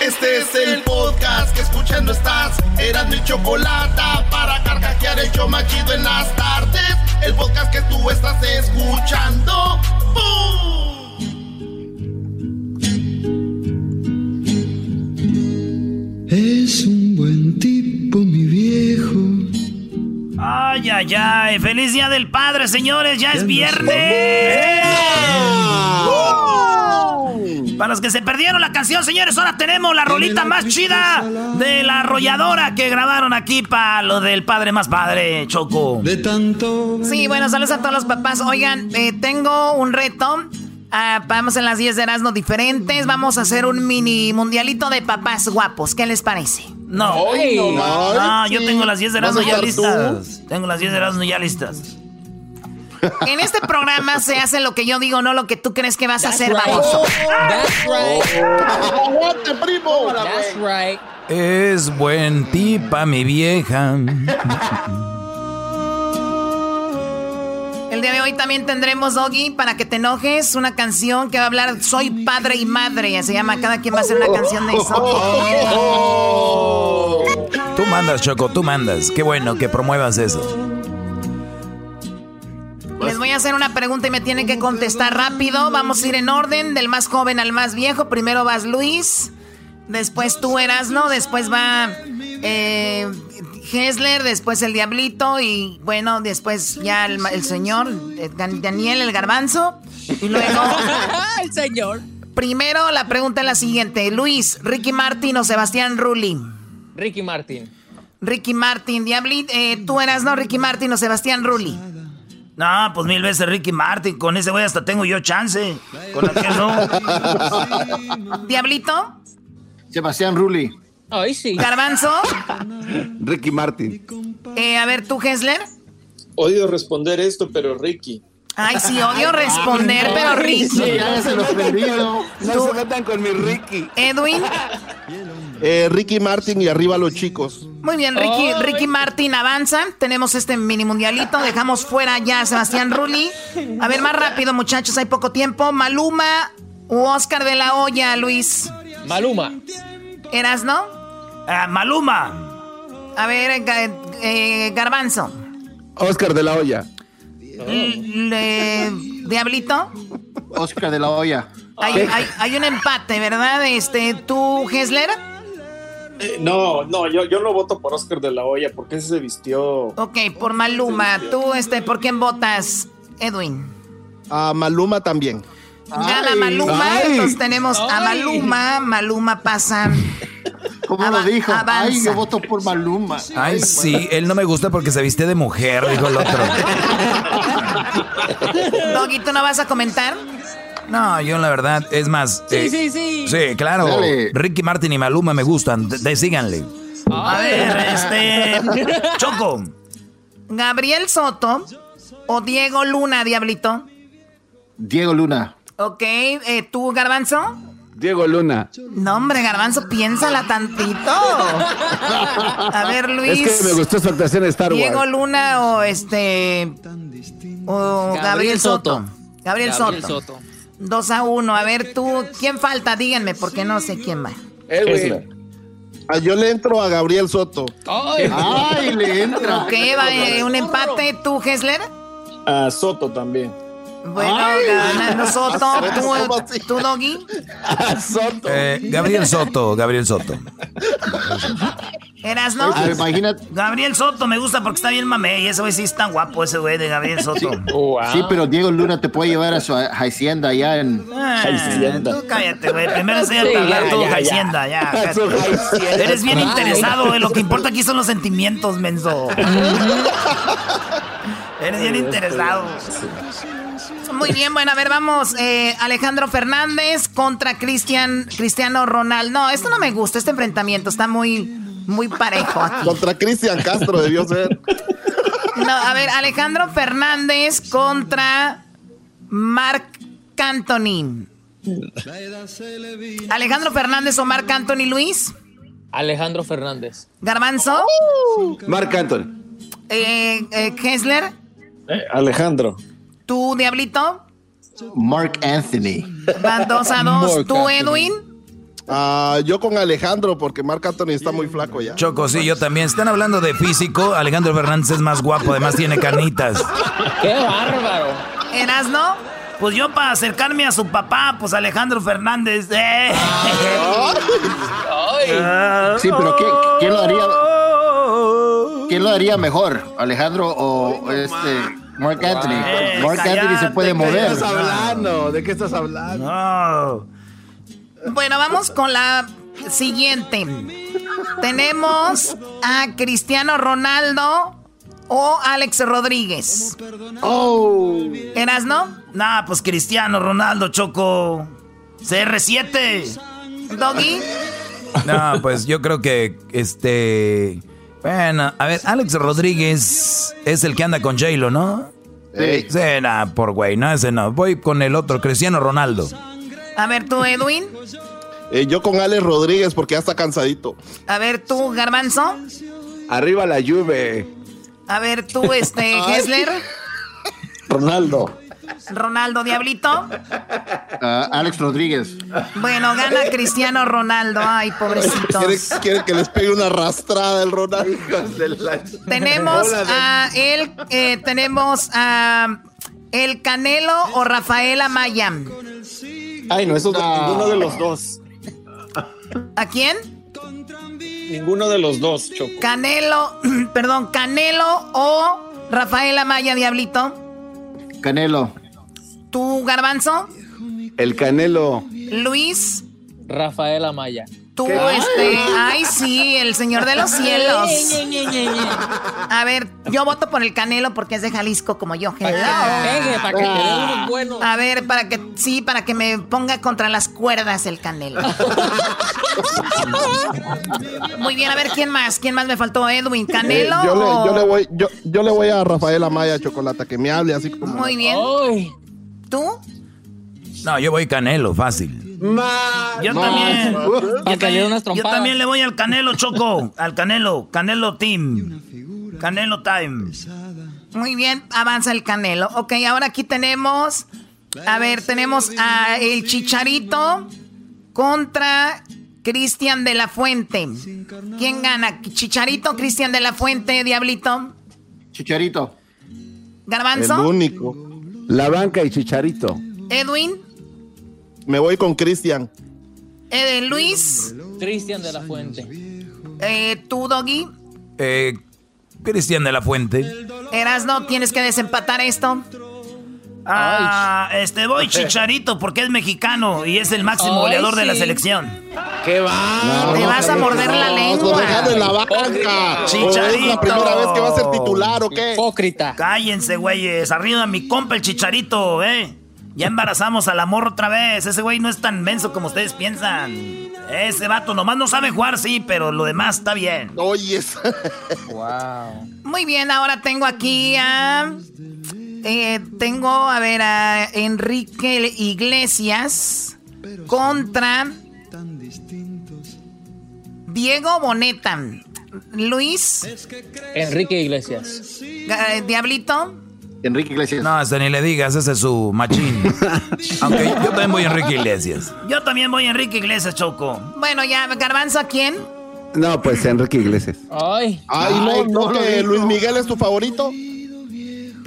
Este es el podcast que escuchando estás. Eran mi chocolate para carcajear el yo machido en las tardes. El podcast que tú estás escuchando. Es un buen tipo, mi viejo. Ay, ay, ay. Feliz día del padre, señores. Ya es viernes. Para los que se perdieron la canción, señores, ahora tenemos la rolita más chida de la arrolladora que grabaron aquí para lo del padre más padre, Choco. De tanto. Sí, bueno, saludos a todos los papás. Oigan, eh, tengo un reto. Ah, vamos en las 10 de Erasmo diferentes. Vamos a hacer un mini mundialito de papás guapos. ¿Qué les parece? No, no, yo tengo las 10 de Erasmo ya listas. Tengo las 10 de Erasmo ya listas. En este programa se hace lo que yo digo, no lo que tú crees que vas a hacer, baboso. That's right. ¡Aguante, primo! That's right. Es buen tipa, mi vieja. El día de hoy también tendremos, Doggy, para que te enojes, una canción que va a hablar Soy padre y madre. Se llama Cada quien va a hacer una canción de eso. Tú mandas, Choco, tú mandas. Qué bueno que promuevas eso. Voy a hacer una pregunta y me tienen que contestar rápido. Vamos a ir en orden, del más joven al más viejo. Primero vas Luis, después tú Erasno, después va eh, Hessler, después el Diablito y bueno, después ya el, el señor eh, Dan- Daniel, el garbanzo. Y luego, El señor. primero la pregunta es la siguiente. Luis, Ricky Martin o Sebastián Rulli. Ricky Martin. Ricky Martin, Diablito, eh, tú eras no Ricky Martin o Sebastián Rulli. No, pues mil veces Ricky Martin. Con ese güey hasta tengo yo chance. Con aquel no. Diablito, Sebastián Rulli. Ay, sí. Garbanzo, Ricky Martin. eh, a ver tú Hessler. Odio responder esto, pero Ricky. Ay, sí, odio responder, pero Ricky. Ya se los perdido. Tú- se metan con mi Ricky. Edwin, Eh, Ricky Martin y arriba los chicos. muy bien, Ricky, Ricky Martin avanza. Tenemos este mini mundialito. Dejamos fuera ya a Sebastián Rulli. A ver, más rápido, muchachos, hay poco tiempo. Maluma u Oscar de la Hoya, Luis. Maluma. ¿Eras, no? Ah, Maluma. A ver, eh, eh, Garbanzo. Oscar de la Hoya. Le- Diablito. Oscar de la Hoya. Hay, hay- hay un empate, ¿verdad? Este, ¿Tú, Hessler? Eh, no, no, yo, yo no voto por Oscar de la Hoya porque ese se vistió. Ok, por Maluma. ¿Tú, este, por quién votas, Edwin? A Maluma también. Gana Maluma, Ay. entonces tenemos a Maluma. Maluma pasa. ¿Cómo lo dijo? avanza. Ay, yo voto por Maluma. Ay, sí, él no me gusta porque se viste de mujer, dijo el otro. Doggy, ¿tú no vas a comentar? No, yo la verdad, es más. Sí, eh, sí, sí. Sí, claro. Dale. Ricky Martin y Maluma me gustan. De, de- síganle. A ver, este. Choco. ¿Gabriel Soto o Diego Luna, Diablito? Diego Luna. Ok, eh, ¿tú, Garbanzo? Diego Luna. No, hombre, Garbanzo, piénsala tantito. A ver, Luis. gustó su actuación en Star Diego Luna o este. O Gabriel, Gabriel Soto. Soto. Gabriel, Gabriel Soto. Soto. Dos a uno. A ver, tú, ¿quién falta? Díganme, porque no sé quién va. Ah, yo le entro a Gabriel Soto. Ay. Ay, le entra. Ok, va eh, un empate. ¿Tú, Hessler? A Soto también. Bueno, ganando Soto. ¿Tú, tú Doggy? Soto. Eh, Gabriel Soto, Gabriel Soto. ¿Eras, no? Imagínate. Gabriel Soto me gusta porque está bien mamey. Ese güey sí es tan guapo, ese güey de Gabriel Soto. Sí, pero Diego Luna te puede llevar a su hacienda allá en. Ah, Hacienda. Tú cállate, güey. Primero enséñate Sí, a hablar ya, ya, ya. Hacienda, ya. Hacienda. Eres bien Ay. interesado, güey. Lo que importa aquí son los sentimientos, menso. Eres bien interesado. Muy bien, bueno, a ver, vamos. eh, Alejandro Fernández contra Cristian, Cristiano Ronaldo. No, esto no me gusta, este enfrentamiento está muy, muy parejo aquí. Contra Cristian Castro debió ser. No, a ver, Alejandro Fernández contra Marc Anthony. Alejandro Fernández o Marc Anthony Luis. Alejandro Fernández. Garbanzo. Marc Anthony. Eh, eh, Kessler. Alejandro. ¿Tú, Diablito? Mark Anthony. Van dos a dos. ¿Tú, Edwin? Ah, yo con Alejandro, porque Marc Anthony está muy flaco ya. Choco, sí, yo también. Están hablando de físico. Alejandro Fernández es más guapo, además tiene carnitas. ¡Qué bárbaro! ¿Eras, no? Pues yo para acercarme a su papá, pues Alejandro Fernández. eh. Sí, pero ¿qué- ¿quién lo haría? ¿Quién lo haría mejor? ¿Alejandro o este Mark Anthony? Eh, Mark Anthony se puede ¿De qué mover. estás hablando? ¿De qué estás hablando? Bueno, vamos con la siguiente. Tenemos a Cristiano Ronaldo o Alex Rodríguez. Oh. ¿Eras, no? Nah, pues Cristiano Ronaldo, Choco. CR7. Doggy. No, pues yo creo que este. Bueno, a ver, Alex Rodríguez es el que anda con J-Lo, ¿no? Sí. Sí, nah, por güey, no, ese no. Voy con el otro, Cristiano Ronaldo. A ver, tú, Edwin. Eh, yo con Alex Rodríguez, porque ya está cansadito. A ver, tú, Garbanzo. Arriba la Juve. A ver, tú, este, Hessler. Ronaldo. Ronaldo, Diablito. Ah, Alex Rodríguez. Bueno, gana Cristiano Ronaldo. Ay, ¿Quiere, pobrecitos. quiere que les pegue una arrastrada el Ronaldo? Tenemos a él, eh, tenemos a el Canelo o Rafael Amaya. Ay, no, dos, ninguno de los dos. ¿A quién? Ninguno de los dos, Choco. Canelo, perdón, Canelo o Rafael Amaya, Diablito. Canelo. ¿Tú, Garbanzo? El Canelo. Luis. Rafael Amaya. Tú, este, ay, sí, el señor de los cielos. Ñe, Ñe, Ñe, Ñe. A ver, yo voto por el Canelo porque es de Jalisco como yo. Para que te pegue, para que te dé unos buenos. A ver, para que, sí, para que me ponga contra las cuerdas el Canelo. Muy bien, a ver, ¿quién más? ¿Quién más me faltó? Edwin, Eh, Canelo. yo, o- le, yo, le voy, yo, yo le voy a Rafael Amaya Chocolata, que me hable así como. Muy bien. ¿Tú? No, yo voy Canelo, fácil. Yo también. Dé unas Yo también le voy al Canelo, Choco. Al Canelo. Canelo Team. Canelo Time. Muy bien, avanza el Canelo. Ok, ahora aquí tenemos. A ver, tenemos a el Chicharito contra Cristian de la Fuente. ¿Quién gana? ¿Chicharito Cristian de la Fuente, Diablito? Chicharito. ¿Garbanzo? El único. La banca y Chicharito. ¿Edwin? Me voy con Cristian. Eh, ¿Luis? Cristian de la Fuente. Eh, ¿Tú, Doggy? Eh, Cristian de la Fuente. Erasno, tienes que desempatar esto. Ah, este voy Chicharito porque es mexicano y es el máximo Ay, goleador de la selección. ¡Qué va! Te vas a morder la lengua. en la banca. Chicharito. ¿O es la primera vez que va a ser titular o qué? Hipócrita. Cállense, güeyes. Arriba mi compa el Chicharito, ¿eh? Ya embarazamos al amor otra vez. Ese güey no es tan menso como ustedes piensan. Ese vato nomás no sabe jugar, sí, pero lo demás está bien. Oye, Wow. Muy bien, ahora tengo aquí a. eh, tengo, a ver, a Enrique Iglesias contra Diego Boneta. Luis, Enrique Iglesias. eh, Diablito, Enrique Iglesias. No, hasta ni le digas, ese es su machín. Aunque yo también voy Enrique Iglesias. Yo también voy a Enrique Iglesias, Choco. bueno, ya, Garbanzo, ¿a quién? No, pues Enrique Iglesias. Ay. Ay, no, no, que Luis Miguel es tu favorito.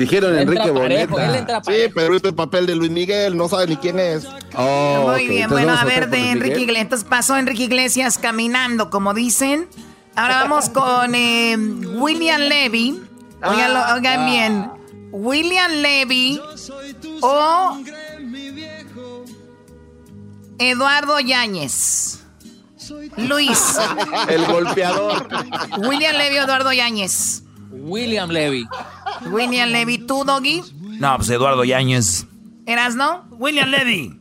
Dijeron Enrique él Boneta. Sí, pero es el papel de Luis Miguel, no sabe ni quién es. Oh, Muy bien, entonces bueno, vamos a ver, de Enrique. Iglesias. Entonces pasó Enrique Iglesias caminando, como dicen. Ahora vamos con eh, William Levy. Oigan, Ah. oigan bien. William Levy o Eduardo Yáñez. Luis. El golpeador. William Levy o Eduardo Yáñez. William Levy. William Levy, ¿tú, Doggy? No, pues Eduardo Yáñez. ¿Eras no? William Levy.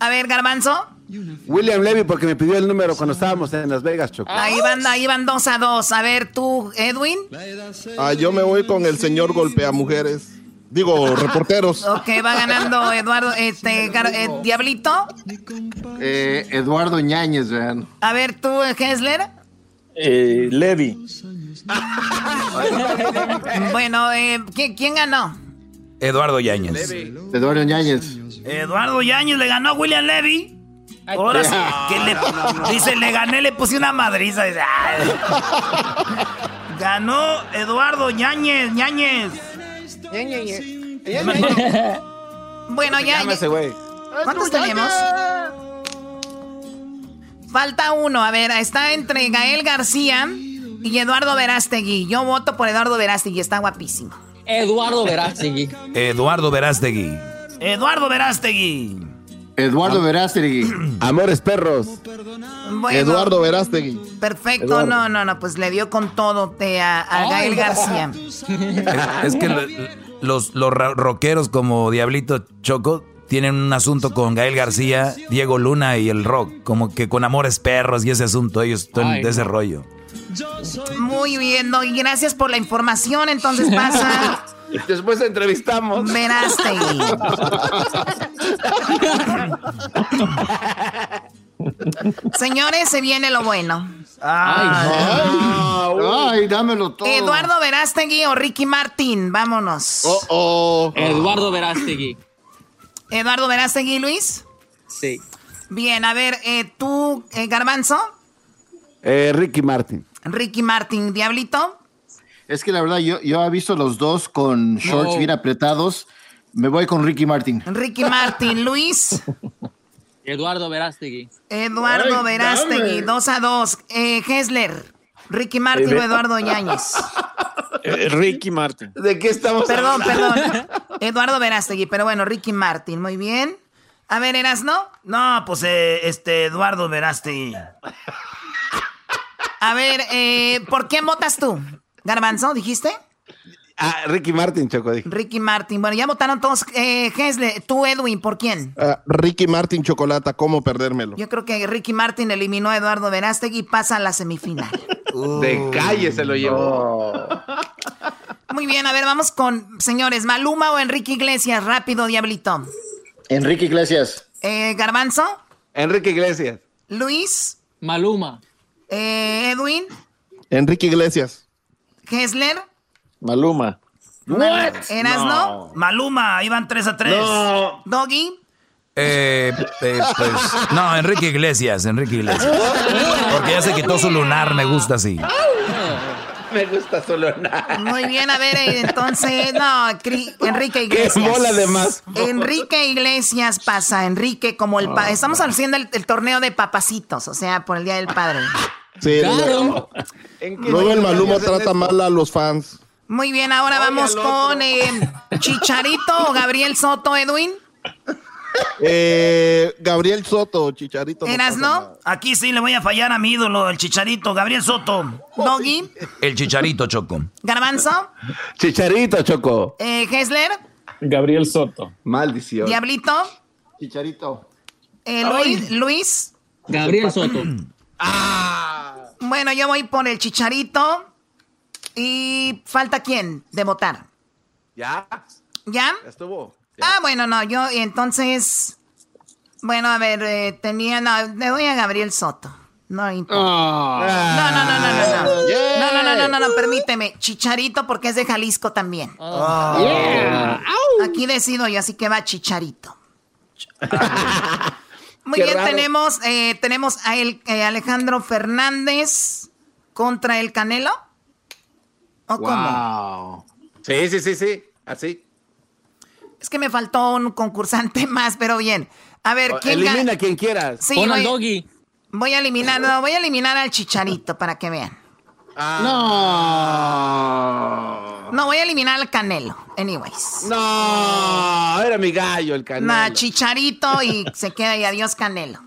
A ver, Garbanzo. William Levy, porque me pidió el número cuando estábamos en Las Vegas, Choco. Ahí van, ahí van dos a dos. A ver, tú, Edwin. Ah, yo me voy con el señor golpea mujeres. Digo, reporteros. Ok, va ganando Eduardo, este, Gar- eh, Diablito. Eh, Eduardo Ñañez, vean. A ver, tú, Hessler. Eh, Levi. Bueno, eh, ¿qui- ¿quién ganó? Eduardo Yáñez. Eduardo Ñañez. Eduardo Yáñez le ganó a William Levy. Ahora sí, que le, dice, le gané, le puse una madriza. Ganó Eduardo Yáñez, Ñañez. Bueno, ya. ¿Cuántos tenemos? Falta uno. A ver, está entre Gael García y Eduardo Verástegui. Yo voto por Eduardo Verástegui, está guapísimo. Eduardo Verástegui. Eduardo Verástegui. Eduardo Verástegui. Eduardo Verástegui. Amores perros. Bueno, Eduardo Verástegui. Perfecto, Eduardo. no, no, no, pues le dio con todo te, a, a Gael García. Es que lo- los, los rockeros como Diablito Choco tienen un asunto con Gael García, Diego Luna y el rock, como que con amores perros y ese asunto, ellos están de ese rollo. Muy bien, no, y gracias por la información. Entonces pasa Después entrevistamos. Verástegui. Señores, se viene lo bueno. Ay, dámelo todo. Eduardo Verástegui o Ricky Martín, vámonos. Oh, oh. Eduardo Verástegui. Eduardo Verástegui, Luis. Sí. Bien, a ver, eh, tú, eh, Garbanzo, Eh, Ricky Martin. Ricky Martín, Diablito. Es que la verdad, yo, yo he visto los dos con shorts No. bien apretados. Me voy con Ricky Martin. Ricky Martín, Luis. Eduardo Verástegui. Eduardo Ay, Verástegui, dame. 2 a 2. Eh, Hessler, Ricky Martín o Eduardo Yáñez. Eh, Ricky Martin. ¿De qué estamos Perdón, hablando? perdón. Eduardo Verástegui, pero bueno, Ricky Martín, muy bien. A ver, ¿eras no? No, pues eh, este Eduardo Verástegui. A ver, eh, ¿por quién votas tú? Garbanzo, dijiste? Ah, Ricky Martin, Choco. dije. Ricky Martin. Bueno, ya votaron todos. Eh, Hessler, tú, Edwin, ¿por quién? Ah, Ricky Martin Chocolata, ¿cómo perdérmelo? Yo creo que Ricky Martin eliminó a Eduardo Verástegui y pasa a la semifinal. De calle se lo llevó. Muy bien, a ver, vamos con, señores, Maluma o Enrique Iglesias. Rápido, Diablito. Enrique Iglesias. Eh, Garbanzo, Enrique Iglesias. Luis, Maluma. Eh, Edwin, Enrique Iglesias. Hessler, Maluma. ¿Eras no? Maluma, iban 3 a 3. Doggy, Eh, eh, pues, no, Enrique Iglesias, Enrique Iglesias. Porque ya se quitó su lunar, me gusta así. Me gusta solo nada. muy bien, a ver, eh, entonces, no, Enrique Iglesias. Qué bola de más. Enrique Iglesias pasa, Enrique como el... pa- Estamos haciendo el, el torneo de papacitos, o sea, por el Día del Padre. Sí, Claro. luego el Maluma trata mal a los fans. Muy bien, ahora vamos con eh, Chicharito o Gabriel Soto, Edwin. Eh, Gabriel Soto, Chicharito. ¿Eras no? Aquí sí le voy a fallar a mi ídolo, el chicharito, Gabriel Soto. Doggy, El chicharito choco. Garbanzo, Chicharito, Choco. eh, Hessler, Gabriel Soto. Maldición. Diablito, Chicharito. eh, Luis, Luis. Gabriel Soto. Bueno, yo voy por el Chicharito. ¿Y falta quién de votar? Ya, ¿Ya? ya estuvo. Ah, bueno, no, yo entonces... Bueno, a ver, eh, tenía... No, le doy a Gabriel Soto. No importa. No, no, no, no, no, no. No, no, no, no, no, no, permíteme. Chicharito porque es de Jalisco también. Aquí decido yo, así que va Chicharito. Muy Qué bien, raro. tenemos, eh, tenemos a el, eh, Alejandro Fernández contra el Canelo. ¿O cómo? Wow. Sí, sí, sí, sí. Así. Es que me faltó un concursante más, pero bien. A ver, ¿quién gana? Elimina a quien quieras. Sí, Pon al voy, doggy. voy a eliminar, no, voy a eliminar al Chicharito para que vean. No. No, voy a eliminar al Canelo. Anyways. No, era mi gallo el canelo. Nah, Chicharito y se queda y adiós Canelo.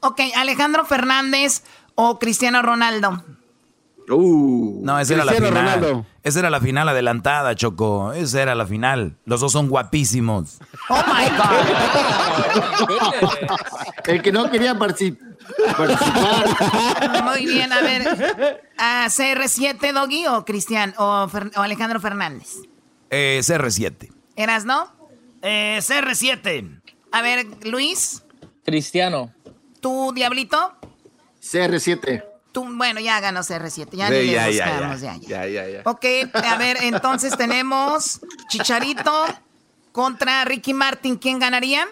Ok, Alejandro Fernández o Cristiano Ronaldo. Uh, No, esa era la Cristiano final. Ronaldo. Esa era la final adelantada, Choco. Esa era la final. Los dos son guapísimos. Oh my El que no quería partici- participar. Muy bien, a ver. ¿a ¿CR7 Doggy o Cristian o, Fer- o Alejandro Fernández? Eh, CR7. ¿Eras, no? Eh, CR7. A ver, Luis, Cristiano. ¿tú, Diablito? CR7. Tú, bueno, ya ganó CR7. Ya Sí, ni le ya, buscamos, ya, ya, ya. ya, ya, ya. Ok, a ver, entonces tenemos Chicharito contra Ricky Martin. ¿Quién ganaría?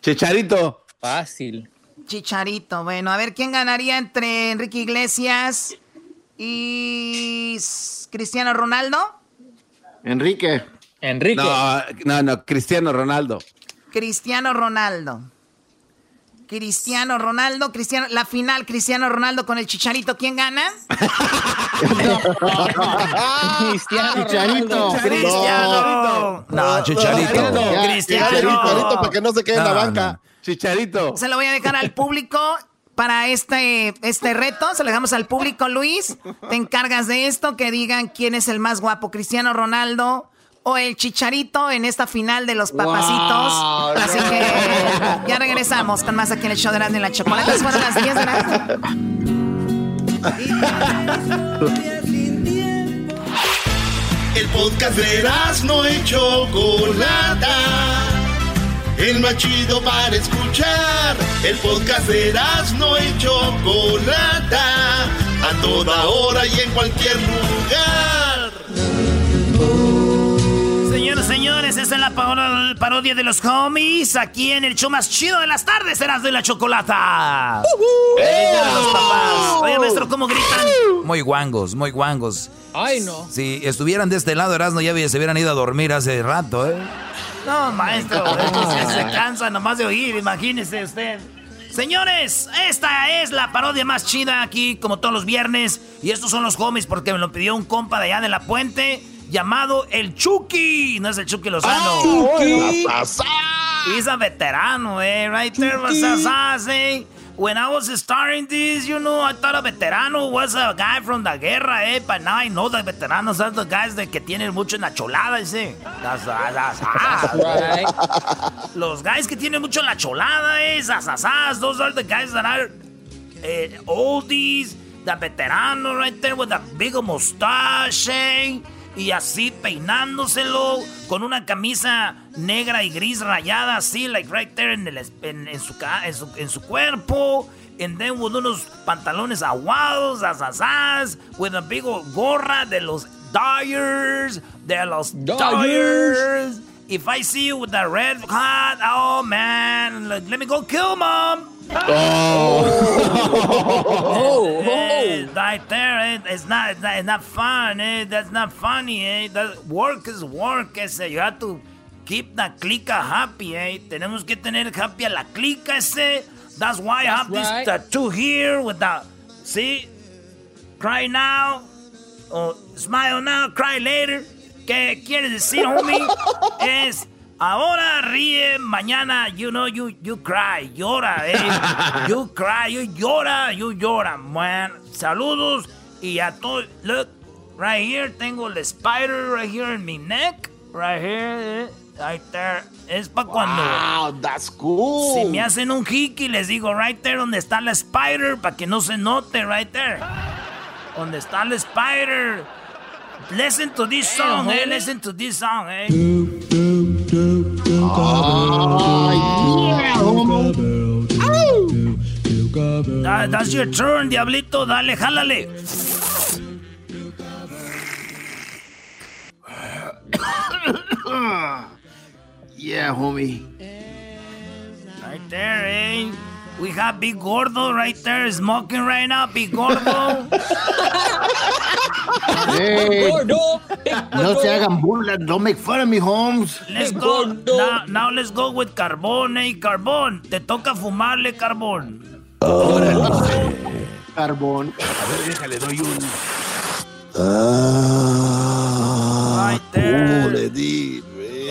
Chicharito. Fácil. Chicharito. Bueno, a ver, ¿quién ganaría entre Enrique Iglesias y Cristiano Ronaldo? Enrique. Enrique. No, no, no, Cristiano Ronaldo. Cristiano Ronaldo. Cristiano Ronaldo, Cristiano, la final Cristiano Ronaldo con el Chicharito, ¿quién gana? Cristiano Chicharito. Ronaldo. Cristiano. No, Chicharito. Cristiano. Chicharito para que no se quede en la No, banca. Chicharito. Se lo voy a dejar al público para este, este reto. Se lo dejamos al público, Luis. Te encargas de esto, que digan quién es el más guapo, Cristiano Ronaldo o el Chicharito en esta final de los papacitos. Wow, Así no. que ya regresamos con más aquí en el show de Erasmo y la Chocolata. Fueron las 10 de la El podcast de no y Chocolata. El más chido para escuchar. El podcast de no y Chocolata. A toda hora y en cualquier lugar. Señoras, señores, esta es la paro- parodia de los homies aquí en el show más chido de las tardes, serás de la chocolata. Día de los papás. Oye, maestro, ¿cómo gritan? Muy guangos, muy guangos. Ay, no. Si estuvieran de este lado, Erasmo, ya se hubieran ido a dormir hace rato, ¿eh? No, maestro, se, se cansa nomás de oír, imagínese usted. Señores, esta es la parodia más chida aquí, como todos los viernes. Y estos son los homies porque me lo pidió un compa de allá de la puente llamado el Chucky. No es el Chucky Lozano. He's a veterano, eh, right there, eh. When I was starting this, you know, I thought a veterano was a guy from the guerra, eh. But now I know that veteranos are the guys de que tienen mucho la cholada, ese. That's, Right. Los guys que tienen mucho la cholada, eh. Those are the guys that are eh, oldies, the veteranos right there with a big mustache, eh, y así peinándoselo con una camisa negra y gris rayada así, like right there en, el, en, en su, ca- en, su, en su cuerpo. And then with unos pantalones aguados, asasas, with a big gorra de los Dyers, de los Dyers. If I see you with that red hat, oh man, let me go kill mom. Oh, oh. right there, eh, it's not, it's not, it's not fun, eh? That's not funny, eh? That, work is work, ese. You have to keep the clica happy, eh? Tenemos que tener happy a la clica, ese. That's why I have right. this tattoo here with the, see? Cry now, or smile now, cry later. ¿Qué quiere decir, homie? es ahora ríe, mañana, you know, you, you cry, llora, eh. You cry, you llora, you llora, man. Saludos y a todos. Look, right here, tengo el spider right here in my neck. Right here, eh, right there. Es para cuando. Wow, that's cool. Si me hacen un hiki, les digo right there donde está la spider para que no se note right there. Donde está la spider. Listen to this song, eh. Listen to this song, eh. That- that's your turn, diablito. Dale, jálale. Yeah, homie. Right there, eh. We have Big Gordo right there smoking right now. Big Gordo. Hey, Gordo. no se hagan burlas. Don't make fun of me, Holmes. Let's go. Now, now let's go with Carbón, eh. Carbón, te toca fumarle, Carbón. Carbón. A ver, déjale, doy un. Ah, Right there. le di.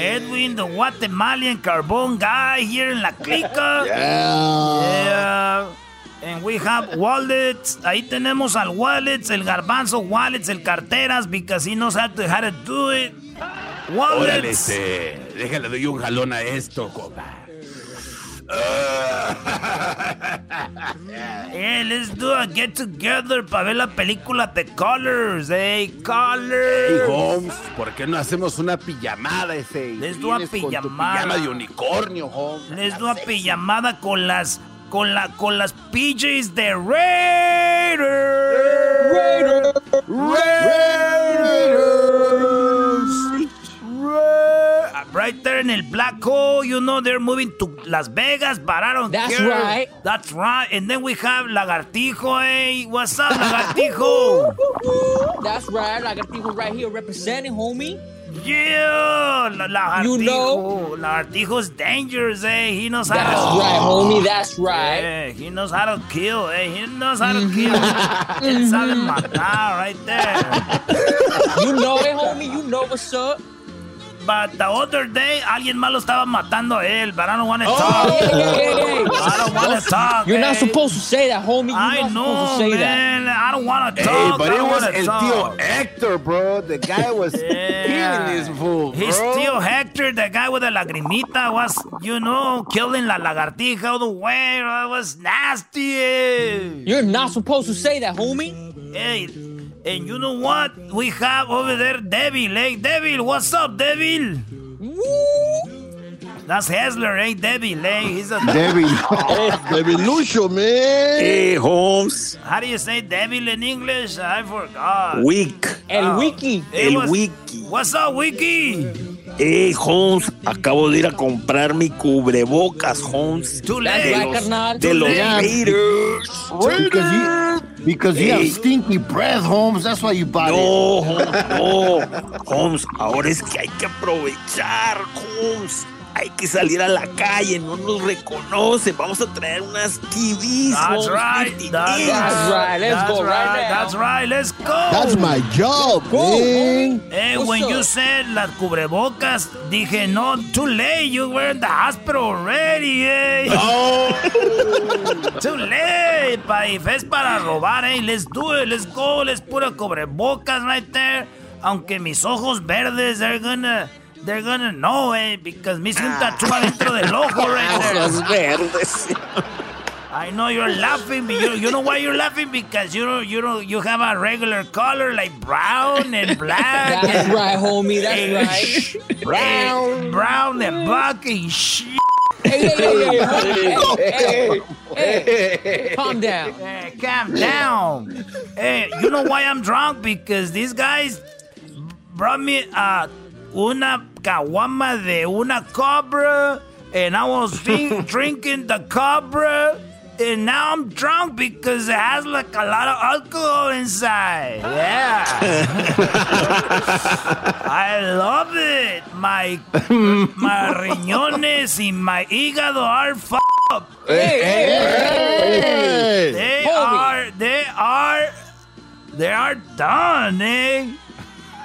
Edwin, the Guatemalan carbon guy here in La Clica. Yeah. Yeah. And we have wallets. Ahí tenemos al wallets, el garbanzo wallets, el carteras, because he knows how to, how to do it. Órale, Wallets. este. Déjale, doy un jalón a esto, compa. Yeah, let's do a get together para ver la película The Colors. Hey, Colors. Hey, Holmes, ¿por qué no hacemos una pijamada ese? Les doy a Vienes con tu pijamada. Pijama de unicornio, Holmes. Les doy a pijamada con las con la con las PJs de Raiders. Ra- Right there in el black hole, you know they're moving to Las Vegas, but I don't That's care. right. That's right. And then we have Lagartijo, hey, what's up, Lagartijo? That's right. I got people right here representing, homie. Yeah, la, Lagartijo. You know? Lagartijo's dangerous, eh? He knows how That's to. right, homie. That's right. Yeah, he knows how to kill, eh? He knows how to kill. Él sabe matar right there. You know it, homie. You know what's up. But the other day, alguien más lo estaba matando a él, but I don't want to Oh, talk. hey, hey, hey, hey. I don't want to talk. You're not supposed to say that, homie. You're I not know, supposed to say man. I don't want to Hey, talk. but I it don't was wanna El talk. Tío Hector, bro. The guy was Yeah. killing this fool, bro. He's still Hector, the guy with the lagrimita, was, you know, killing la lagartija all the way. It was nasty. eh. You're not supposed to say that, homie. Hey, and you know what? We have over there Devil, eh? Devil, what's up, Devil? That's Hessler, eh? Devil, eh? He's a... Devil. David Lucio, man. Hey, Holmes. How do you say devil in English? I forgot. Weak. El Oh. wiki. Hey, El what's- wiki. What's up, Wiki? Hey, Holmes. Acabo de ir a comprar mi cubrebocas, Holmes. Too late. right, carnal. De los. Raiders. Because you, because you have Hey. stinky breath, Holmes. That's why you bought it. No, Holmes, no. Holmes, ahora es que hay que aprovechar, Holmes. Hay que salir a la calle, no nos reconocen. Vamos a traer unas TVs. That's right. 50 That's, right. Let's That's go right right. That's right. Let's go. That's my job, Go, man. homie. Hey, What's when up? you said las cubrebocas, dije, no, too late. You were in the hospital already, eh? too late, pa. If es para robar, eh? Let's do it. Let's go. Let's put a cubrebocas right there. Aunque mis ojos verdes, they're gonna... They're gonna know, eh? Because me hice un tatu adentro del ojo right there. Ojos verdes. I know you're laughing, but you, you know why you're laughing? Because you don't, you don't, you have a regular color like brown and black. That's and- right, homie. That's and right. Brown, brown and black and shit. Hey, hey, hey, hey, calm down. Hey, calm down. Hey, you know why I'm drunk? Because these guys brought me uh, una caguama de una cobra, and I was drink, drinking the cobra, and now I'm drunk because it has like a lot of alcohol inside. Yeah. I love it. My my riñones y my hígado are f up. Hey, hey, hey. They Homie. are, they are, they are done, eh?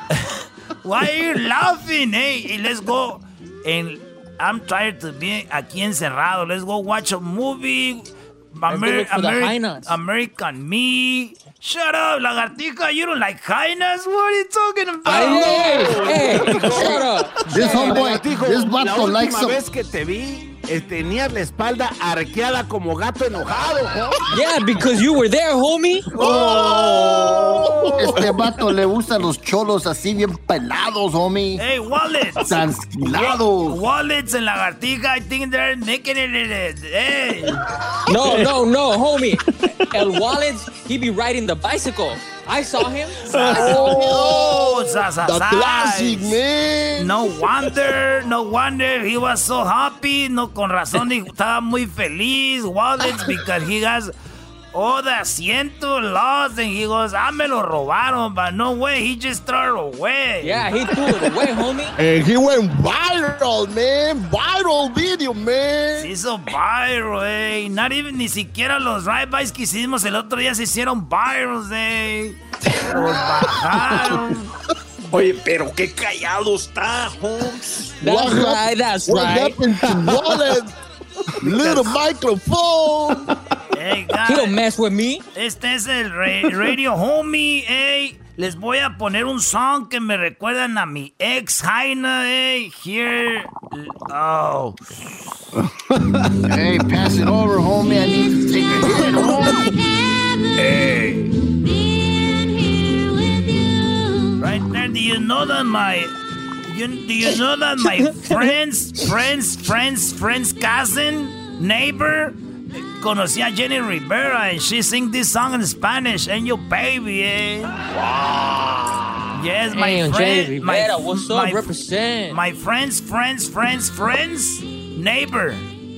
Why are you laughing, eh? Y let's go. And I'm tired to be aquí encerrado. Let's go watch a movie. American Me. Shut up, lagartija. You don't like high nuts? What are you talking about? Hey, hey, shut up. This homeboy, this vato likes última some. vez que te vi, tenías la espalda arqueada como gato enojado. Yeah, because you were there, homie. Este vato le gustan los cholos así bien pelados, homie. Hey, wallets. Tranquilados. Wallets and lagartija, I think they're making it. Hey. No, no, no, homie. El Wallace, he be riding the bicycle. I saw him. Oh, Zaza The classic, man. No wonder, no wonder he was so happy. No, con razón, dijo, estaba muy feliz. Wallets, because he has oh, the lost. And he goes, ah, me lo robaron. But no way, he just threw it away. Yeah, he threw it away, homie. And he went viral, man. Viral video, man. Se hizo viral, eh. Not even, ni siquiera los ride-bys que hicimos el otro día se hicieron virals, eh. Los bajaron. Oye, pero qué callado está, Holmes. That's What right, that's what right. happened to Wallet? Little microphone. Hey, He don't guys. mess with me. Este es el ra- Radio Homie, ey. Les voy a poner un song que me recuerdan a mi ex Jaina, ey. Here. Oh. Hey, pass it over, homie. I need to take a hit. Hey. Right there, do you know that my. You, do you know that my friend's, friend's, friend's, friend's cousin, neighbor, conocía a Jenny Rivera and she sing this song in Spanish, and your baby, eh? Wow. Yes, my Damn, friend. Jenny my, Rivera, what's up? my- Represent. My friend's friend's friend's friend's neighbor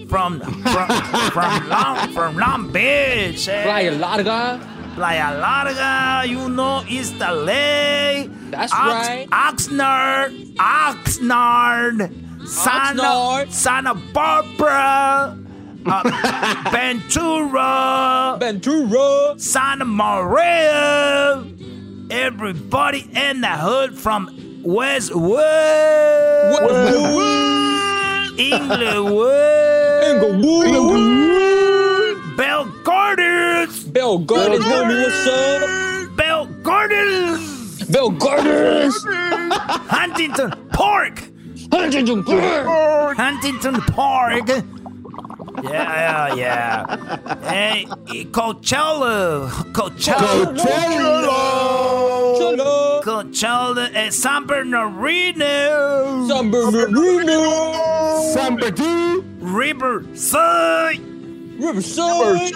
from from from Long from Long Beach. eh? Playa Larga. Playa Larga, you know, East LA. That's Ox- right. Oxnard, Oxnard, Santa, Oxnard. Santa Barbara, uh, Ventura, Ventura. Santa Maria. Everybody in the hood from Westwood, Inglewood, Inglewood. Bell Gardens, Bell Gardens, homie, what's up? Bell Gardens. Bell Gardens. Huntington Park. Huntington Park. Huntington Park. Yeah, yeah, yeah. Hey, Coachella. Coachella. Cholo. Coachella at San Bernardino. San Bernardino. San Bernardino. Riverside. Riverside.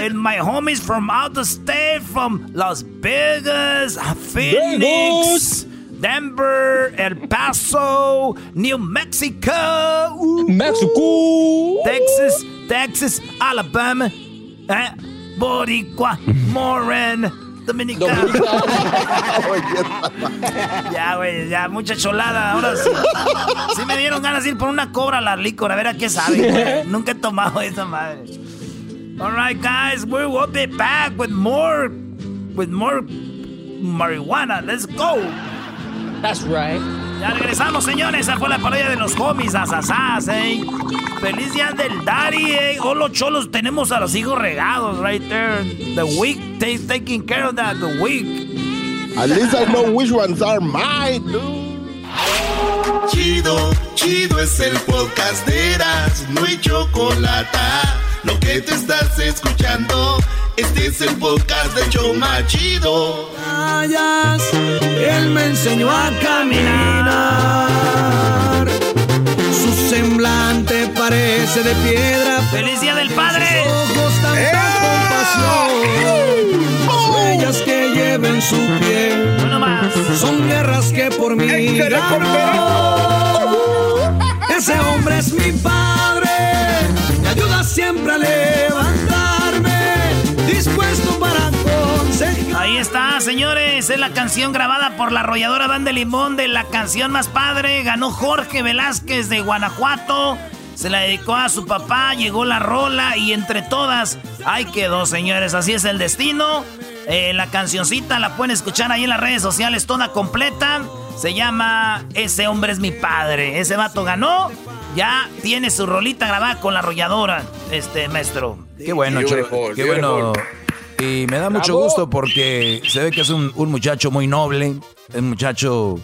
And my homies from out the state, from Las Vegas, Phoenix, Denver, El Paso, New Mexico, ooh, Mexico. Texas, Texas, Alabama, eh, Boricua, Moran, Dominicana. ya, güey, ya, mucha cholada. Ahora sí. Sí me dieron ganas de ir por una cobra a la licor, a ver a qué sabe. Nunca he tomado esa madre. All right, guys, we will be back with more, with more marijuana. Let's go. That's right. Ya regresamos, señores. Esa fue la parodia de los homies, asasás, eh. Feliz día del daddy, eh. Oh, los cholos tenemos a los hijos regados, right there. The week, they taking care of that, the week. At least I know which ones are mine, dude. Chido, chido es el podcast de Eras, no hay chocolate. Lo que te estás escuchando, este es el podcast de Choma Chido. Él me enseñó a caminar. Su semblante parece de piedra. ¡Feliz día del padre! Sus ojos tanta compasión. Las huellas que lleva en su piel. Más. Son guerras que por mí ganó. Ese hombre es mi padre. Me ayuda siempre a levantarme. Ahí está, señores. Es la canción grabada por la arrolladora Banda de Limón de la canción más padre. Ganó Jorge Velázquez de Guanajuato. Se la dedicó a su papá, llegó la rola y entre todas, ahí quedó, señores. Así es el destino. Eh, la cancioncita la pueden escuchar ahí en las redes sociales, toda completa. Se llama Ese hombre es mi padre. Ese vato ganó. Ya tiene su rolita grabada con la arrolladora, este maestro. Qué bueno, Cho- qué bueno. Y me da mucho gusto porque se ve que es un, un muchacho muy noble, un muchacho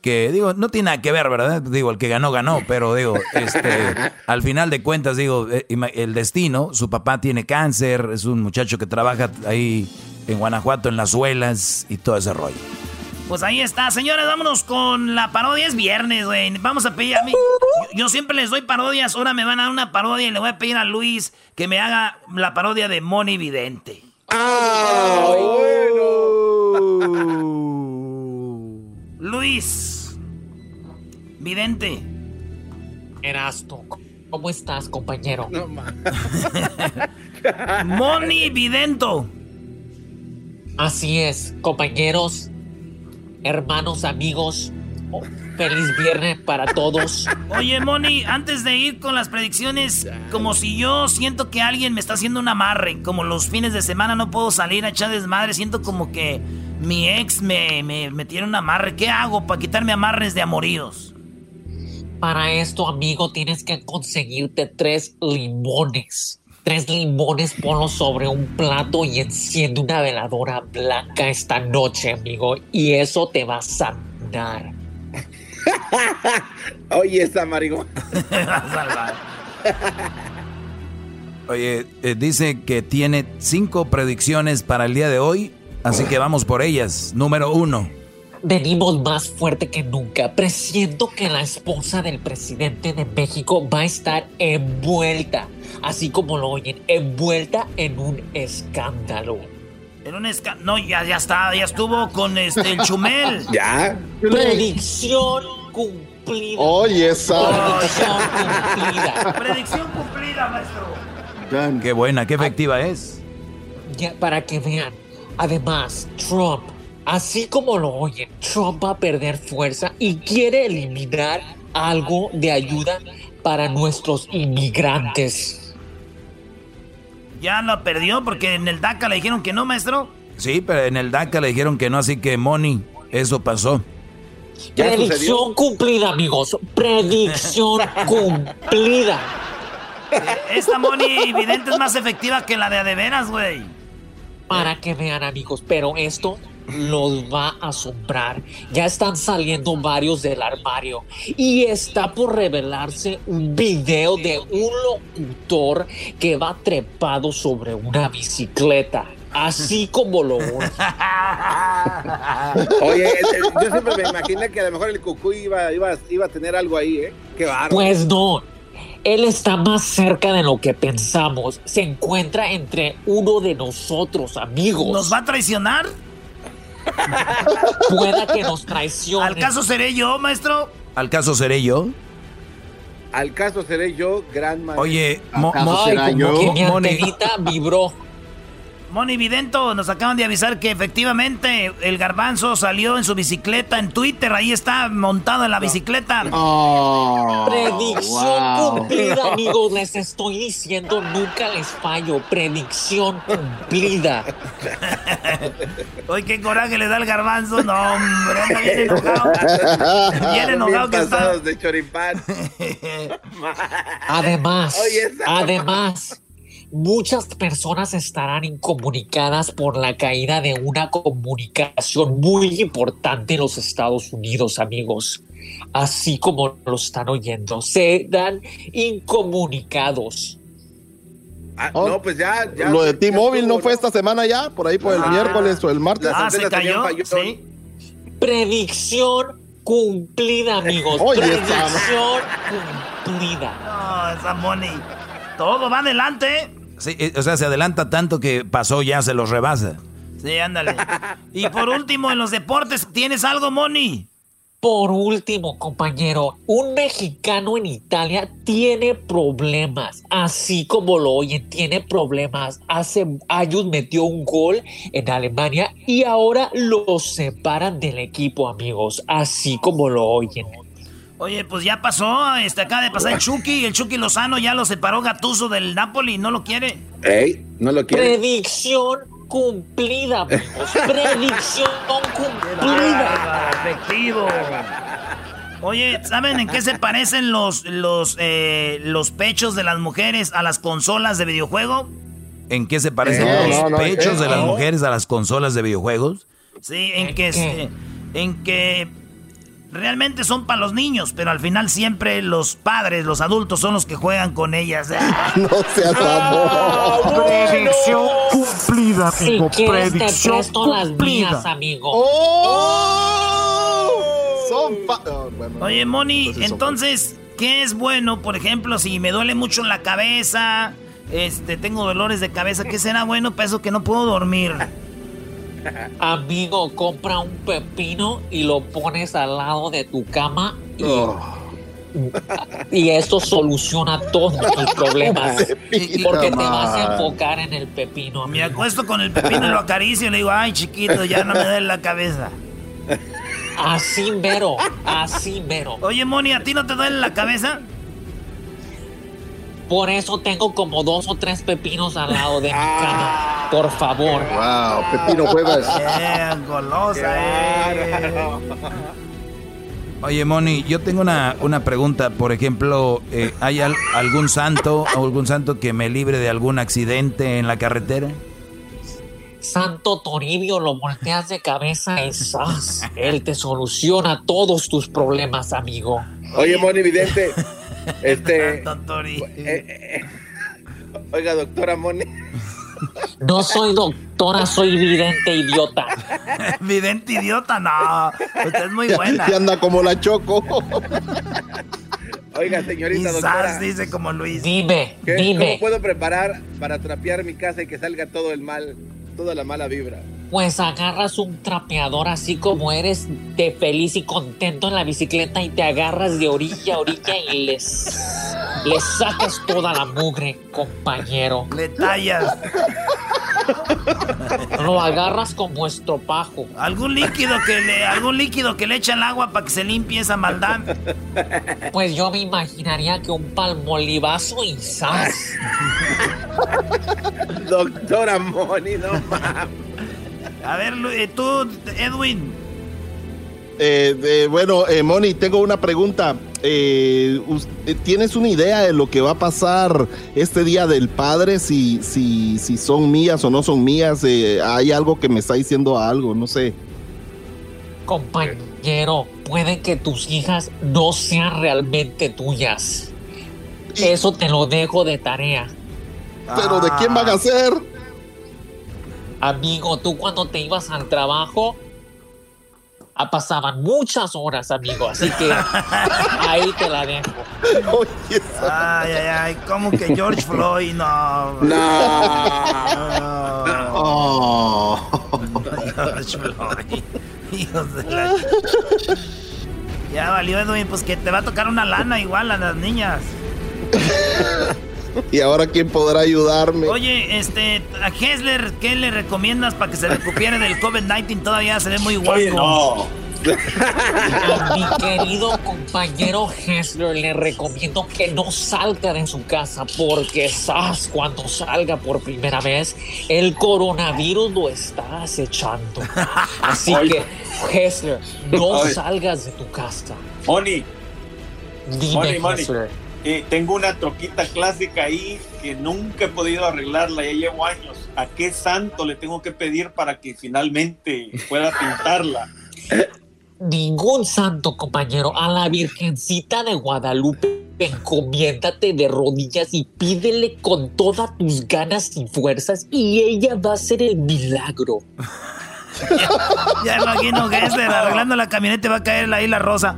que, digo, no tiene nada que ver, ¿verdad? Digo, el que ganó, ganó, pero digo, este, al final de cuentas, digo, eh, el destino, su papá tiene cáncer, es un muchacho que trabaja ahí en Guanajuato, en las suelas y todo ese rollo. Pues ahí está, señores, vámonos con la parodia. Es viernes, güey. Vamos a pedir a mí. Yo, yo siempre les doy parodias, ahora me van a dar una parodia y le voy a pedir a Luis que me haga la parodia de Moni Vidente. Luis. Vidente. Erasto, ¿cómo estás, compañero? Moni Vidento. Así es, compañeros, hermanos, amigos. oh, Feliz viernes para todos. Oye, Moni, antes de ir con las predicciones, como si yo siento que alguien me está haciendo un amarre, como los fines de semana no puedo salir a echar desmadre, siento como que mi ex me, me, me tiene un amarre. ¿Qué hago para quitarme amarres de amoríos? Para esto, amigo, tienes que conseguirte tres limones. Tres limones, ponlos sobre un plato y enciende una veladora blanca esta noche, amigo. Y eso te va a sanar. Oye, esa marihuana. Oye, eh, dice que tiene cinco predicciones para el día de hoy, así que vamos por ellas. Número uno. Venimos más fuerte que nunca. Presiento que la esposa del presidente de México va a estar envuelta, así como lo oyen, envuelta en un escándalo. En un esca... No, ya, ya está, ya estuvo con este, el Chumel. Ya. Predicción cumplida. Oye, esa. Predicción cumplida. Predicción cumplida, maestro. Qué buena, qué efectiva es. Ya, para que vean. Además, Trump, así como lo oyen, Trump va a perder fuerza y quiere eliminar algo de ayuda para nuestros inmigrantes. Ya lo perdió porque en el DACA le dijeron que no, maestro. Sí, pero en el DACA le dijeron que no, así que Moni, eso pasó. Predicción cumplida, amigos. Predicción cumplida. Esta Moni Vidente es más efectiva que la de a de veras, güey. Para que vean, amigos, pero esto los va a asombrar. Ya están saliendo varios del armario y está por revelarse un video de un locutor que va trepado sobre una bicicleta. Así como lo. Oye, eh, yo siempre me imaginé que a lo mejor el cucú iba, iba, iba a tener algo ahí, ¿eh? Qué bárbaro. Pues no. Él está más cerca de lo que pensamos. Se encuentra entre uno de nosotros, amigos. ¿Nos va a traicionar? Pueda que nos traicione. ¿Al caso seré yo, maestro? ¿Al caso seré yo? Al caso seré yo, gran maestro. Oye, Mo- Ay, Mo- como que mi antenita vibró. Moni Vidento, nos acaban de avisar que efectivamente el garbanzo salió en su bicicleta en Twitter. Ahí está montado en la bicicleta. Oh, Predicción wow. cumplida, amigos. Les estoy diciendo, nunca les fallo. Predicción cumplida. Oye, qué coraje le da el garbanzo. No, hombre, anda bien enojado. Bien enojado que está. de choripán. Además, Oye, además, muchas personas estarán incomunicadas por la caída de una comunicación muy importante en los Estados Unidos, amigos. Así como lo están oyendo, serán incomunicados. Ah, Oh, no, pues ya, ya. Lo de T-Mobile no fue esta semana ya, por ahí por el Ah. miércoles o el martes. Ah, se cayó. falló. Sí. Predicción cumplida, amigos. Oye, Predicción cumplida. No, esa Moni. Todo va adelante. Sí, eh, o sea, se adelanta tanto que pasó ya, se los rebasa. Sí, ándale. Y por último, en los deportes, ¿tienes algo, Moni? Por último, compañero, un mexicano en Italia tiene problemas, así como lo oyen, tiene problemas. Hace años metió un gol en Alemania y ahora lo separan del equipo, amigos, así como lo oyen. Oye, pues ya pasó, este, acaba de pasar el Chucky, el Chucky Lozano ya lo separó Gatuso del Napoli, no lo quiere. Ey, no lo quiere. Predicción cumplida. Predicción cumplida. Efectivo. Oye, ¿saben en qué se parecen los, los, eh, los pechos de las mujeres a las consolas de videojuego? ¿En qué se parecen No, los no, no, pechos ¿qué? de las mujeres a las consolas de videojuegos? Sí, en ¿En que, en que realmente son para los niños, pero al final siempre los padres, los adultos son los que juegan con ellas. No seas amor. Predicción Cumplida, Si amigo. te Predicción presto las mías, amigo. ¡Oh! Son pa- oh, bueno, Oye, Moni, son- entonces, ¿qué es bueno? Por ejemplo, si me duele mucho la cabeza, este, tengo dolores de cabeza, ¿qué será bueno para eso que no puedo dormir? Amigo, compra un pepino y lo pones al lado de tu cama y, Oh. Y esto soluciona todos tus problemas. Pepino, Porque te man. vas a enfocar en el pepino. Me acuesto con el pepino y lo acaricio y le digo, ay, chiquito, ya no me duele la cabeza. Así mero, así mero. Oye, Moni, ¿a ti no te duele la cabeza? Por eso tengo como dos o tres pepinos al lado de mi cama. Por favor. Wow, Pepino Cuevas. Bien, golosa, eh. Oye, Moni, yo tengo una, una pregunta. Por ejemplo, eh, ¿hay al- algún santo o algún santo que me libre de algún accidente en la carretera? Santo Toribio, lo volteas de cabeza y ¡zas! Él te soluciona todos tus problemas, amigo. Oye, Moni Vidente. Este. Santo eh, eh, oiga, doctora Moni. No soy doctora, soy vidente idiota. Vidente idiota, no. Usted es muy buena. Y anda como la choco. Oiga, señorita Y doctora. Dice como Luis. Dime, ¿qué- dime. ¿Cómo puedo preparar para trapear mi casa y que salga todo el mal, toda la mala vibra? Pues agarras un trapeador así como eres de feliz y contento en la bicicleta y te agarras de orilla a orilla y les, les sacas toda la mugre, compañero. Le tallas. Lo agarras como estropajo. ¿Algún líquido que le, algún líquido que le echa al agua para que se limpie esa maldad? Pues yo me imaginaría que un palmolivazo y ¡zas! Doctora Moni, no mames. A ver, eh, tú, Edwin. Eh, eh, bueno, eh, Moni, tengo una pregunta. ¿Tienes una idea de lo que va a pasar este día del padre? Si, si, si son mías o no son mías. Eh, hay algo que me está diciendo algo, no sé. Compañero, puede que tus hijas no sean realmente tuyas. Eso te lo dejo de tarea. Pero ¿de quién van a ser? Amigo, tú cuando te ibas al trabajo, ah, pasaban muchas horas, amigo. Así que ahí te la dejo. Ay, ay, ay, como que George Floyd, no. Oh. George Floyd. Hijos de la... Ya valió, Edwin, pues que te va a tocar una lana igual a las niñas. ¿Y ahora quién podrá ayudarme? Oye, este, a Hessler, ¿qué le recomiendas para que se recupere del COVID-19? Todavía se ve muy guapo. A mi querido compañero Hessler le recomiendo que no salga de su casa porque sabes cuando salga por primera vez el coronavirus lo está acechando. Así Oye. que Hessler, no Oye. salgas de tu casa. Moni, Dime, Moni. Hessler. Eh, tengo una troquita clásica ahí que nunca he podido arreglarla, ya llevo años. ¿A qué santo le tengo que pedir para que finalmente pueda pintarla? Ningún santo, compañero. A la Virgencita de Guadalupe, encomiéndate de rodillas y pídele con todas tus ganas y fuerzas y ella va a hacer el milagro. Ya imagino Hessler arreglando la camioneta y va a caer la isla rosa.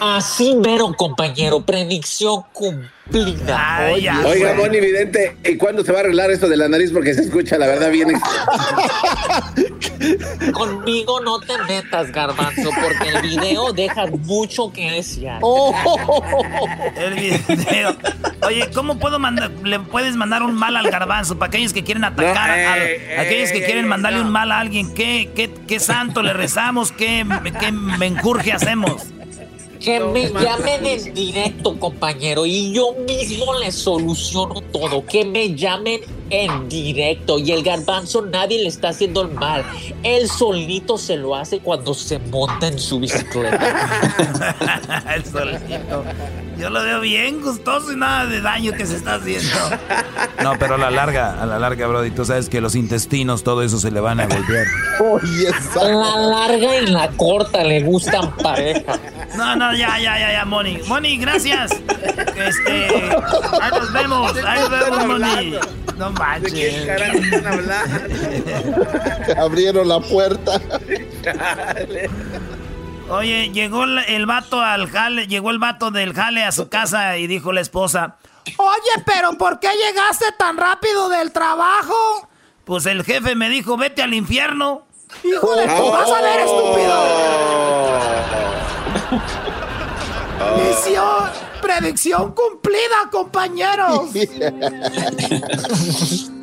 Así mero, compañero. Predicción cumplida. Ay, Oiga, Moni Vidente, ¿y cuándo se va a arreglar esto de la nariz? Porque se escucha, la verdad, bien. Conmigo no te metas, garbanzo, porque el video deja mucho que desear. El video. Oye, ¿cómo puedo mandar? ¿Le puedes mandar un mal al garbanzo para aquellos que quieren atacar? No, a- ey, a aquellos que ey, quieren ey, mandarle no. un mal a alguien. ¿Qué, qué, qué santo le rezamos? ¿Qué, qué menjurje hacemos? Que me llamen en directo, compañero, y yo mismo les soluciono todo. Que me llamen en directo. Y el garbanzo nadie le está haciendo el mal. Él solito se lo hace cuando se monta en su bicicleta. El solito. Yo lo veo bien gustoso y nada de daño que se está haciendo. No, pero a la larga, a la larga, Brody, tú sabes que los intestinos, todo eso se le van a golpear. La larga y la corta le gustan pareja. No, no, ya, ya, ya, ya, Moni. Moni, gracias. Este, ahí nos vemos, ahí nos vemos, Moni. No manches. ¿De qué carajo están hablando? Abrieron la puerta. Oye, llegó el, vato al jale, llegó el vato del jale a su casa y dijo la esposa, Oye, pero ¿por qué llegaste tan rápido del trabajo? Pues el jefe me dijo, vete al infierno. Hijo de vas a ver, estúpido. Misión, predicción cumplida, compañeros.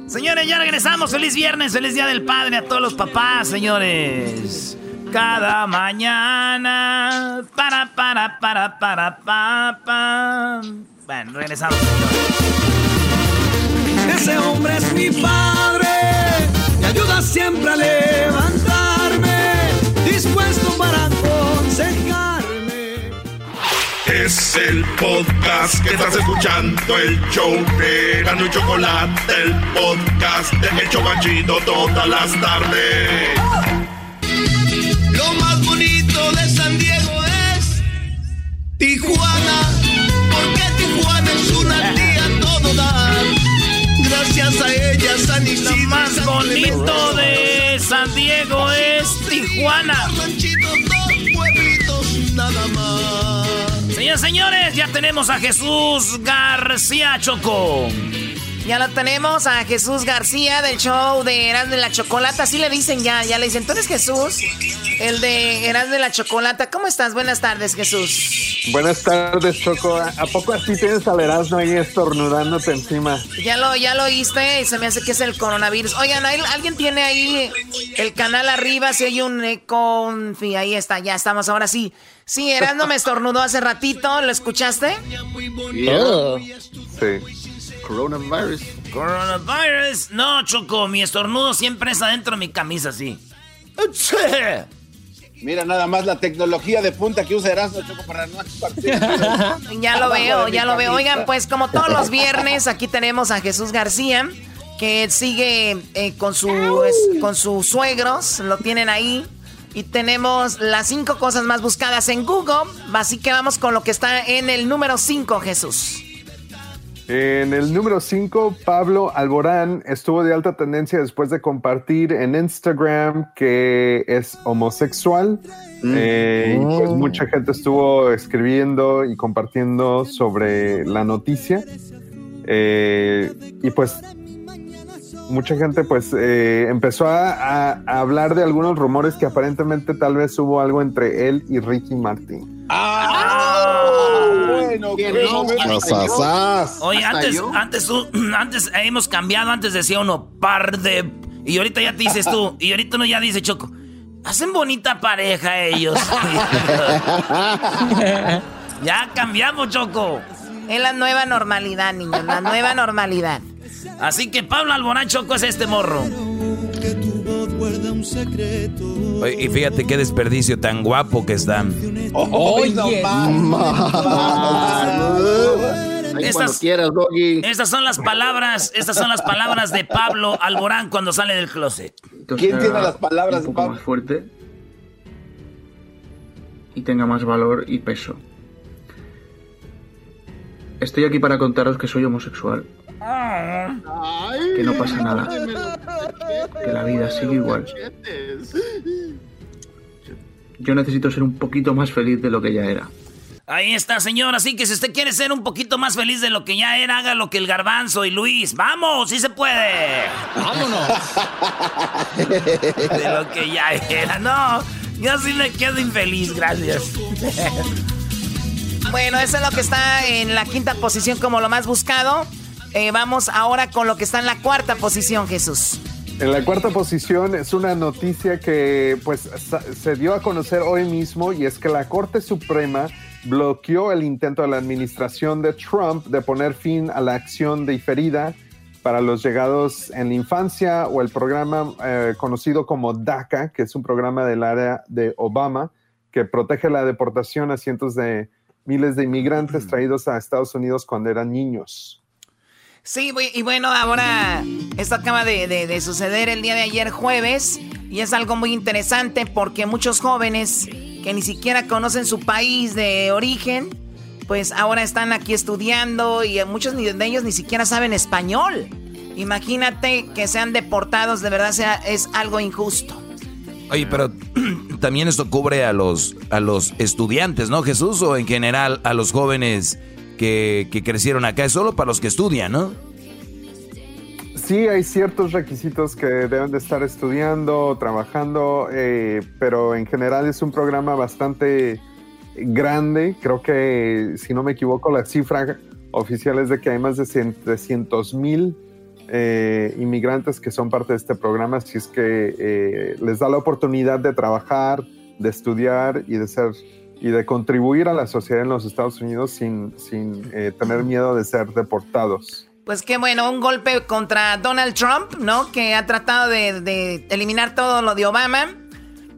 Señores, ya regresamos. Feliz viernes, feliz día del padre a todos los papás, señores. Cada mañana. Para, para, para, para, para, para. Bueno, regresamos, Ese hombre es mi padre. Me ayuda siempre a levantarme. Es el podcast que estás escuchando, el show de Gano y Chocolate, el podcast de El Chocachito todas las tardes. Lo más bonito de San Diego es Tijuana, porque Tijuana es una tía todo dar. Gracias a ella San Isidro. Lo más bonito de San Diego es Tijuana. nada más. Señores, señores, ya tenemos a Jesús García Choco. Ya lo tenemos a Jesús García del show de Eras de la Chocolata. Así le dicen ya, ya le dicen, ¿tú eres Jesús? El de Eras de la Chocolata. ¿Cómo estás? Buenas tardes, Jesús. Buenas tardes, Choco. ¿A poco así tienes al Erasmo ahí estornudándote encima? Ya lo, ya lo oíste y se me hace que es el coronavirus. Oigan, ¿hay- ¿alguien tiene ahí el canal arriba? Si hay un eco, sí, ahí está, ya estamos, ahora sí. Sí, Erasmo me estornudó hace ratito, ¿lo escuchaste? Sí. Coronavirus. Coronavirus. No, Choco, mi estornudo siempre es adentro de mi camisa, sí. Mira nada más la tecnología de punta que usa Erasmo Choco para no. Ya lo veo, ya lo veo. Oigan, pues como todos los viernes, aquí tenemos a Jesús García, que sigue eh, con, su, es- con sus suegros, lo tienen ahí. Y tenemos las cinco cosas más buscadas en Google. Así que vamos con lo que está en el número 5, Jesús. En el número 5, Pablo Alborán estuvo de alta tendencia después de compartir en Instagram que es homosexual. Eh, y pues mucha gente estuvo escribiendo y compartiendo sobre la noticia. Eh, y pues mucha gente pues eh, empezó a, a- a hablar de algunos rumores que aparentemente tal vez hubo algo entre él y Ricky Martin. bueno, ¿Quién qué no? momento. Sasasas. Oye, antes, yo. antes, tú- antes hemos cambiado, antes decía uno par de... Y ahorita ya te dices tú, y ahorita uno ya dice Choco, hacen bonita pareja ellos. ya cambiamos, Choco. Es la nueva normalidad, niños, la nueva normalidad. Así que Pablo Alborán Choco es este morro. Que tu voz guarda un secreto. Oye, y fíjate qué desperdicio tan guapo que están. Oye, Ahí cuando Estas- quieras, Doggy. Estas son las palabras, estas son las palabras de Pablo Alborán cuando sale del closet. ¿Quién tiene las palabras de un poco Pablo? más fuerte y tenga más valor y peso. Estoy aquí para contaros que soy homosexual, que no pasa nada, que la vida sigue igual. Yo necesito ser un poquito más feliz de lo que ya era. Ahí está, señor. Así que si usted quiere ser un poquito más feliz de lo que ya era, haga lo que el garbanzo y Luis. ¡Vamos! ¡Sí se puede! vámonos. De lo que ya era. No, yo sí me quedo infeliz, gracias. Bueno, eso es lo que está en la quinta posición como lo más buscado. Eh, vamos ahora con lo que está en la cuarta posición, Jesús. En la cuarta posición es una noticia que pues se dio a conocer hoy mismo y es que la Corte Suprema bloqueó el intento de la administración de Trump de poner fin a la acción diferida para los llegados en la infancia o el programa eh, conocido como DACA, que es un programa del área de Obama que protege la deportación a cientos de miles de inmigrantes traídos a Estados Unidos cuando eran niños. Sí, y bueno, ahora esto acaba de, de- de suceder el día de ayer jueves y es algo muy interesante porque muchos jóvenes que ni siquiera conocen su país de origen, pues ahora están aquí estudiando y muchos de ellos ni siquiera saben español. Imagínate que sean deportados, de verdad sea, es algo injusto. Oye, pero también esto cubre a los, a los estudiantes, ¿no, Jesús? O en general a los jóvenes que, que crecieron acá. Es solo para los que estudian, ¿no? Sí, hay ciertos requisitos que deben de estar estudiando, trabajando, eh, pero en general es un programa bastante grande. Creo que, si no me equivoco, la cifra oficial es de que hay más de 300 mil eh, inmigrantes que son parte de este programa, así es que eh, les da la oportunidad de trabajar, de estudiar y de ser y de contribuir a la sociedad en los Estados Unidos sin, sin eh, tener miedo de ser deportados. Pues qué bueno, un golpe contra Donald Trump, ¿no? Que ha tratado de, de eliminar todo lo de Obama.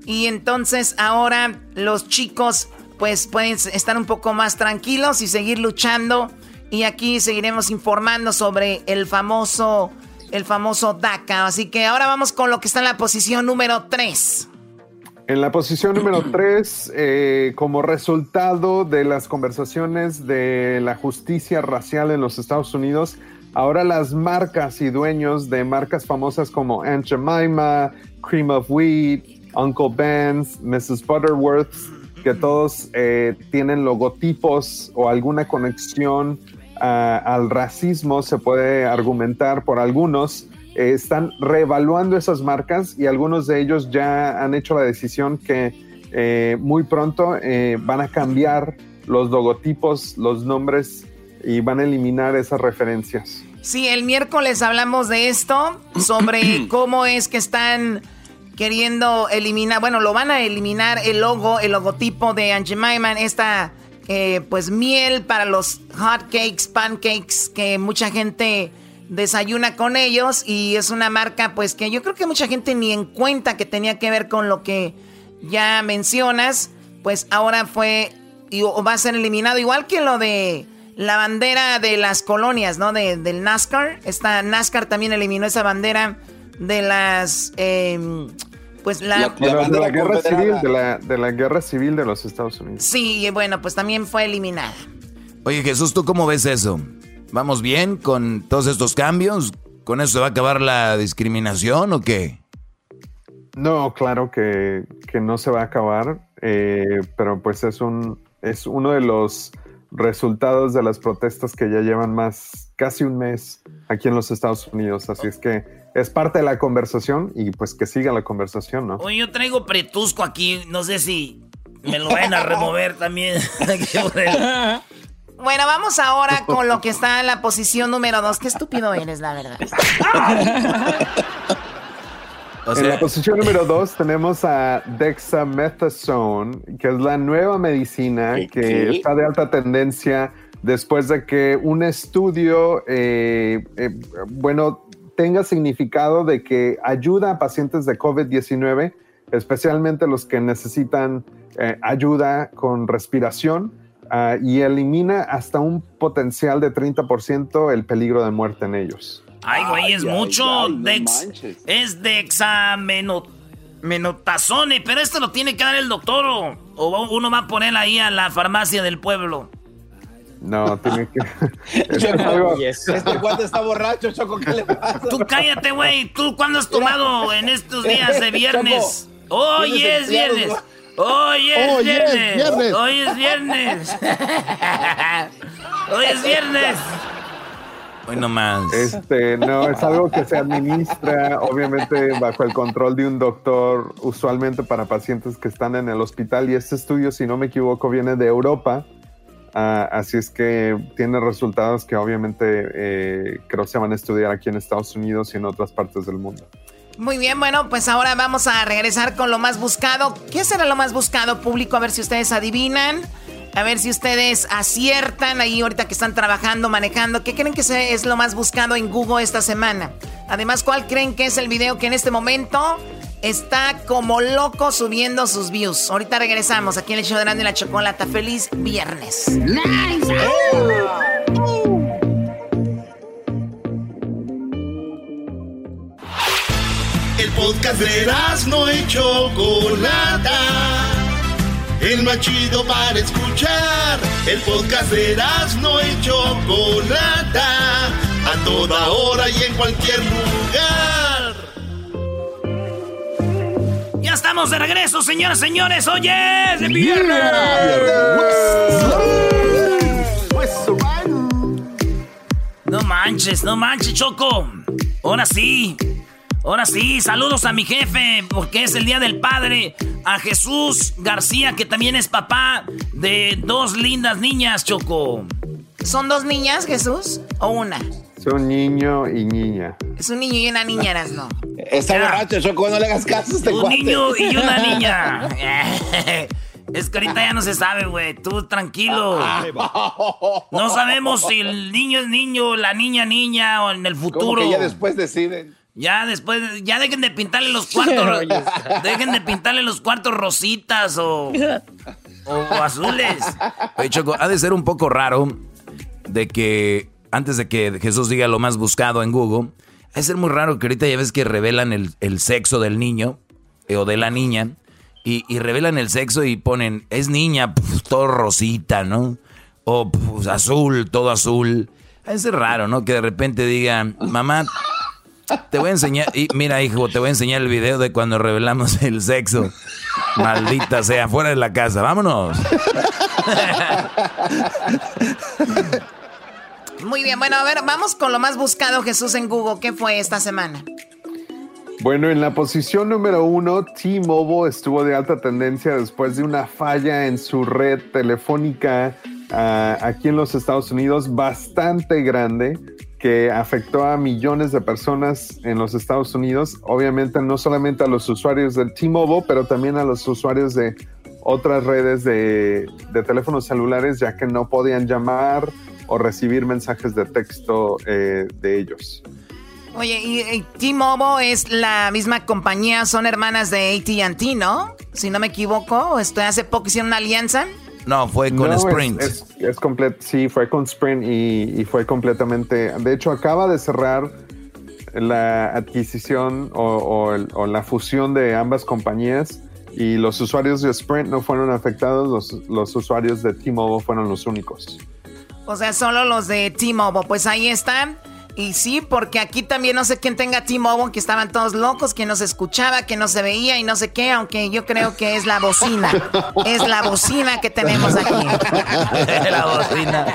Y entonces ahora los chicos pues pueden estar un poco más tranquilos y seguir luchando. Y aquí seguiremos informando sobre el famoso, el famoso DACA. Así que ahora vamos con lo que está en la posición número 3. En la posición número 3, eh, como resultado de las conversaciones de la justicia racial en los Estados Unidos, ahora las marcas y dueños de marcas famosas como Aunt Jemima, Cream of Wheat, Uncle Ben's, Mrs. Butterworth, que todos eh, tienen logotipos o alguna conexión ah, al racismo, se puede argumentar por algunos, eh, están reevaluando esas marcas y algunos de ellos ya han hecho la decisión que eh, muy pronto van a cambiar los logotipos, los nombres y van a eliminar esas referencias. Sí, el miércoles hablamos de esto, sobre cómo es que están queriendo eliminar, bueno, lo van a eliminar el logo, el logotipo de Aunt Jemima, esta eh, pues miel para los hot cakes, pancakes, que mucha gente desayuna con ellos y es una marca pues que yo creo que mucha gente ni en cuenta que tenía que ver con lo que ya mencionas, pues ahora fue y va a ser eliminado igual que lo de la bandera de las colonias, ¿no? De, del NASCAR. Esta NASCAR también eliminó esa bandera de las em, pues la, de, la, guerra civil de la, de la guerra civil de los Estados Unidos. Sí, bueno, pues también fue eliminada. Oye Jesús, ¿tú cómo ves eso? ¿Vamos bien con todos estos cambios? ¿Con eso se va a acabar la discriminación o qué? No, claro que, que no se va a acabar, eh, pero pues es un es uno de los resultados de las protestas que ya llevan más casi un mes aquí en los Estados Unidos. Así es que es parte de la conversación y pues que siga la conversación, ¿no? Oye, yo traigo pretusco aquí, no sé si me lo van a remover también. bueno, vamos ahora con lo que está en la posición número dos. Qué estúpido eres, la verdad. en la posición número dos tenemos a dexamethasone, que es la nueva medicina que está de alta tendencia después de que un estudio, eh, eh, bueno, tenga significado de que ayuda a pacientes de COVID-19, especialmente los que necesitan eh, ayuda con respiración, ah, y elimina hasta un potencial de 30% el peligro de muerte en ellos. Ay, güey, es mucho. Dex, es dexamenotazone, pero esto lo tiene que dar el doctor o, o uno va a poner ahí a la farmacia del pueblo. No, tiene que. Este guante está borracho, Choco, ¿qué le pasa? Tú cállate, güey. ¿Tú cuándo has tomado en estos días de viernes? Hoy es viernes. Hoy es viernes. Hoy es viernes. Hoy es viernes. Hoy no más. Este, no, es algo que se administra, obviamente, bajo el control de un doctor, usualmente para pacientes que están en el hospital. Y este estudio, si no me equivoco, viene de Europa Ah, así es que tiene resultados que obviamente eh, creo se van a estudiar aquí en Estados Unidos y en otras partes del mundo. Muy bien, bueno, pues ahora vamos a regresar con lo más buscado. ¿Qué será lo más buscado público? A ver si ustedes adivinan. A ver si ustedes aciertan ahí ahorita que están trabajando, manejando. ¿Qué creen que es lo más buscado en Google esta semana? Además, ¿cuál creen que es el video que en este momento está como loco subiendo sus views. Ahorita regresamos aquí en el show de y la Chocolata. Feliz viernes. Nice. Podcast de no y Chocolata. El más chido para escuchar. El podcast de no y Chocolata. A toda hora y en cualquier lugar. Ya estamos de regreso, señoras y señores. Oye, es de viernes. No manches, no manches, Choco. Ahora sí. Ahora sí, saludos a mi jefe, porque es el Día del Padre. A Jesús García, que también es papá de dos lindas niñas, Choco. ¿Son dos niñas, Jesús? ¿O una? Es un niño y niña. Es un niño y una niña, eras no. Está borracho, Choco, no le hagas caso a este Un cuate. niño y una niña. Es que ahorita ya no se sabe, güey. Tú tranquilo. No sabemos si el niño es niño, la niña niña o en el Como futuro. que ya después deciden. Ya después, ya dejen de pintarle los cuartos. dejen de pintarle los cuartos rositas o, o azules. Oye, Choco, ha de ser un poco raro de que antes de que Jesús diga lo más buscado en Google, ha de ser muy raro que ahorita ya ves que revelan el, el sexo del niño eh, o de la niña y, y revelan el sexo y ponen, es niña, pf, todo rosita, ¿no? O pf, azul, todo azul. Ha de ser raro, ¿no? Que de repente digan, mamá, te voy a enseñar, y mira hijo, te voy a enseñar el video de cuando revelamos el sexo. Maldita sea, fuera de la casa, vámonos. Muy bien, bueno, a ver, vamos con lo más buscado, Jesús, en Google. ¿Qué fue esta semana? Bueno, en la posición número uno, T-Mobile estuvo de alta tendencia después de una falla en su red telefónica ah, aquí en los Estados Unidos bastante grande que afectó a millones de personas en los Estados Unidos. Obviamente no solamente a los usuarios del T-Mobile, pero también a los usuarios de otras redes de, teléfonos celulares, ya que no podían llamar o recibir mensajes de texto eh, de ellos. Oye, y, T-Mobile es la misma compañía, son hermanas de AT&T, ¿no? Si no me equivoco, esto hace poco hicieron una alianza. No, fue con No, Sprint. Es, es complet- sí, fue con Sprint y, y fue completamente. De hecho, acaba de cerrar la adquisición o, o el- o la fusión de ambas compañías y los usuarios de Sprint no fueron afectados, los, los usuarios de T-Mobile fueron los únicos. O sea, solo los de T-Mobile. Pues ahí están. Y sí, porque aquí también no sé quién tenga T-Mobile, que estaban todos locos, que no se escuchaba, que no se veía y no sé qué, aunque yo creo que es la bocina. Es la bocina que tenemos aquí. la bocina.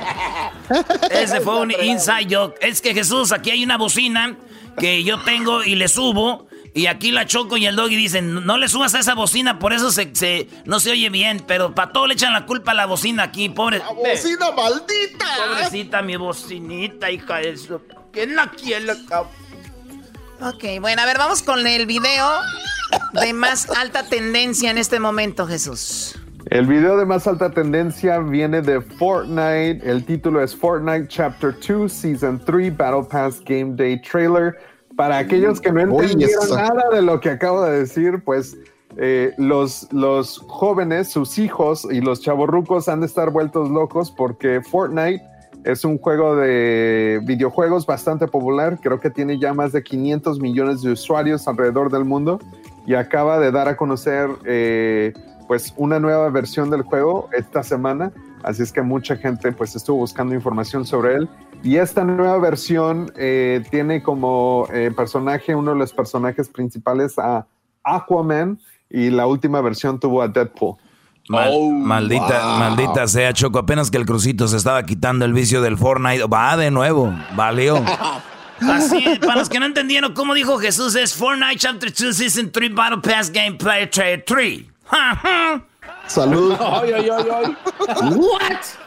Ese fue un inside joke. Es que Jesús, aquí hay una bocina que yo tengo y le subo. Y aquí la Choco y el Doggy dicen, no le subas a esa bocina, por eso se, se- no se oye bien. Pero para todo le echan la culpa a la bocina aquí, pobre. ¡Bocina maldita! Pobrecita mi bocinita, hija de eso. ¿Quién la quiere? cabrón? Ok, bueno, a ver, vamos con el video de más alta tendencia en este momento, Jesús. El video de más alta tendencia viene de Fortnite. El título es Fortnite Chapter 2 Season 3 Battle Pass Game Day Trailer. Para aquellos que no entendieron nada de lo que acabo de decir, pues eh, los, los jóvenes, sus hijos y los chavorrucos han de estar vueltos locos porque Fortnite es un juego de videojuegos bastante popular. Creo que tiene ya más de 500 millones de usuarios alrededor del mundo y acaba de dar a conocer eh, pues una nueva versión del juego esta semana. Así es que mucha gente pues estuvo buscando información sobre él. Y esta nueva versión eh, tiene como eh, personaje, uno de los personajes principales a Aquaman y la última versión tuvo a Deadpool. Mal- Oh, maldita, wow. maldita sea, Choco. Apenas que el crucito se estaba quitando el vicio del Fortnite. Va de nuevo. Valió. Así, para los que no entendieron cómo dijo Jesús, es Fortnite Chapter 2 Season 3 Battle Pass Gameplay Trailer 3. Ja, ja. Salud. Ay, ay, ay, ay. What?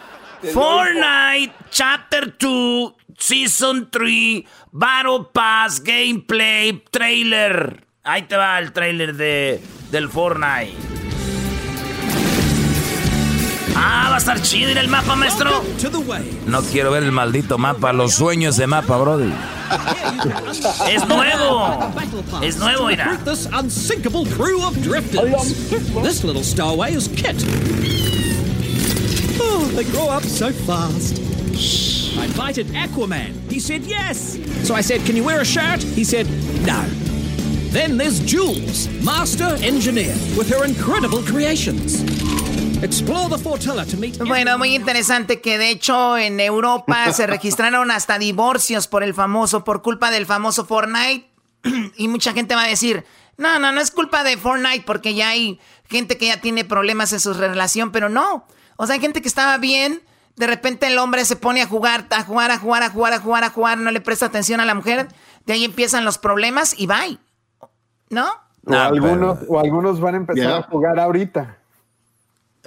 Fortnite Chapter 2 Season 3 Battle Pass Gameplay Trailer. Ahí te va el trailer de, del Fortnite. Ah, va a estar chido ir el mapa, maestro. No quiero ver el maldito mapa. Los sueños de mapa, brody. Es nuevo. Es nuevo, mira. This unsinkable crew of drifters. This little stowaway is Kit. Oh, they grow up so fast. I invited Aquaman. He said yes. So I said, Can you wear a shirt? He said, No. Then there's Jules, master engineer, with her incredible creations. Explore the Fortilla to meet. Bueno, muy interesante que de hecho en Europa se registraron hasta divorcios por el famoso, por culpa del famoso Fortnite. y mucha gente va a decir, no, no, no es culpa de Fortnite porque ya hay gente que ya tiene problemas en su relación, pero no. O sea, hay gente que estaba bien, de repente el hombre se pone a jugar, a jugar, a jugar, a jugar, a jugar, a jugar, no le presta atención a la mujer, de ahí empiezan los problemas y bye. ¿No? O, algunos, o algunos van a empezar a jugar ahorita.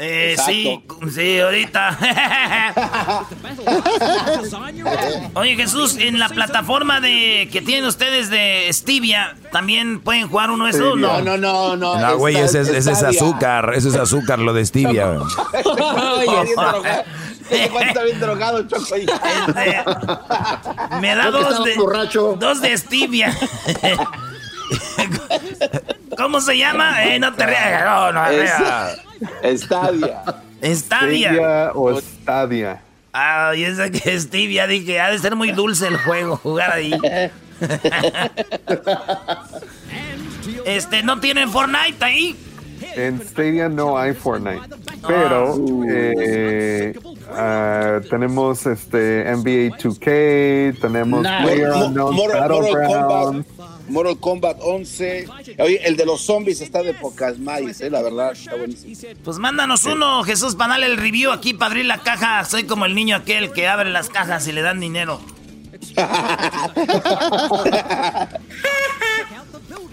Eh, sí, sí, ahorita. Oye, Jesús, en la plataforma de que tienen ustedes de Stevia, ¿también pueden jugar uno de esos? No, no, no, no. No, güey, ese, es- azúcar, ese es azúcar, lo de stevia. Está bien drogado. Choco. ahí. Me da dos de, dos de Stevia. ¿Cómo se llama? Eh, no te rías. No, no, rías. Estadia. Stadia. Stevia o Stadia. Ah, y esa que es Stevia, dije, ha de ser muy dulce el juego, jugar ahí. este, ¿no tienen Fortnite ahí? En Stadia no hay Fortnite, pero eh, ah, tenemos este NBA 2K, tenemos Mo- Player Unknown Mortal. Kombat, Mortal Kombat 11. Oye, el de los zombies está de pocas maíz, eh, la verdad, está buenísimo. Pues mándanos uno, Jesús, para darle el review aquí, para abrir la caja. Soy como el niño aquel que abre las cajas y le dan dinero.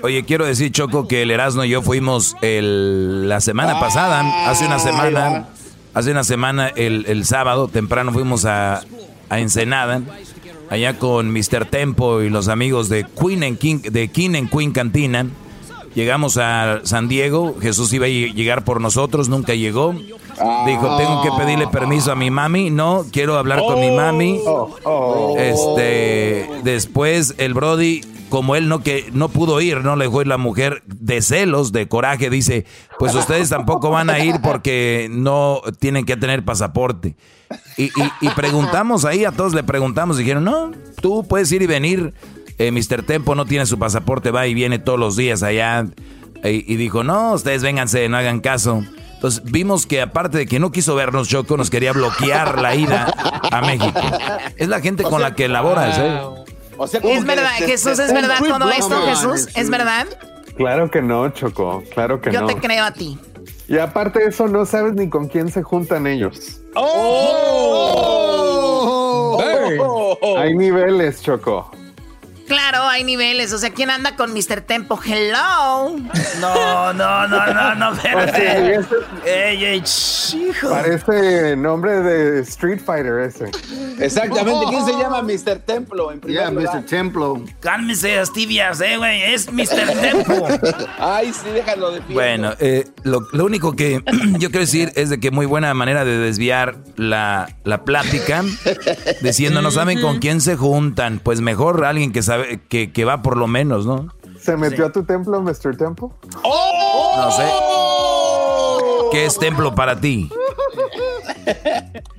Oye, quiero decir, Choco, que el Erasmo y yo fuimos el- la semana pasada, hace una semana, hace una semana, el, el sábado, temprano fuimos a, a Ensenada, allá con Mr. Tempo y los amigos de Queen and King, de King and Queen Cantina. Llegamos a San Diego, Jesús iba a ll- llegar por nosotros, nunca llegó. Dijo, tengo que pedirle permiso a mi mami. No, quiero hablar con mi mami. Este, después el Brody, como él no que no pudo ir, no le dejó ir la mujer de celos, de coraje, dice, pues ustedes tampoco van a ir porque no tienen que tener pasaporte. Y, y- y preguntamos ahí, a todos le preguntamos, dijeron, no, tú puedes ir y venir. Eh, Mr. Tempo no tiene su pasaporte, va y viene todos los días allá. Eh, y dijo, no, ustedes vénganse, no hagan caso. Entonces vimos que aparte de que no quiso vernos, Choco nos quería bloquear la ida a México. Es la gente con la que laboras, ¿eh? O sea, como Es que verdad, Jesús, ¿es verdad todo No esto, Jesús? ¿Es verdad? Claro que no, Choco, claro que Yo no. te creo a ti. Y aparte de eso, no sabes ni con quién se juntan ellos. Hay niveles, Choco. Claro, hay niveles. O sea, ¿quién anda con Mr. Tempo? Hello. No, no, no, no, no, espérate. Ey, ey, hijo. Parece nombre de Street Fighter ese. Exactamente. ¿Quién se llama Mr. Templo en primer Yeah, lugar? Mr. Templo. Cálmese, Stivias, eh, güey. Es Mr. Tempo. Ay, sí, déjalo de pie. Bueno, eh, lo, lo único que yo quiero decir es de que muy buena manera de desviar la, la plática, diciendo no saben con quién se juntan, pues mejor alguien que sabe que, que va por lo menos, ¿no? ¿Se metió a tu templo, Mr. Temple? No sé. ¿Qué es templo para ti?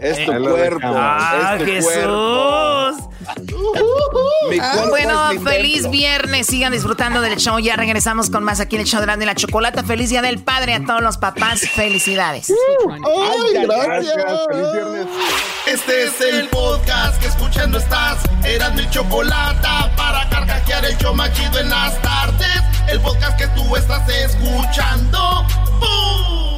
Es tu Ahí lo cuerpo. Ah, es tu Jesús. cuerpo. Mi Ah, bueno, es mi feliz templo. viernes. Sigan disfrutando del show. Ya regresamos con más aquí en el show de la Chocolata. Feliz Día del Padre a todos los papás. Felicidades. Ay, gracias. Feliz viernes. Este es el podcast que escuchando estás. Eran mi chocolate para carcajear el show más chido en las tardes. El podcast que tú estás escuchando. ¡Bum!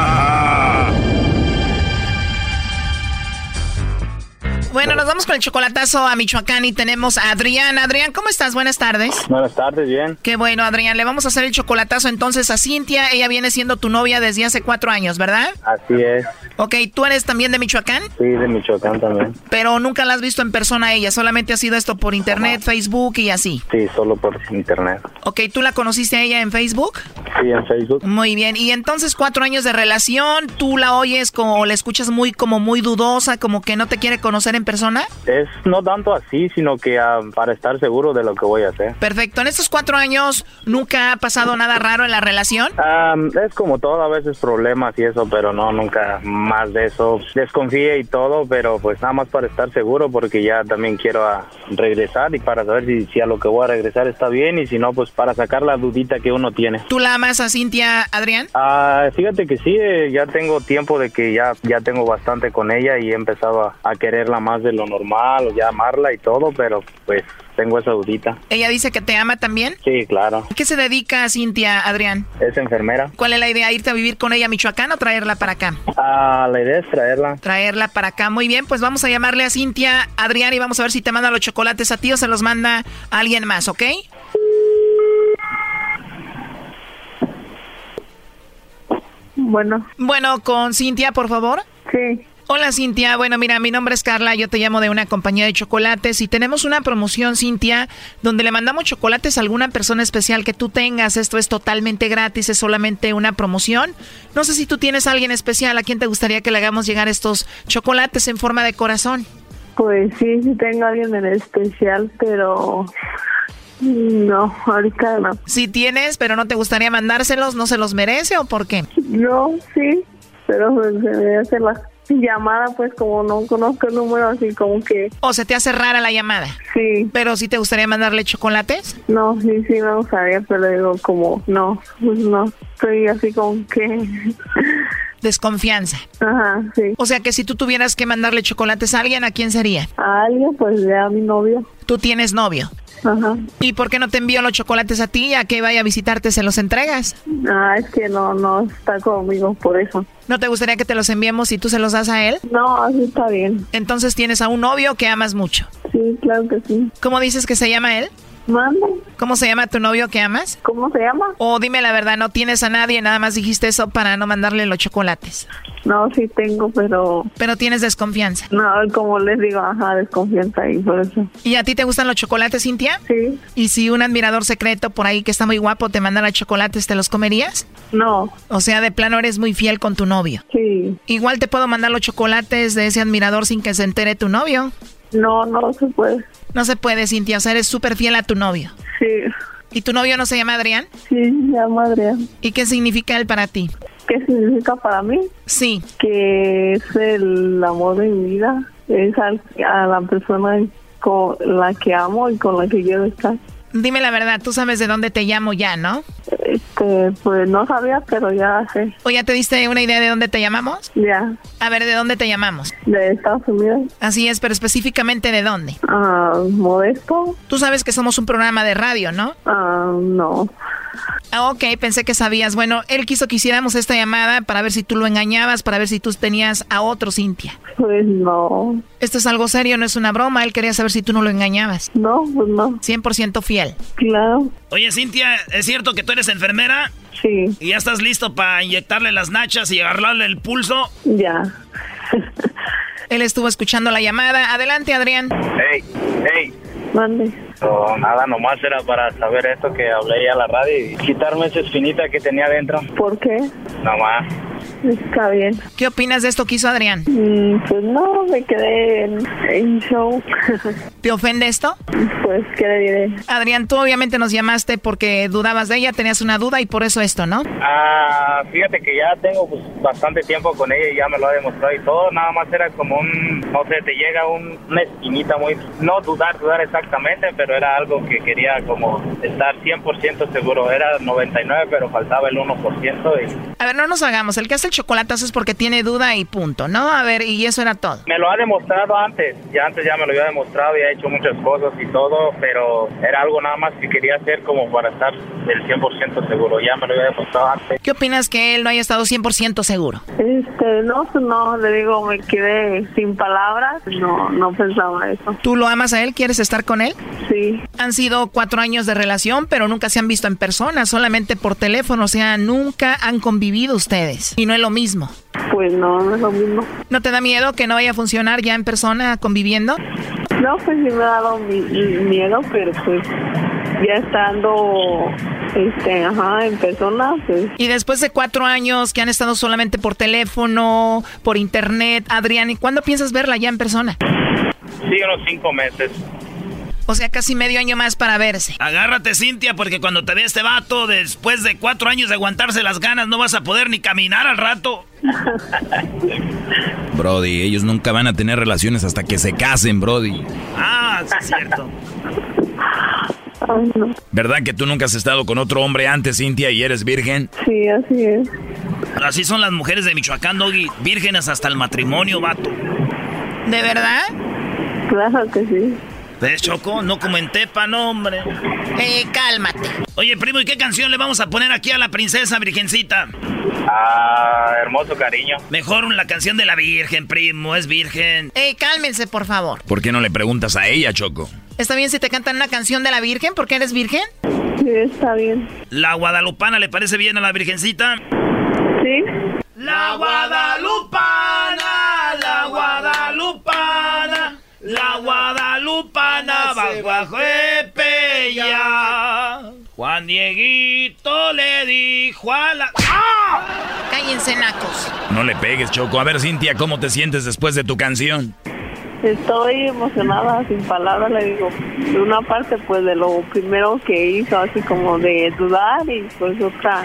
Bueno, nos vamos con el chocolatazo a Michoacán y tenemos a Adrián. Adrián, ¿cómo estás? Buenas tardes. Buenas tardes, bien. Qué bueno, Adrián. Le vamos a hacer el chocolatazo entonces a Cintia. Ella viene siendo tu novia desde hace cuatro años, ¿verdad? Así es. Ok, ¿tú eres también de Michoacán? Sí, de Michoacán también. Pero nunca la has visto en persona a ella, solamente ha sido esto por internet, Facebook y así. Sí, solo por internet. Ok, ¿tú la conociste a ella en Facebook? Sí, en Facebook. Muy bien, y entonces cuatro años de relación, ¿tú la oyes como, la escuchas muy, como muy dudosa, como que no te quiere conocer en persona? persona? Es no tanto así, sino que ah, para estar seguro de lo que voy a hacer. Perfecto. En estos cuatro años, ¿nunca ha pasado nada raro en la relación? Ah, es como todo, a veces problemas y eso, pero no, nunca más de eso. Desconfíe y todo, pero pues nada más para estar seguro, porque ya también quiero ah, regresar y para saber si, si a lo que voy a regresar está bien y si no, pues para sacar la dudita que uno tiene. ¿Tú la amas a Cintia, Adrián? Ah, fíjate que sí, eh, ya tengo tiempo de que ya, ya tengo bastante con ella y he empezado a, a quererla más de lo normal, o ya amarla y todo, pero pues tengo esa dudita. ¿Ella dice que te ama también? Sí, claro. ¿A qué se dedica Cintia, Adrián? Es enfermera. ¿Cuál es la idea? ¿Irte a vivir con ella a Michoacán o traerla para acá? Ah, la idea es traerla. Traerla para acá. Muy bien, pues vamos a llamarle a Cintia, Adrián, y vamos a ver si te manda los chocolates a ti o se los manda a alguien más, ¿ok? Bueno. Bueno, con Cintia, por favor. Sí. Hola Cintia, bueno mira, mi nombre es Carla, yo te llamo de una compañía de chocolates y tenemos una promoción Cintia donde le mandamos chocolates a alguna persona especial que tú tengas, esto es totalmente gratis, es solamente una promoción. No sé si tú tienes a alguien especial a quien te gustaría que le hagamos llegar estos chocolates en forma de corazón. Pues sí, sí tengo a alguien en especial, pero no, ahorita no. Si tienes, pero no te gustaría mandárselos, ¿no se los merece o por qué? No, sí, pero pues, se me hace la llamada, pues como no conozco el número, así como que... ¿O se te hace rara la llamada? Sí. ¿Pero si te gustaría mandarle chocolates? No, sí, sí me gustaría, pero digo como, no, pues no, estoy así como que... Desconfianza. Ajá, sí. O sea que si tú tuvieras que mandarle chocolates a alguien, ¿a quién sería? A alguien, pues ya a mi novio. ¿Tú tienes novio? Ajá. ¿Y por qué no te envío los chocolates a ti? ¿A que vaya a visitarte se los entregas? Ah, es que no, no está conmigo, por eso. ¿No te gustaría que te los enviemos y tú se los das a él? No, así está bien. Entonces tienes a un novio que amas mucho. Sí, claro que sí. ¿Cómo dices que se llama él? Manda. ¿Cómo se llama tu novio que amas? ¿Cómo se llama? O dime la verdad, no tienes a nadie, nada más dijiste eso para no mandarle los chocolates. No, sí tengo, pero... Pero tienes desconfianza. No, como les digo, ajá, desconfianza ahí, por eso. ¿Y a ti te gustan los chocolates, Cintia? Sí. ¿Y si un admirador secreto por ahí que está muy guapo te mandara chocolates, te los comerías? No. O sea, de plano eres muy fiel con tu novio. Sí. Igual te puedo mandar los chocolates de ese admirador sin que se entere tu novio. No, no se puede. No se puede, Cintia. O sea, eres súper fiel a tu novio. Sí. ¿Y tu novio no se llama Adrián? Sí, se llama Adrián. ¿Y qué significa él para ti? ¿Qué significa para mí? Sí. Que es el amor de mi vida. Es a la persona con la que amo y con la que quiero estar. Dime la verdad, tú sabes de dónde te llamo ya, ¿no? Este, pues no sabía, pero ya sé. ¿O ya te diste una idea de dónde te llamamos? Ya. A ver, ¿de dónde te llamamos? De Estados Unidos. Así es, pero específicamente de dónde. Ah, modesto. Tú sabes que somos un programa de radio, ¿no? Ah, no. Ah, ok, pensé que sabías. Bueno, él quiso que hiciéramos esta llamada para ver si tú lo engañabas, para ver si tú tenías a otro Cintia. Pues no. Esto es algo serio, no es una broma. Él quería saber si tú no lo engañabas. No, pues no. 100% fiel. Claro. Oye, Cintia, ¿es cierto que tú eres enfermera? Sí. ¿Y ya estás listo para inyectarle las nachas y agarrarle el pulso? Ya. Él estuvo escuchando la llamada. Adelante, Adrián. Hey, hey. Mande. No, nada, nomás era para saber esto que hablé ya a la radio y quitarme esa espinita que tenía dentro. ¿Por qué? Nomás. Está bien. ¿Qué opinas de esto que hizo Adrián? Mm, pues no, me quedé en, en show. ¿Te ofende esto? Pues, ¿qué le diré? Adrián, tú obviamente nos llamaste porque dudabas de ella, tenías una duda y por eso esto, ¿no? Ah, fíjate que ya tengo pues, bastante tiempo con ella y ya me lo ha demostrado y todo. Nada más era como un, no sé, te llega un- una espinita muy, no dudar, dudar exactamente, pero era algo que quería como estar 100% seguro. Era 99, pero faltaba el 1% y A ver, no nos hagamos. El que hace el chocolatazo es porque tiene duda y punto, ¿no? A ver, y eso era todo. me lo ha demostrado antes. Ya antes ya me lo había demostrado y ha hecho muchas cosas y todo, pero era algo nada más que quería hacer como para estar del 100% seguro. Ya me lo había demostrado antes. ¿Qué opinas que él no haya estado 100% seguro? Este, no, no, le digo, me quedé sin palabras. No, no pensaba eso. ¿Tú lo amas a él? ¿Quieres estar con él? Sí. Han sido cuatro años de relación, pero nunca se han visto en persona, solamente por teléfono. O sea, nunca han convivido ustedes. Y no es lo mismo. Pues no, no es lo mismo. ¿No te da miedo que no vaya a funcionar ya en persona conviviendo? No, pues sí me ha dado mi- mi- miedo, pero pues ya estando, este, ajá, en persona, pues Y después de cuatro años que han estado solamente por teléfono, por internet, Adrián, ¿y cuándo piensas verla ya en persona? Sí, unos cinco meses. O sea, casi medio año más para verse. Agárrate, Cintia, porque cuando te ve este vato, después de cuatro años de aguantarse las ganas, no vas a poder ni caminar al rato. Brody, ellos nunca van a tener relaciones hasta que se casen, Brody. Ah, sí es cierto. ¿Verdad que tú nunca has estado con otro hombre antes, Cintia, y eres virgen? Sí, así es. Así son las mujeres de Michoacán, Doggy. Vírgenes hasta el matrimonio, vato. ¿De verdad? Claro que sí. ¿Ves, Choco? No como en Tepa, no, hombre. Eh, cálmate. Oye, primo, ¿y qué canción le vamos a poner aquí a la princesa virgencita? Ah, hermoso cariño. Mejor la canción de la virgen, primo, es virgen. Eh, cálmense, por favor. ¿Por qué no le preguntas a ella, Choco? ¿Está bien si te cantan una canción de la virgen porque eres virgen? Sí, está bien. ¿La guadalupana le parece bien a la virgencita? Sí. La guadalupana, va bajo Epeya. Juan Dieguito le dijo a la... ¡Ah! Cállense, nacos. No le pegues, Choco. A ver, Cintia, ¿cómo te sientes después de tu canción? Estoy emocionada, sin palabras, le digo. De una parte, pues, de lo primero que hizo, así como de dudar, y pues otra,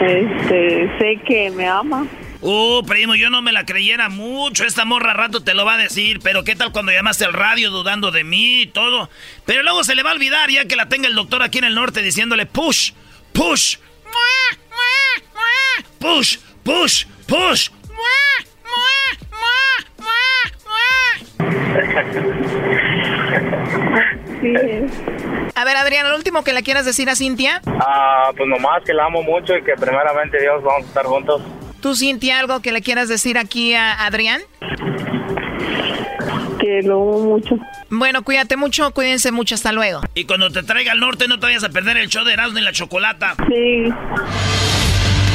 este, sé que me ama. Uh, primo, yo no me la creyera mucho. Esta morra rato te lo va a decir. Pero ¿qué tal cuando llamaste al radio dudando de mí y todo? Pero luego se le va a olvidar ya que la tenga el doctor aquí en el norte diciéndole push, push, push, push, push. Sí. A ver, Adrián, lo último que le quieras decir a Cintia. Ah, pues nomás que la amo mucho y que primeramente Dios vamos a estar juntos. ¿Tú, Cintia, algo que le quieras decir aquí a Adrián? Que lo amo mucho. Bueno, cuídate mucho, cuídense mucho, hasta luego. Y cuando te traiga al norte no te vayas a perder el show de Erasmo y la Chocolata. Sí.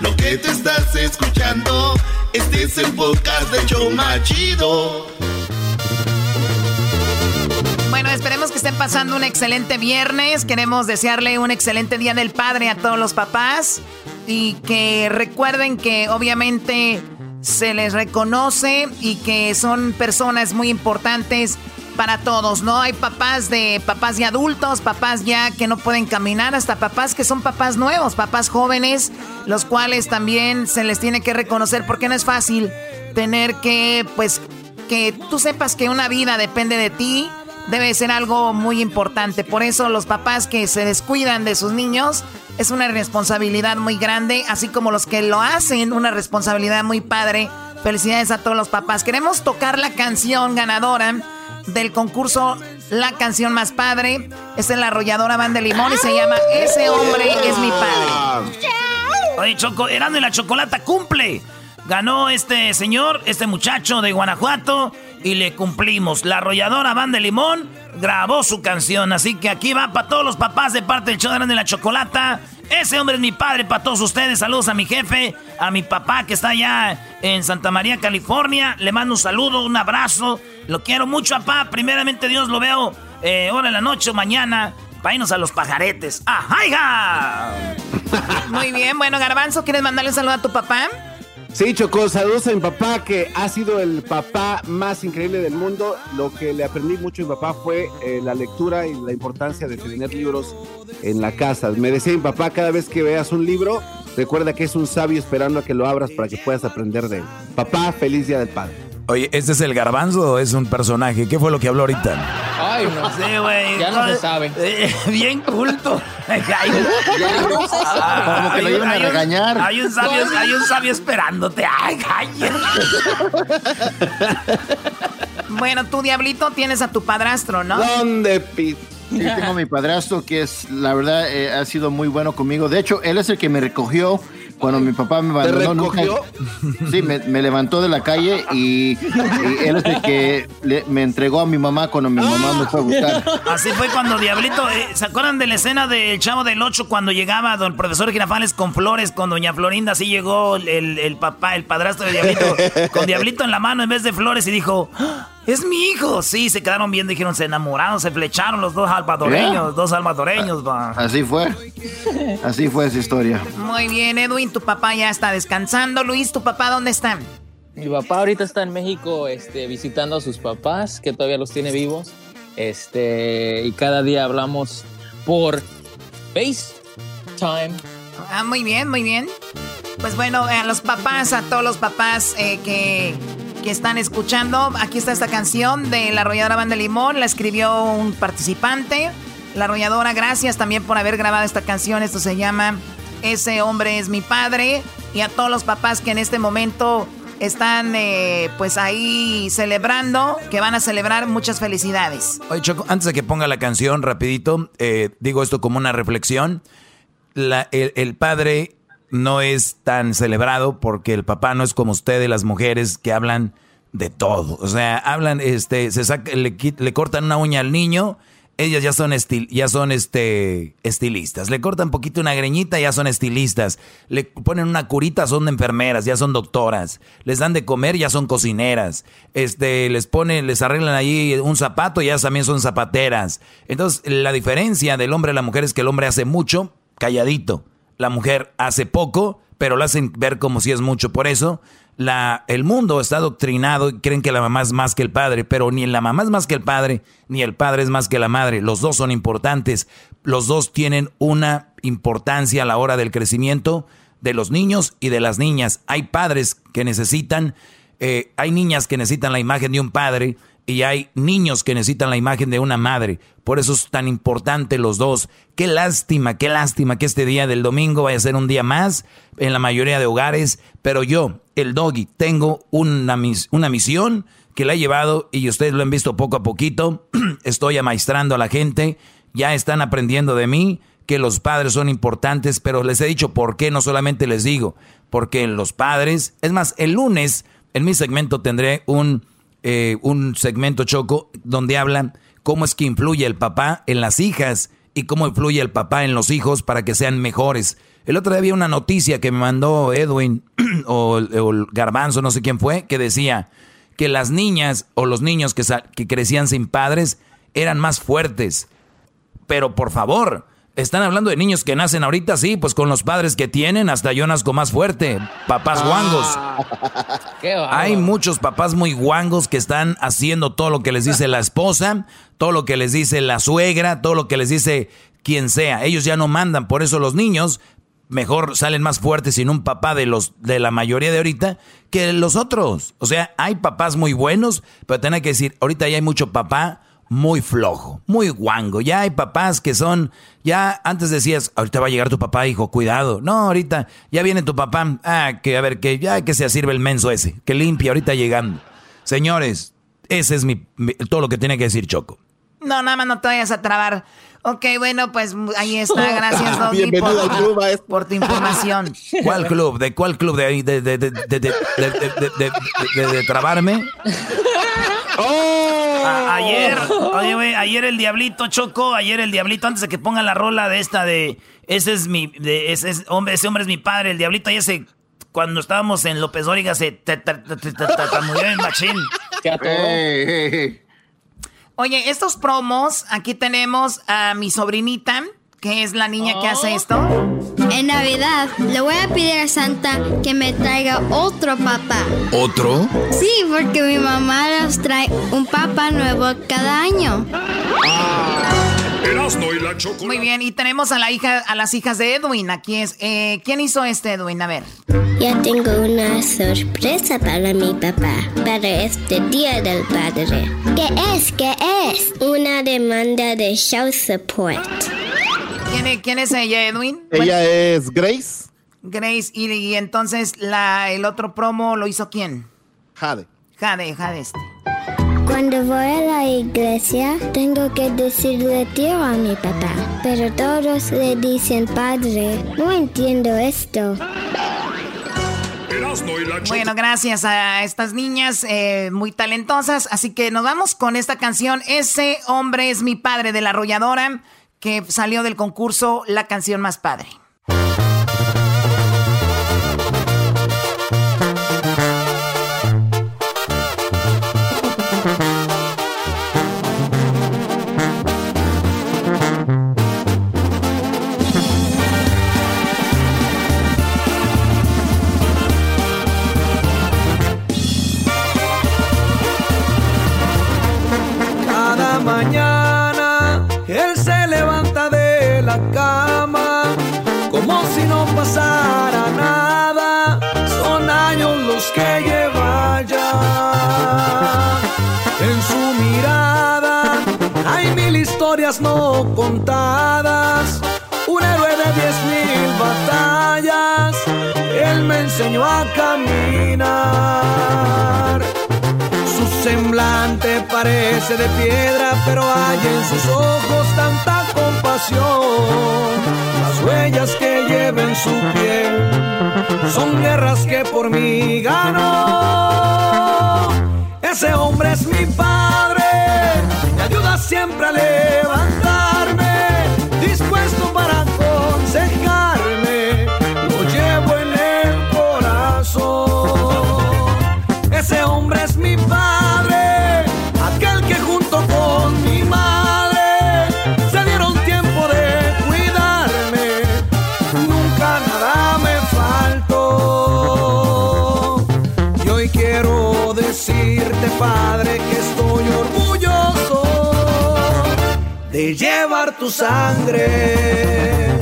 Lo que te estás escuchando, este es el podcast de Choma Chido. Bueno, esperemos que estén pasando un excelente viernes. Queremos desearle un excelente Día del Padre a todos los papás. Y que recuerden que obviamente se les reconoce y que son personas muy importantes para todos, ¿no? Hay papás de papás ya adultos, papás ya que no pueden caminar, hasta papás que son papás nuevos, papás jóvenes, los cuales también se les tiene que reconocer porque no es fácil tener que, pues, que tú sepas que una vida depende de ti, debe ser algo muy importante. Por eso los papás que se descuidan de sus niños es una responsabilidad muy grande, así como los que lo hacen, una responsabilidad muy padre. Felicidades a todos los papás. Queremos tocar la canción ganadora del concurso La canción más padre. Esta es la arrolladora Banda Limón y se llama Ese hombre es mi padre. Oye, Choco, Erasmo y la Chocolata cumple. Ganó este señor, este muchacho de Guanajuato, y le cumplimos. La arrolladora Banda Limón grabó su canción, así que aquí va para todos los papás de parte del show de la Chocolata. Ese hombre es mi padre para todos ustedes. Saludos a mi jefe, a mi papá que está allá en Santa María, California. Le mando un saludo, un abrazo. Lo quiero mucho, papá. Primeramente Dios lo veo eh, ahora en la noche o mañana. Irnos a los pajaretes. ¡Ajá! Muy bien, bueno, Garbanzo, ¿quieres mandarle un saludo a tu papá? Sí, Choco, saludos a mi papá, que ha sido el papá más increíble del mundo. Lo que le aprendí mucho a mi papá fue eh, la lectura y la importancia de tener libros en la casa. Me decía mi papá, cada vez que veas un libro, recuerda que es un sabio esperando a que lo abras para que puedas aprender de él. Papá, feliz Día del Padre. Oye, ¿este es el garbanzo o es un personaje? ¿Qué fue lo que habló ahorita? Ay, no sé, güey. Ya no se sabe. Eh, bien culto. Hay, Como que lo iban a hay un- regañar. Hay un sabio, hay un sabio esperándote. Ay, ay. Bueno, tú, Diablito, tienes a tu padrastro, ¿no? ¿Dónde, Pete? Sí, tengo a mi padrastro que es, la verdad, eh, ha sido muy bueno conmigo. De hecho, él es el que me recogió cuando mi papá me ¿Te abandonó, nunca- recogió? sí, me, me levantó de la calle y, y él es el que le- me entregó a mi mamá cuando mi mamá me fue a buscar. Así fue cuando Diablito, eh, ¿se acuerdan de la escena del Chavo del Ocho cuando llegaba don profesor Girafales con flores, con doña Florinda, así llegó el, el- el papá, el padrastro de Diablito, con Diablito en la mano en vez de flores y dijo, "¡Ah! Es mi hijo. Sí, se quedaron viendo, dijeron, se enamoraron, se flecharon los dos salvadoreños, dos salvadoreños, va. Así fue. Así fue esa historia. Muy bien, Edwin, tu papá ya está descansando. Luis, ¿tu papá dónde está? Mi papá ahorita está en México este, visitando a sus papás, que todavía los tiene vivos. Este, y cada día hablamos por FaceTime. Ah, muy bien, muy bien. Pues bueno, eh, a los papás, a todos los papás eh, que, que están escuchando, aquí está esta canción de la arrolladora Banda Limón, la escribió un participante. La arrolladora, gracias también por haber grabado esta canción. Esto se llama Ese hombre es mi padre. Y a todos los papás que en este momento están eh, pues ahí celebrando, que van a celebrar muchas felicidades. Oye, Choco, antes de que ponga la canción, rapidito, eh, digo esto como una reflexión. La- el, el padre no es tan celebrado porque el papá no es como ustedes, las mujeres que hablan de todo. O sea, hablan, este, se saca, le, cortan una uña al niño, ellas ya son ya son este estilistas. Le cortan poquito una greñita, ya son estilistas. Le ponen una curita, son enfermeras, ya son doctoras. Les dan de comer, ya son cocineras. Este, les ponen, les arreglan ahí un zapato, ya también son zapateras. Entonces, la diferencia del hombre a la mujer es que el hombre hace mucho, calladito. La mujer hace poco, pero lo hacen ver como si es mucho. Por eso, la, el mundo está adoctrinado y creen que la mamá es más que el padre, pero ni la mamá es más que el padre, ni el padre es más que la madre. Los dos son importantes. Los dos tienen una importancia a la hora del crecimiento de los niños y de las niñas. Hay padres que necesitan, eh, hay niñas que necesitan la imagen de un padre y hay niños que necesitan la imagen de una madre. Por eso es tan importante los dos. Qué lástima, qué lástima que este día del domingo vaya a ser un día más en la mayoría de hogares. Pero yo, el doggy, tengo una, mis- una misión que la he llevado y ustedes lo han visto poco a poquito. Estoy amaestrando a la gente. Ya están aprendiendo de mí que los padres son importantes, pero les he dicho por qué, no solamente les digo, porque los padres, es más, el lunes en mi segmento tendré un, eh, un segmento choco donde hablan cómo es que influye el papá en las hijas y cómo influye el papá en los hijos para que sean mejores. El otro día había una noticia que me mandó Edwin o, el Garbanzo, no sé quién fue, que decía que las niñas o los niños que, que crecían sin padres eran más fuertes. Pero por favor, están hablando de niños que nacen ahorita, sí, pues con los padres que tienen, hasta yo nazco más fuerte. Papás guangos. Hay muchos papás muy guangos que están haciendo todo lo que les dice la esposa, todo lo que les dice la suegra, todo lo que les dice quien sea. Ellos ya no mandan, por eso los niños mejor salen más fuertes sin un papá de los de la mayoría de ahorita que los otros. O sea, hay papás muy buenos, pero tengo que decir, ahorita ya hay mucho papá muy flojo, muy guango. Ya hay papás que son, ya antes decías, ahorita va a llegar tu papá, hijo, cuidado. No, ahorita ya viene tu papá, ah, que a ver, que ya que se sirve el menso ese, que limpia ahorita llegando. Señores, ese es mi, mi- todo lo que tiene que decir Choco. No, nada más no te vayas a trabar. Ok, bueno, pues ahí está. Gracias, Doggy, Bienvenido al club, por, por tu información. ¿Cuál club? ¿De cuál club? ¿De, ahí? de, de, de, de, de, A- ayer, oye, güey, ayer el diablito chocó, ayer el diablito, antes de que pongan la rola de esta de ese es mi, de, ese, es- hombre, ese hombre es mi padre, el diablito ayer se, cuando estábamos en López Dóriga se ta- ta- ta- ta- ta- ta- tartamudeó en machín. Oye, estos promos, aquí tenemos a mi sobrinita, que es la niña que hace esto. En Navidad le voy a pedir a Santa que me traiga otro papá. ¿Otro? Sí, porque mi mamá nos trae un papá nuevo cada año. Erasmo y la chocolate. Muy bien, y tenemos a la hija, a las hijas de Edwin. Aquí es. eh, ¿Quién hizo este Edwin? A ver. Ya tengo una sorpresa para mi papá, para este Día del Padre. ¿Qué es? ¿Qué es? Una demanda de show support. ¿Quién, es- quién es ella, Edwin? Ella es Grace Grace. Y, y entonces la, el otro promo lo hizo quién? Jade. Jade, Jade este. Cuando voy a la iglesia, tengo que decirle tío a mi papá, pero todos le dicen padre. No entiendo esto. Bueno, gracias a estas niñas eh, muy talentosas. Así que nos vamos con esta canción. Ese hombre es mi padre de la arrolladora que salió del concurso La canción más padre. Contadas. Un héroe de diez mil batallas. Él me enseñó a caminar. Su semblante parece de piedra, pero hay en sus ojos tanta compasión. Las huellas que lleva en su piel son guerras que por mí ganó. Ese hombre es mi padre, me ayuda siempre a levantarme, στον παρακό ξεχάσει llevar tu sangre.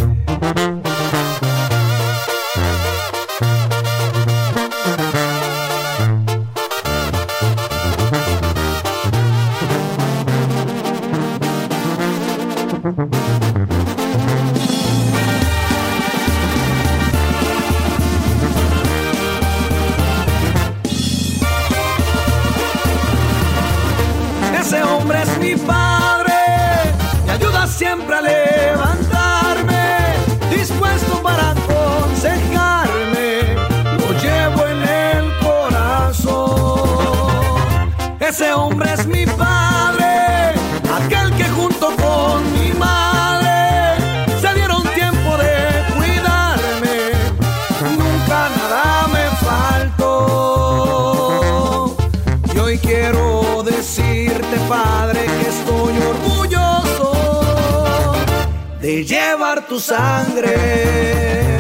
Tu sangre.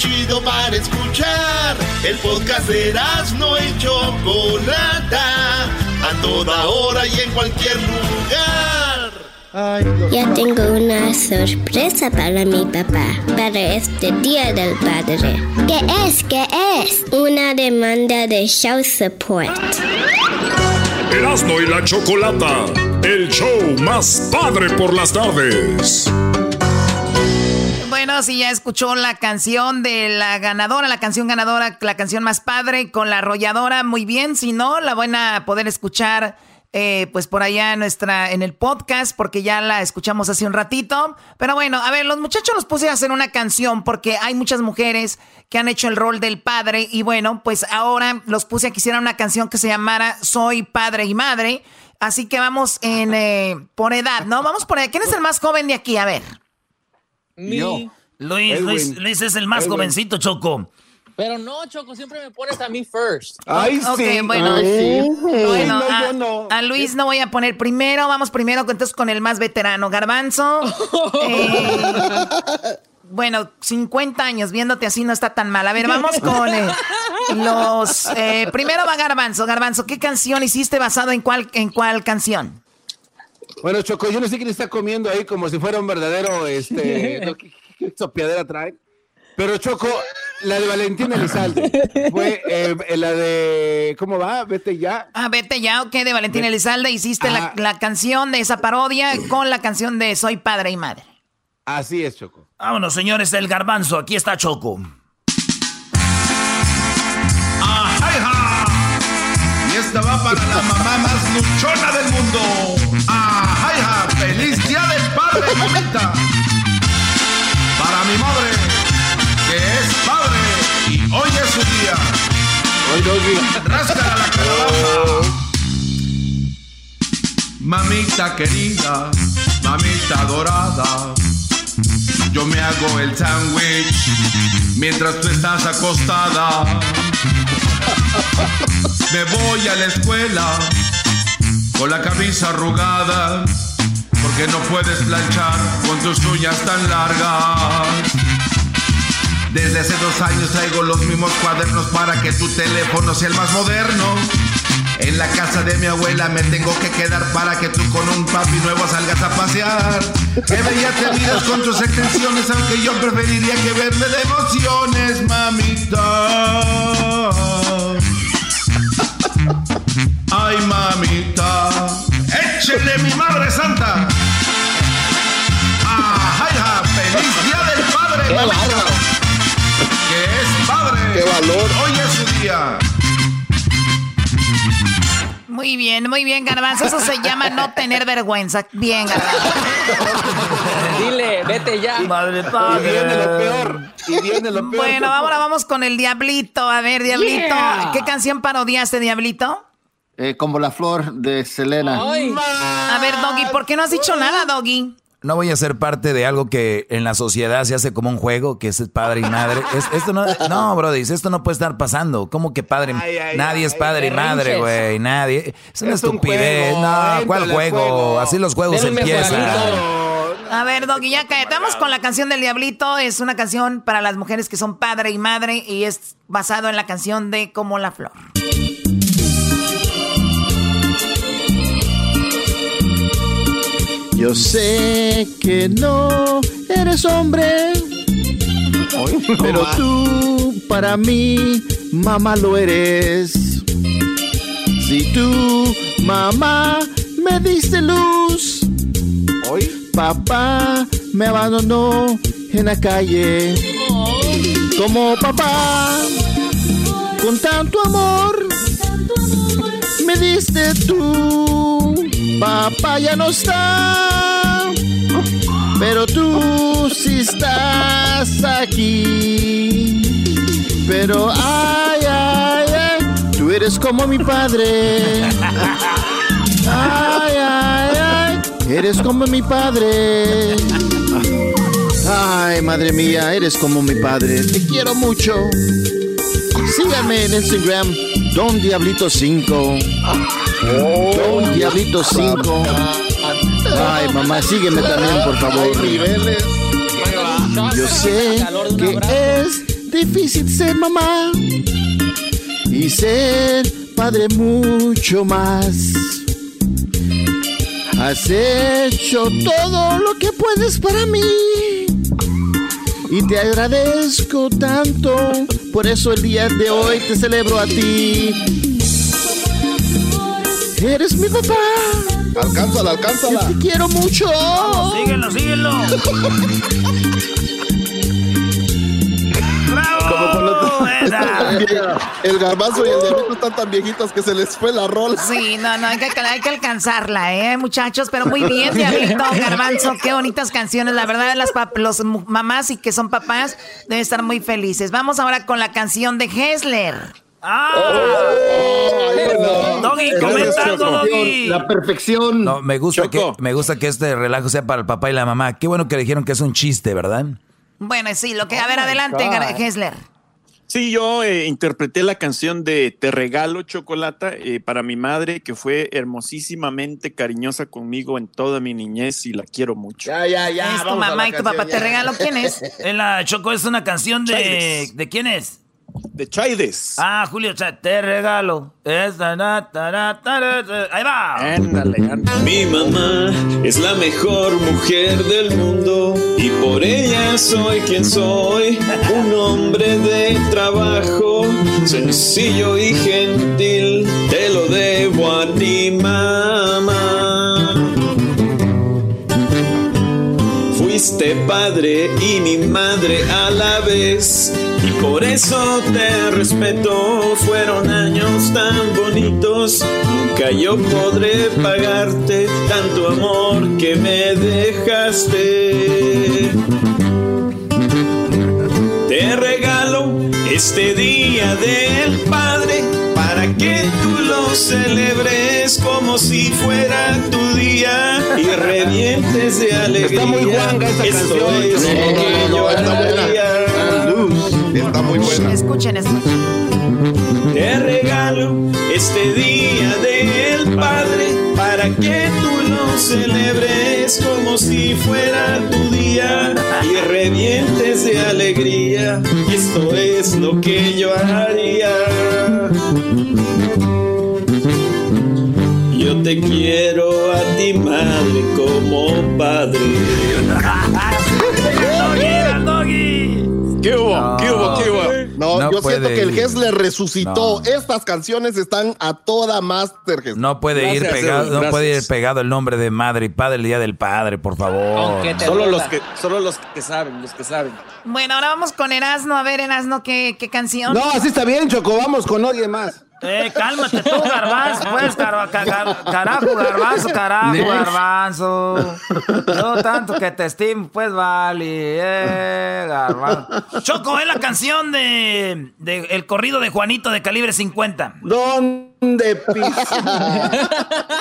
Chido para escuchar. El podcast de no y Chocolata. A toda hora y en cualquier lugar. Ya tengo una sorpresa para mi papá, para este Día del Padre. ¿Qué es? ¿Qué es? Una demanda de child support. Erasmo y la Chocolata, el show más padre por las tardes. Si ya escuchó la canción de la ganadora, la canción ganadora, la canción más padre con la arrolladora, muy bien. Si no, la van a poder escuchar eh, pues por allá en nuestra, en el podcast, porque ya la escuchamos hace un ratito. Pero bueno, a ver, los muchachos los puse a hacer una canción porque hay muchas mujeres que han hecho el rol del padre. Y bueno, pues ahora los puse a que hicieran una canción que se llamara Soy padre y madre. Así que vamos en eh, por edad, ¿no? Vamos por edad. ¿Quién es el más joven de aquí? A ver. Yo. Luis, Luis, Luis es el más Edwin. jovencito, Choco. Pero no, Choco, siempre me pones a mí first. Ok, bueno, bueno, a, a Luis no voy a poner primero, vamos primero entonces con el más veterano, Garbanzo. Eh, bueno, 50 años, viéndote así no está tan mal. A ver, vamos con eh, los... eh, primero va Garbanzo. Garbanzo, ¿qué canción hiciste basado en cuál, en cuál canción? Bueno, Choco, yo no sé quién está comiendo ahí como si fuera un verdadero, este, no, ¿qué, qué sopeadera trae? Pero Choco, la de Valentina Elizalde. Fue eh, la de. ¿Cómo va? Vete ya. Ah, vete ya, ok, de Valentina Elizalde. Hiciste la, la canción de esa parodia con la canción de Soy padre y madre. Así es, Choco. Vámonos, señores del garbanzo. Aquí está Choco. ¡Ajá! Y esta va para la mamá más luchona del mundo. ¡Ajá! ¡Feliz día del padre, mamita! Para mi madre, que es padre y hoy es su día. Hoy, Doggy. Ráscala la calabaza. Mamita querida, mamita dorada. Yo me hago el sándwich mientras tú estás acostada. Me voy a la escuela con la camisa arrugada porque no puedes planchar con tus uñas tan largas. Desde hace dos años traigo los mismos cuadernos para que tu teléfono sea el más moderno. En la casa de mi abuela me tengo que quedar para que tú con un papi nuevo salgas a pasear. Que bella te miras con tus extensiones, aunque yo preferiría que verme de emociones, mamita. Ay, mamita. Échele mi madre santa. ¡Ajá! ¡Feliz día del padre, Qué mamita! Que es padre. Qué valor. Hoy es su día. Muy bien, muy bien, Garbanzo. Eso se llama no tener vergüenza. Bien, Garbanzo. Dile, vete ya. Madre Y viene lo peor. Y viene lo peor. Bueno, ahora vamos con el Diablito. A ver, Diablito, Yeah. ¿qué canción parodiaste, Diablito? Eh, como la flor de Selena. A ver, Doggy, ¿por qué no has dicho nada, Doggy? No voy a ser parte de algo que en la sociedad se hace como un juego, que es padre y madre. Es- esto no, no, brody, esto no puede estar pasando. ¿Cómo que padre? Ay, ay, nadie es ay, padre y madre, güey. Nadie. Es una Es un estupidez. juego, no, ¿cuál juego? juego. Así los juegos empiezan. A ver, Doggy, ya. Vamos con la canción del Diablito. Es una canción para las mujeres que son padre y madre y es basado en la canción de Como la Flor. Yo sé que no eres hombre, pero tú para mí, mamá, lo eres. Si tú, mamá, me diste luz, papá me abandonó en la calle. Como papá, con tanto amor, me diste tú. Papá ya no está, pero tú sí estás aquí. Pero ay, ay, ay, tú eres como mi padre. Ay, ay, ay, eres como mi padre. Ay, madre mía, eres como mi padre. Te quiero mucho. Síganme en Instagram, Don Diablito 5. Don Diablito 5. Ay, mamá, sígueme también, por favor. Yo sé que es difícil ser mamá y ser padre mucho más. Has hecho todo lo que puedes para mí y te agradezco tanto. Por eso el día de hoy te celebro a ti. Eres mi papá. Alcánzala, alcánzala. Te quiero mucho. Síguelo, síguelo. Como el garbanzo y el diablito están tan viejitos que se les fue la rola. Sí, no, no, hay que, hay que alcanzarla, ¿eh, muchachos? Pero muy bien, Diablito, Garbanzo, qué bonitas canciones. La verdad, las pap- los mamás y que son papás deben estar muy felices. Vamos ahora con la canción de Hessler. Ah. Oh, Doggy, comenta algo, Doggy. La perfección. No, me gusta, que, me gusta que este relajo sea para el papá y la mamá. Qué bueno que dijeron que es un chiste, ¿verdad? Bueno, sí, lo que... A ver, adelante, Hessler. Sí, yo eh, interpreté la canción de Te regalo chocolata eh, para mi madre, que fue hermosísimamente cariñosa conmigo en toda mi niñez y la quiero mucho. Ya, ya, ya. es tu mamá y tu papá. ya. ¿Te regalo quién es? En la Choco es una canción de. ¿De quién es? De Chaides. Ah, Julio Chávez, te regalo. esta na, ta, na, ta, na, ta. Ahí va. Mi mamá es la mejor mujer del mundo y por ella soy quien soy, un hombre de trabajo, sencillo y gentil, te lo debo a ti mamá. Fuiste padre y mi madre a la vez. Y por eso te respeto, fueron años tan bonitos. Nunca yo podré pagarte tanto amor que me dejaste. Te regalo este día del Padre para que tú lo celebres como si fuera tu día y revientes de alegría. Está muy guanga Esto canción. es No, lo no, que no, está buena. haría. Está muy buena. Escuchen, escuchen. Te regalo este día del Padre para que tú lo celebres como si fuera tu día y revientes de alegría. Y esto es lo que yo haría. Te quiero a ti, madre, como padre. ¿Qué hubo? ¿Qué hubo? ¿Qué hubo? No, No yo siento que el le resucitó. No. Estas canciones están a toda Master GES. No puede ir pegado, no puede ir pegado el nombre de madre y padre el día del padre, por favor. Solo los que, solo los que saben, los que saben. Bueno, ahora vamos con Erasno. A ver, Erasno, ¿qué, qué canción? No, así está bien, Choco. Vamos con alguien más. Eh, cálmate tú, garbanzo, pues, ca- carajo, garbanzo, carajo, garbanzo. No tanto que te estimo, pues, vale, eh, garbanzo. Choco, es la canción de, de el corrido de Juanito de calibre 50. ¿Dónde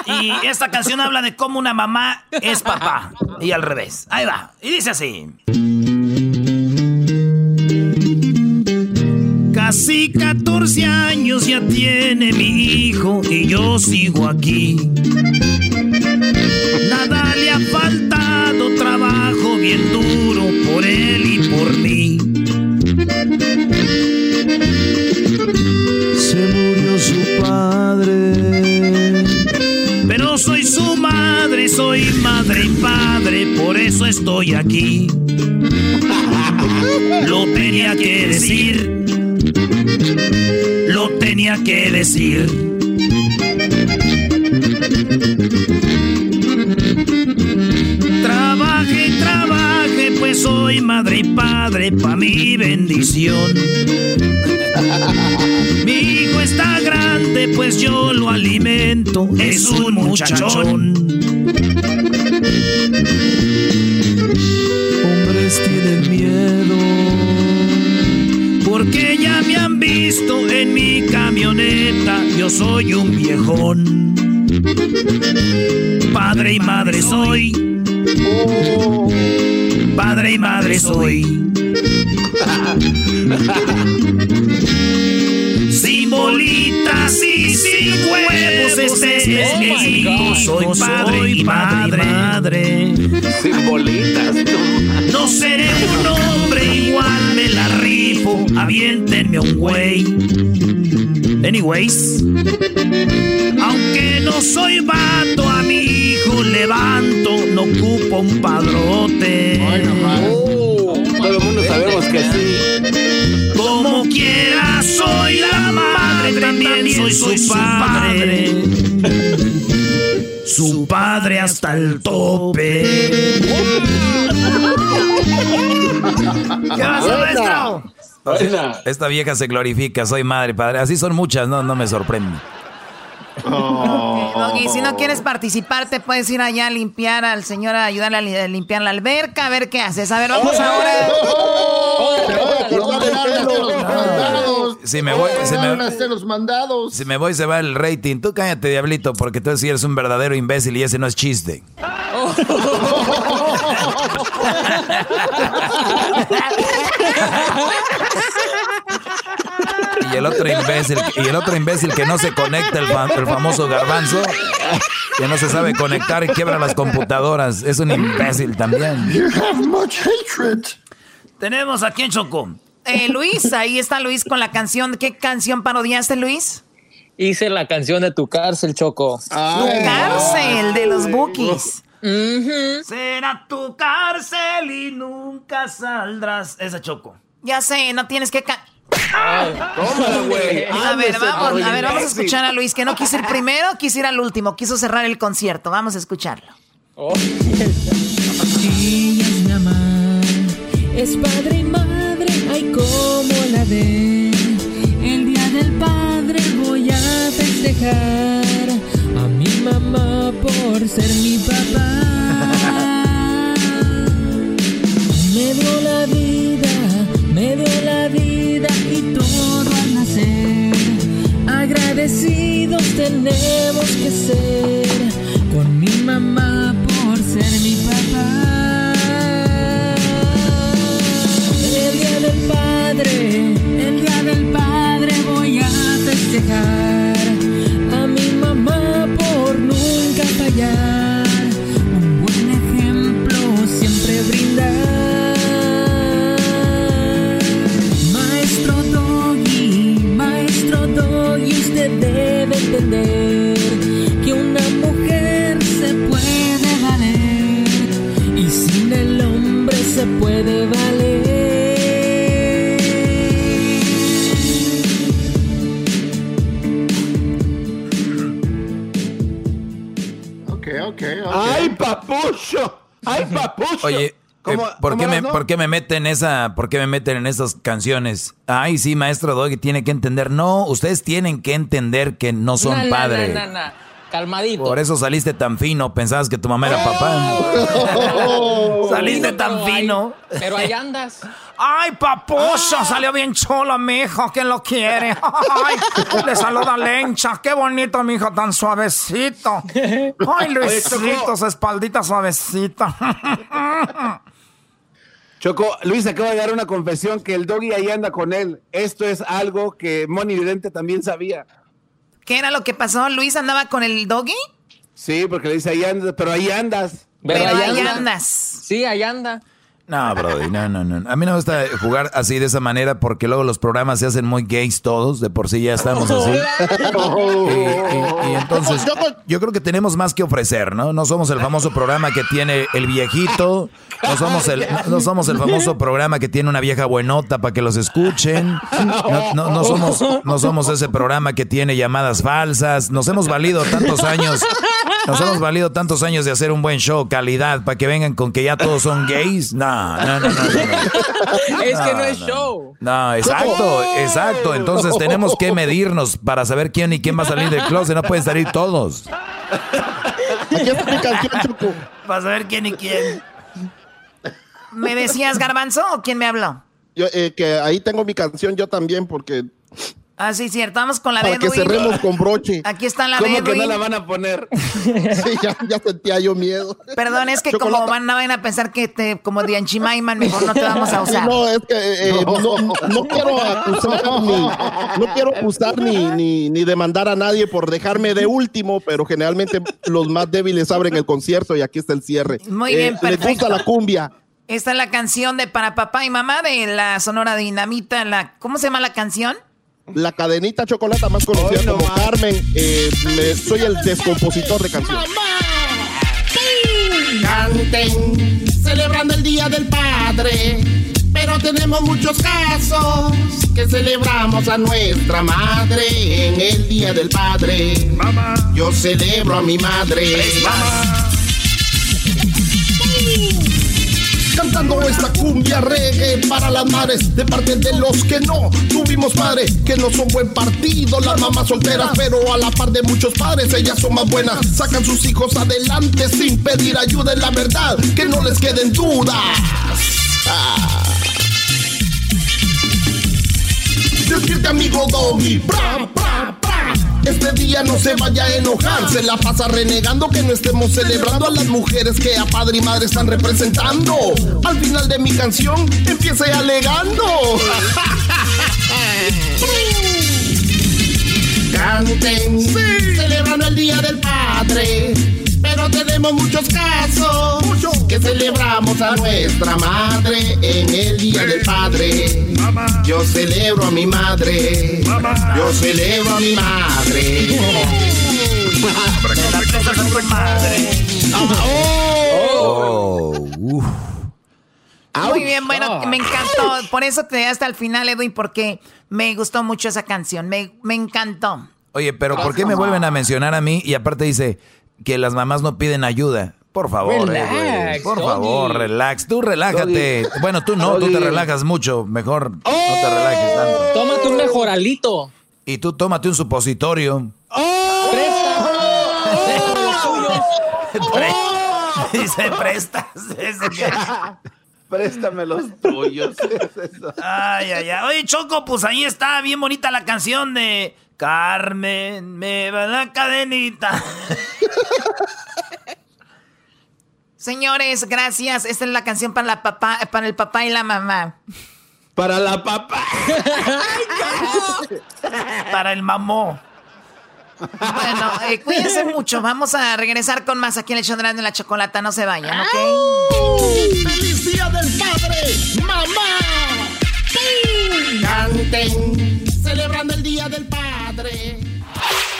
Y esta canción habla de cómo una mamá es papá, y al revés. Ahí va, y dice así. Casi 14 años ya tiene mi hijo y yo sigo aquí. Nada le ha faltado, trabajo bien duro por él y por mí. Se murió su padre. Pero soy su madre, soy madre y padre, por eso estoy aquí. Lo tenía que decir. Lo tenía que decir. Trabaje, trabaje, pues soy madre y padre pa' mi bendición. Mi hijo está grande, pues yo lo alimento, es un muchachón. Hombres tienen miedo, porque ya me han visto en mi camioneta, yo soy un viejón. Padre y madre soy. Padre y madre soy. Sin bolitas y sin huevos, este es mi hijo. Soy padre y madre. madre. Sin bolitas. No seré un hombre igual, me la rifo. Aviéntenme un güey. Anyways, aunque no soy vato, a mi hijo levanto, no ocupo un padrote. Todo el mundo sabemos que sí. Como quiera, soy la madre, también soy su padre. Su padre hasta el tope. ¿Qué pasa, maestro? Esta vieja se glorifica, soy madre, padre. Así son muchas, no, no me sorprende. Doggy, si no quieres participar, te puedes ir allá a limpiar al señor, a ayudarle a li- a limpiar la alberca, a ver qué haces. A ver, vamos ahora. Si me voy, si me, los mandados. si me voy se va el rating. Tú cállate, diablito, porque tú sí eres un verdadero imbécil y ese no es chiste. Y el otro imbécil, y el otro imbécil que no se conecta, el, fa- el famoso garbanzo, que no se sabe conectar y quiebra las computadoras, es un imbécil también. Tenemos aquí en Choco. eh, Luis, ahí está Luis con la canción. ¿Qué canción parodiaste, Luis? Hice la canción de Tu cárcel, Choco. tu cárcel, de los Bookies. Será tu cárcel y nunca saldrás. Esa Choco. Ya sé, no tienes que... güey. A ver, vamos, a ver, vamos a escuchar a Luis, que no quiso ir primero, quiso ir al último, quiso cerrar el concierto. Vamos a escucharlo. Ella es mi mamá, es padre y madre, ay como la ve. El día del padre voy a festejar mamá por ser mi papá. Me dio la vida, me dio la vida y todo al nacer. Agradecidos tenemos que ser con mi mamá por ser mi papá. El día del padre, el día del padre entender que una mujer se puede valer y sin el hombre se puede valer. Ok, ok, ok. ¡Ay, papucho! ¡Ay, papucho! Oye, eh, ¿Cómo- ¿por, cómo qué me, vas, no? por qué me meten esa, por qué me meten en esas canciones? Ay, sí, maestro Doggy tiene que entender. No, ustedes tienen que entender que no son Na, padres. na, na, na. Calmadito. Por eso saliste tan fino, pensabas que tu mamá era papá. Saliste tan fino. Pero ahí andas. Ay, papucho, salió bien chulo, mijo, ¿quién lo quiere? Ay, le saluda Lencha, qué bonito, mijo, tan suavecito. Ay, Luisito, su espaldita suavecita. Choco, Luis acaba de dar una confesión que el doggy ahí anda con él. Esto es algo que Moni Vidente también sabía. ¿Qué era lo que pasó? ¿Luis andaba con el doggy? Sí, porque le dice ahí andas, pero ahí andas. Pero ahí anda. andas. Sí, ahí anda. No, Brody, no, no, no. A mí no me gusta jugar así de esa manera porque luego los programas se hacen muy gays todos. De por sí ya estamos así. Y, y- y entonces, yo creo que tenemos más que ofrecer, ¿no? No somos el famoso programa que tiene el viejito. No somos el, no somos el famoso programa que tiene una vieja buenota para que los escuchen. No, no- no somos, no somos ese programa que tiene llamadas falsas. Nos hemos valido tantos años. Nos hemos valido tantos años de hacer un buen show, calidad, para que vengan con que ya todos son gays. No, no, no, no. no, no. Es que no es no. show. No, exacto, exacto. Entonces tenemos que medirnos para saber quién y quién va a salir del closet. No pueden salir todos. Aquí está mi canción, Choco. Para saber quién y quién. ¿Me decías garbanzo o quién me habló? Yo, eh, que ahí tengo mi canción yo también porque Ah, sí, cierto. Vamos con la para de que cerremos con broche. Aquí está la de ¿Cómo que no la van a poner? Sí, ya, ya sentía yo miedo. Perdón, es que como van, van a pensar que te, como de Anchimaiman, mejor no te vamos a usar. No, es que eh, eh, no, no quiero acusar ni, no quiero acusar ni, ni, ni demandar a nadie por dejarme de último, pero generalmente los más débiles abren el concierto y aquí está el cierre. Muy bien, Les perfecto. gusta la cumbia. Esta es la canción de Para Papá y Mamá de la Sonora Dinamita. La, ¿Cómo se llama la canción? La cadenita chocolata más conocida como Carmen. eh, me- soy el descompositor de canciones. Canten, celebrando el Día del Padre. Pero tenemos muchos casos que celebramos a nuestra madre en el Día del Padre. Mamá. Yo celebro a mi madre. Cantando esta cumbia reggae para las madres de parte de los que no tuvimos padre, que no son buen partido, las mamás solteras, pero a la par de muchos padres, ellas son más buenas, sacan sus hijos adelante sin pedir ayuda en la verdad, que no les queden dudas. Ah. Despierte amigo bra, bra, bra. Este día no se vaya a enojar, se la pasa renegando que no estemos celebrando a las mujeres que a padre y madre están representando. Al final de mi canción empiece alegando. Canten, celebrando el Día del Padre, pero tenemos muchos casos que celebramos a nuestra madre en el Día del Padre. Yo celebro a mi madre. Yo celebro a mi madre. Oh, uf. Muy bien, bueno, me encantó. Por eso te hasta el final, Edwin, porque me gustó mucho esa canción. Me, me encantó. Oye, pero ¿por qué me vuelven a mencionar a mí? Y aparte dice que las mamás no piden ayuda. Por favor, Relax, eh, güey. Por favor, relax. Tú relájate. Bueno, tú no, tú te relajas mucho. Mejor no te relajes tanto. Tómate un mejoralito. Y tú tómate un supositorio. Dice, prestas. Ese que- Préstame los tuyos. Ay, ay, ay. Oye, Choco, pues ahí está bien bonita la canción de Carmen, me va la cadenita. Señores, gracias. Esta es la canción para, la papá, para el papá y la mamá. Para la papá. Para el mamó. Bueno, eh, cuídense mucho. Vamos a regresar con más aquí en el show de la Chocolata. No se vayan, ¿ok? ¡Feliz Día del Padre! ¡Mamá! ¡Sí! Canten, celebrando el Día del Padre.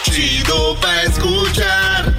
Chido pa' escuchar.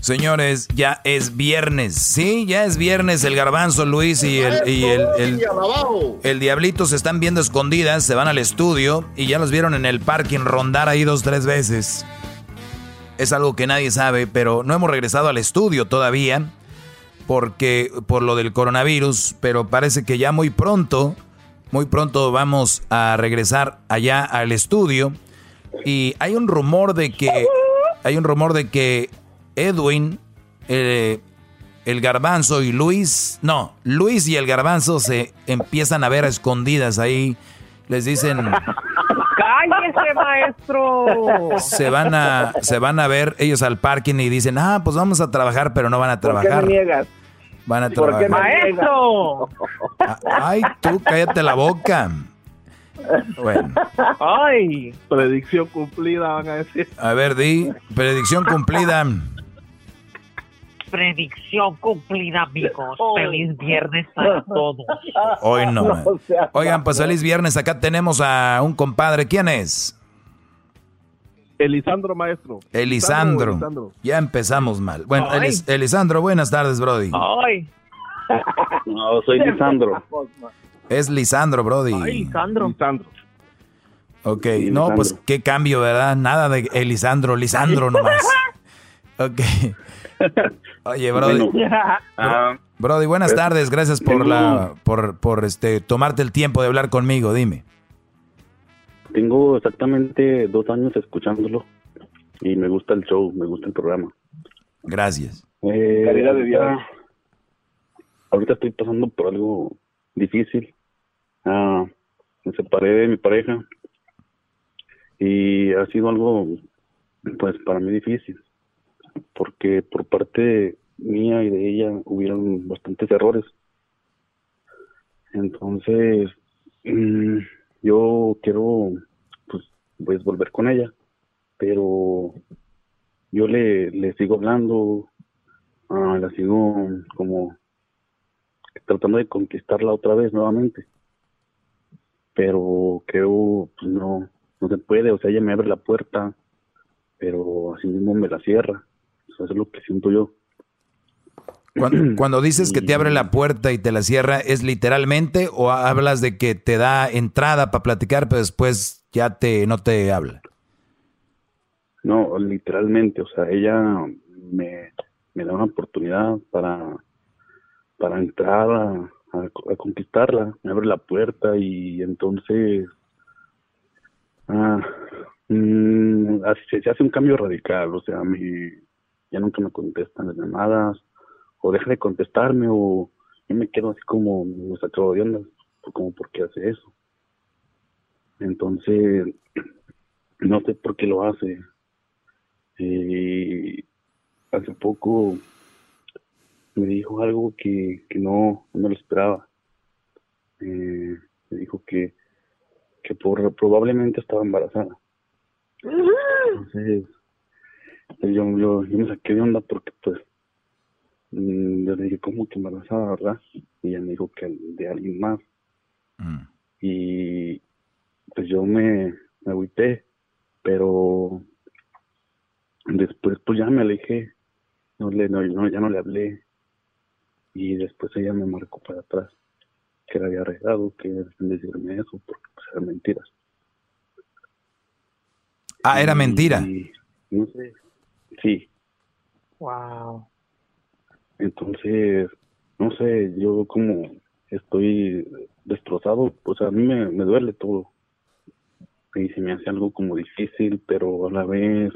Señores, ya es viernes. Sí, ya es viernes. El garbanzo, Luis y el, y el, el, el diablito se están viendo escondidas. Se van al estudio y ya los vieron en el parking rondar ahí dos, tres veces. Es algo que nadie sabe, pero no hemos regresado al estudio todavía. Porque por lo del coronavirus, pero parece que ya muy pronto, muy pronto vamos a regresar allá al estudio. Y hay un rumor de que, hay un rumor de que Edwin, eh, el garbanzo y Luis, no, Luis y el garbanzo se empiezan a ver a escondidas ahí. Les dicen, ¡Cállese, maestro! se van a, se van a ver ellos al parking y dicen, ah, pues vamos a trabajar, pero no van a ¿Por qué trabajar. me niegas? Van a ¿Por qué trabajar. me ¡Maestro! Ay, tú cállate la boca. Bueno, ¡Ay! Predicción cumplida, van a decir. a ver, di, predicción cumplida. Predicción cumplida, amigos. Feliz viernes a todos. Hoy no. Oigan, pues feliz viernes. Acá tenemos a un compadre. ¿Quién es? Elisandro, maestro. Elisandro. Elisandro. Ya empezamos mal. Bueno. Elis- Elisandro, buenas tardes, Brody. ¡Ay! No, soy Lisandro. Es Lisandro, Brody. ¡Ay, Lisandro! Lisandro. Ok, no, pues qué cambio, ¿verdad? Nada de Elisandro, Lisandro nomás. Ok. Oye, Brody. Ah, Brody, buenas pues, tardes. Gracias por la por por este tomarte el tiempo de hablar conmigo. Dime. tengo exactamente dos años escuchándolo y me gusta el show, me gusta el programa. Gracias. Eh, Calidad de vida. Ahorita estoy pasando por algo difícil. Ah, me separé de mi pareja y ha sido algo, pues, para mí difícil, porque por parte mía y de ella hubieron bastantes errores. Entonces, mm, yo quiero, pues, pues, volver con ella, pero yo le, le sigo hablando, ah, la sigo como tratando de conquistarla otra vez nuevamente. Pero creo, pues no, no se puede, o sea, ella me abre la puerta, pero así mismo me la cierra. Eso es lo que siento yo. Cuando, cuando dices que te abre la puerta y te la cierra, ¿es literalmente o hablas de que te da entrada para platicar, pero después ya te no te habla? No, literalmente, o sea, ella me, me da una oportunidad para, para entrar a, a- conquistarla, me abre la puerta y entonces, ah, mm, así se, se hace un cambio radical, o sea, me, ya nunca me contestan las llamadas, o deja de contestarme, o yo me quedo así como, me saco de onda, como por qué hace eso. Entonces, no sé por qué lo hace. Y hace poco me dijo algo que, que no, no lo esperaba. Eh, me dijo que, que por, probablemente estaba embarazada. Entonces, pues yo, yo, yo me saqué de onda porque pues mm, yo le dije, ¿cómo que embarazada, verdad? Y ella me dijo que de alguien más. Y pues yo me, me agüité, pero después pues ya me alejé, no le, no, ya no le hablé y después ella me marcó para atrás que la había arreglado, que decirme eso porque pues eran mentiras. Ah, era mentira. Y, no sé, sí, Wow. entonces, no sé, yo como estoy destrozado, pues a mí me, me duele todo. Y se me hace algo como difícil, pero a la vez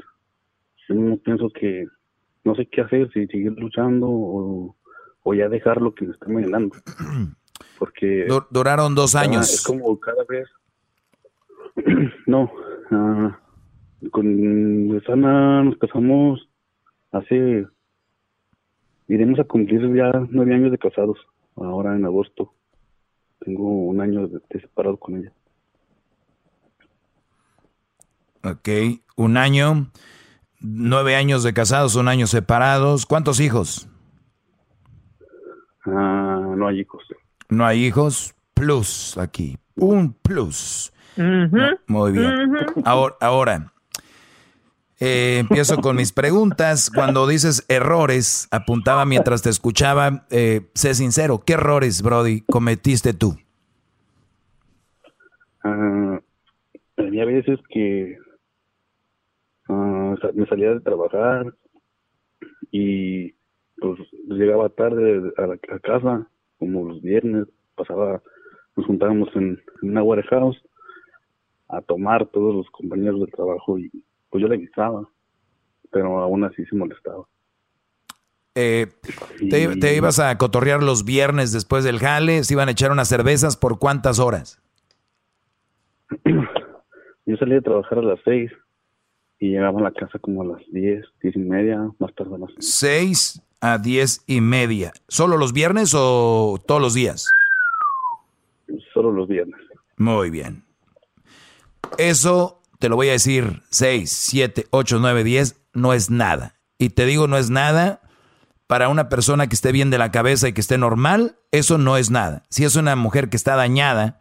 yo no pienso que no sé qué hacer, si seguir luchando o, o ya dejar lo que me está envenenando. Porque Du- duraron dos ah, años. es como cada vez. no, ah, con Susana nos casamos hace. Iremos a cumplir ya nueve años de casados, ahora en agosto. Tengo un año de, de separado con ella. Ok, un año, nueve años de casados, un año separados. ¿Cuántos hijos? Ah, no hay hijos. No hay hijos. Plus aquí. Un plus. Muy bien. Ahora, ahora eh, empiezo con mis preguntas. Cuando dices errores, apuntaba mientras te escuchaba. eh, sé sincero, ¿qué errores, Brody, cometiste tú? Ah, había veces que ah, me salía de trabajar y pues llegaba tarde a, la, a casa, como los viernes, pasaba, nos juntábamos en, en una warehouse a tomar todos los compañeros del trabajo y pues yo le avisaba, pero aún así se molestaba. Eh, te, te ibas a cotorrear los viernes después del jale? ¿Se iban a echar unas cervezas por cuántas horas? Yo salía de trabajar a las seis y llegaba a la casa como a las diez, diez y media, más tarde a las 6 a 10 y media. ¿Solo los viernes o todos los días? Solo los viernes. Muy bien. Eso te lo voy a decir 6, 7, 8, 9, 10, no es nada. Y te digo no es nada para una persona que esté bien de la cabeza y que esté normal, eso no es nada. Si es una mujer que está dañada,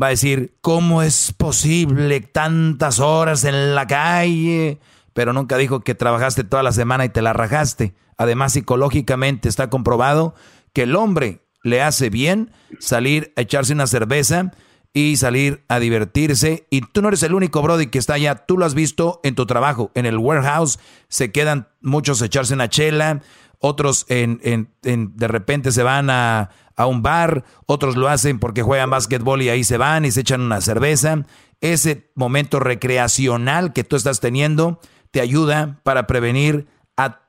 va a decir, ¿cómo es posible tantas horas en la calle? Pero nunca dijo que trabajaste toda la semana y te la rajaste. Además, psicológicamente está comprobado que el hombre le hace bien salir a echarse una cerveza y salir a divertirse. Y tú no eres el único Brody que está allá. Tú lo has visto en tu trabajo. En el warehouse se quedan muchos a echarse una chela, otros en, de repente se van a, a un bar, otros lo hacen porque juegan básquetbol y ahí se van y se echan una cerveza. Ese momento recreacional que tú estás teniendo te ayuda para prevenir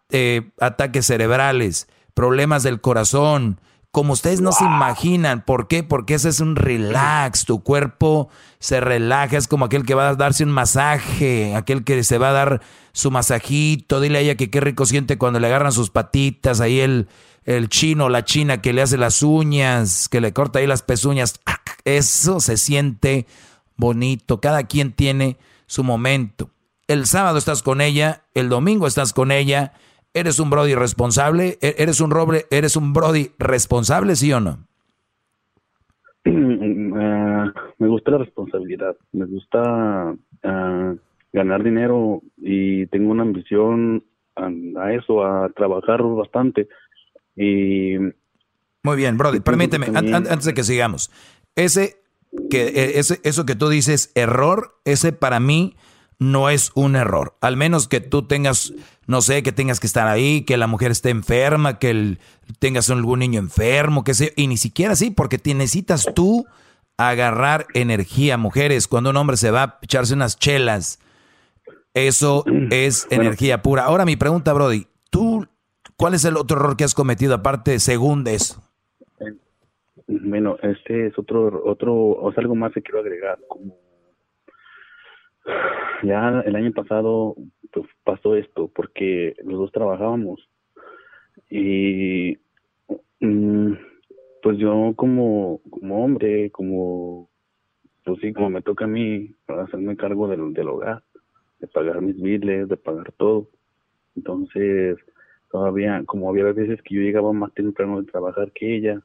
eh, ataques cerebrales, problemas del corazón, como ustedes no se imaginan. ¿Por qué? Porque ese es un relax. Tu cuerpo se relaja. Es como aquel que va a darse un masaje, aquel que se va a dar su masajito. Dile a ella que qué rico siente cuando le agarran sus patitas. Ahí el, el chino, la china que le hace las uñas, que le corta ahí las pezuñas. Eso se siente bonito. Cada quien tiene su momento. El sábado estás con ella, el domingo estás con ella. ¿Eres un Brody responsable? ¿E- ¿Eres un roble? ¿Eres un Brody responsable, sí o no? Ah, me gusta la responsabilidad, me gusta ah, ganar dinero y tengo una ambición a, a eso, a trabajar bastante. Y Muy bien, Brody, permíteme, an- an- antes de que sigamos. Ese que eh, ese, eso que tú dices error, ese para mí no es un error. Al menos que tú tengas, no sé, que tengas que estar ahí, que la mujer esté enferma, que el- tengas algún niño enfermo, que sé, y ni siquiera así, porque te necesitas tú agarrar energía, mujeres. Cuando un hombre se va a echarse unas chelas Eso es energía pura. Ahora mi pregunta, Brody, ¿tú cuál es el otro error que has cometido aparte según de eso? Bueno, este es otro, otro, o sea, algo más que quiero agregar. Como ya el año pasado pues, pasó esto porque los dos trabajábamos y mm, pues yo como, como hombre, como, pues sí, como me toca a mí hacerme cargo del, del hogar, de pagar mis biles, de pagar todo. Entonces, todavía, como había veces que yo llegaba más temprano de trabajar que ella,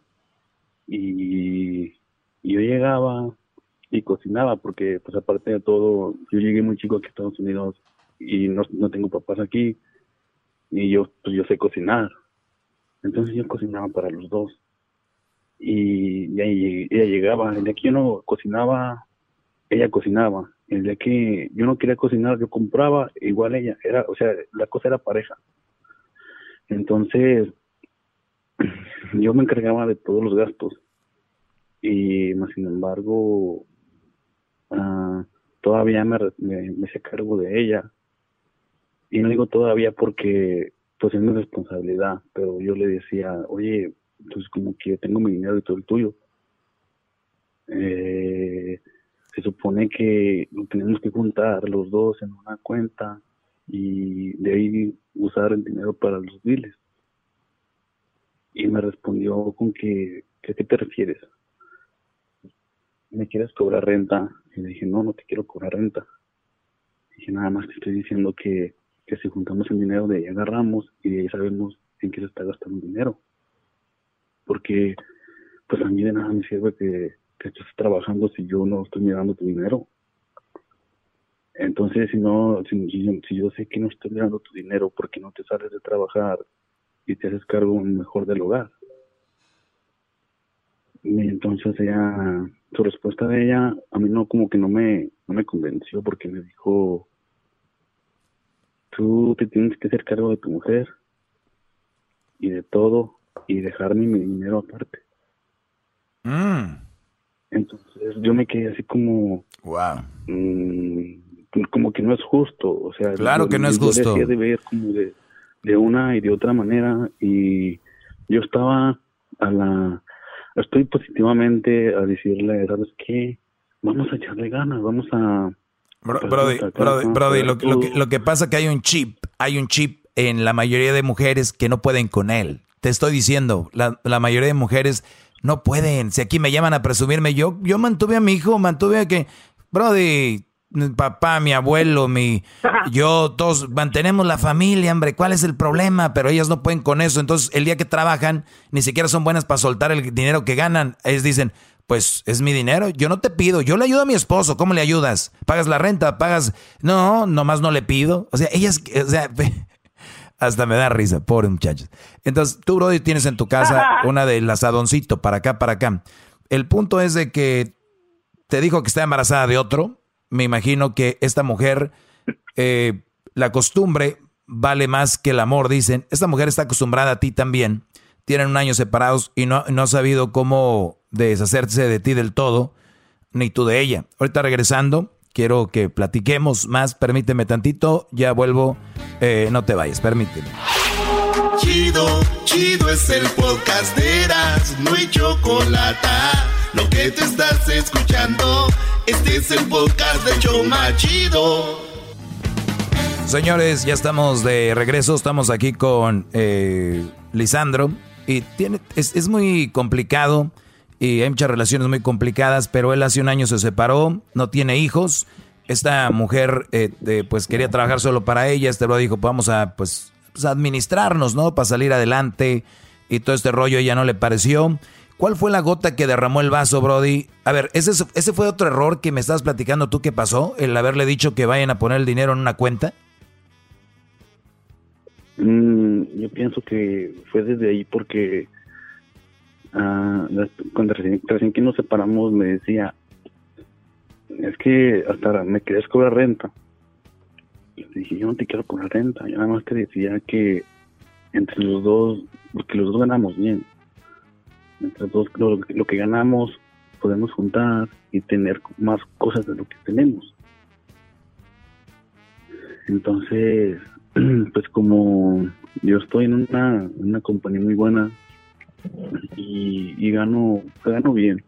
y, y yo llegaba y cocinaba, porque pues aparte de todo, yo llegué muy chico aquí a Estados Unidos y no, no tengo papás aquí, y yo, pues yo sé cocinar. Entonces yo cocinaba para los dos. Y, ahí ella llegaba, el día que yo no cocinaba, ella cocinaba. El día que yo no quería cocinar, yo compraba, igual ella. Era, o sea, la cosa era pareja. Entonces, yo me encargaba de todos los gastos. Y más sin embargo, ah, todavía me, me, me hice cargo de ella. Y no digo todavía porque pues es mi responsabilidad, pero yo le decía, oye, entonces como que tengo mi dinero y todo el tuyo. Eh, se supone que lo tenemos que juntar los dos en una cuenta y de ahí usar el dinero para los biles. Y me respondió con que, ¿a qué te refieres? ¿Me quieres cobrar renta? Y le dije, no, no te quiero cobrar renta. Dije, nada más te estoy diciendo que, que si juntamos el dinero de ahí agarramos y de ahí sabemos en qué se está gastando el dinero. Porque, pues a mí de nada me sirve que, que estés trabajando si yo no estoy mirando tu dinero. Entonces, si no, si, si- yo sé que no estoy mirando tu dinero porque no te sales de trabajar y te haces cargo mejor del hogar. Y entonces ella, su respuesta de ella, a mí no, como que no me, no me convenció porque me dijo, tú te tienes que hacer cargo de tu mujer y de todo y dejarme mi dinero aparte. Entonces yo me quedé así como... Wow. como que no es justo, o sea... Claro yo- que no es justo. de ver como de, de una y de otra manera y yo estaba a la... Estoy positivamente a decirle, ¿sabes qué? Vamos a echarle ganas, vamos a... Bro- pues, Brody, Brody, Brody, lo, que- lo que, lo que pasa que hay un chip, hay un chip en la mayoría de mujeres que no pueden con él. Te estoy diciendo, la, la mayoría de mujeres no pueden. Si aquí me llaman a presumirme, yo, yo mantuve a mi hijo, mantuve a que, Brody, mi papá, mi abuelo, mi, yo, todos mantenemos la familia, hombre, ¿cuál es el problema? Pero ellas no pueden con eso. Entonces, el día que trabajan, ni siquiera son buenas para soltar el dinero que ganan. Ellos dicen, pues es mi dinero, yo no te pido, yo le ayudo a mi esposo, ¿cómo le ayudas? ¿Pagas la renta? ¿Pagas? No, nomás no le pido. O sea, ellas, o sea, hasta me da risa, pobre muchachos. Entonces, tú, Brody, tienes en tu casa una del asadoncito para acá, para acá. El punto es de que te dijo que está embarazada de otro. Me imagino que esta mujer, eh, la costumbre vale más que el amor, dicen. Esta mujer está acostumbrada a ti también. Tienen un año separados y no, no ha sabido cómo deshacerse de ti del todo, ni tú de ella. Ahorita regresando, quiero que platiquemos más. Permíteme tantito, ya vuelvo. Eh, no te vayas, permíteme. Chido, chido es el podcast de Eras, no hay chocolate. Lo que te estás escuchando, este es el podcast de Choma Chido. Señores, ya estamos de regreso. Estamos aquí con eh, Lisandro. Y tiene, es, es muy complicado. Y hay muchas relaciones muy complicadas. Pero él hace un año se separó. No tiene hijos. Esta mujer, eh, pues quería trabajar solo para ella. Este lo dijo, vamos a, pues, pues, administrarnos, ¿no? Para salir adelante. Y todo este rollo ella no le pareció. ¿Cuál fue la gota que derramó el vaso, Brody? A ver, ese, ese fue otro error que me estabas platicando tú que pasó. El haberle dicho que vayan a poner el dinero en una cuenta. Mm, yo pienso que fue desde ahí porque las- cuando recién, recién que nos separamos me decía, es que hasta me querías cobrar renta. Y dije, yo no te quiero cobrar renta, yo nada más te decía que entre los dos, porque los dos ganamos bien, entre los dos lo, lo que ganamos podemos juntar y tener más cosas de lo que tenemos. Entonces, pues como yo estoy en una, una compañía muy buena y, y gano, gano bien.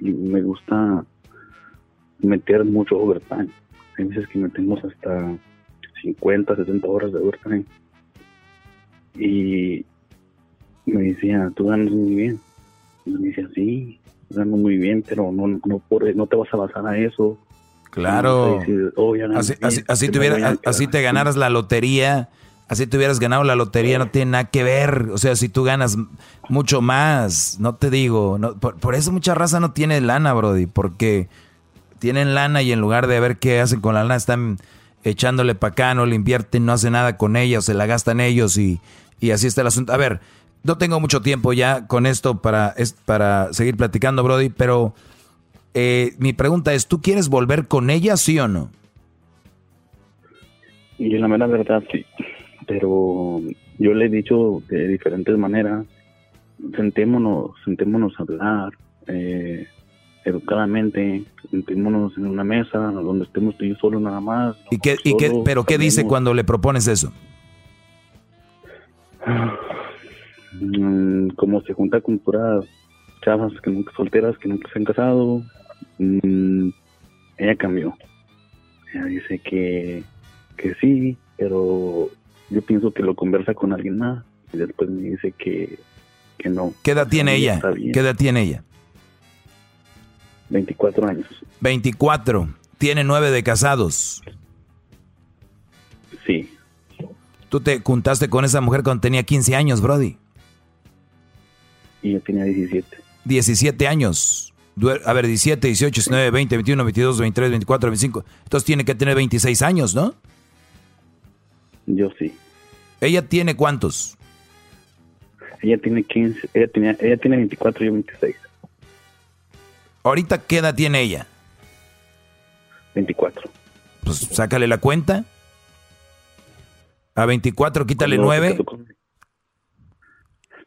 Y me gusta meter mucho overtime. Hay veces que metemos hasta 50, 60 horas de overtime. Y me decía, tú ganas muy bien. Y me decía, sí, gano muy bien, pero no, no, por, no te vas a basar a eso. Claro. Decir, "Oh, Así, te hubiera- así te así". ganaras la lotería, así te hubieras ganado la lotería, no tiene nada que ver. O sea, si tú ganas mucho más, no te digo. no- por, por eso mucha raza no tiene lana, Brody, porque tienen lana y en lugar de ver qué hacen con la lana, están echándole pa' acá, no le invierten, no hacen nada con ella, o se la gastan ellos y, y así está el asunto. A ver, no tengo mucho tiempo ya con esto para, para seguir platicando, Brody, pero eh, mi pregunta es, ¿tú quieres volver con ella, sí o no? Y la mera verdad, sí. Pero yo le he dicho de diferentes maneras, sentémonos, sentémonos a hablar eh, educadamente, sentémonos en una mesa donde estemos tú y yo solo nada más. ¿Y qué, y qué, pero qué dice cuando le propones eso? Mm, como se junta con puras chavas que nunca solteras, que nunca se han casado, mm, ella cambió. Ella dice que, que sí, pero yo pienso que lo conversa con alguien más y después me dice que, que no. ¿Qué edad tiene ella? ¿Qué edad tiene ella? 24 años. 24. Tiene nueve de casados. Sí. Tú te juntaste con esa mujer cuando tenía 15 años, Brody. Y yo tenía 17. 17 años. A ver, 17, 18, 19, 20, 21, 22, 23, 24, 25. Entonces tiene que tener 26 años, ¿no? Yo sí. ¿Ella tiene cuántos? Ella tiene 15, ella, tenía, ella tiene 24 y yo 26. Ahorita, ¿qué edad tiene ella? 24. Pues sácale la cuenta. A 24, quítale Cuando se 9.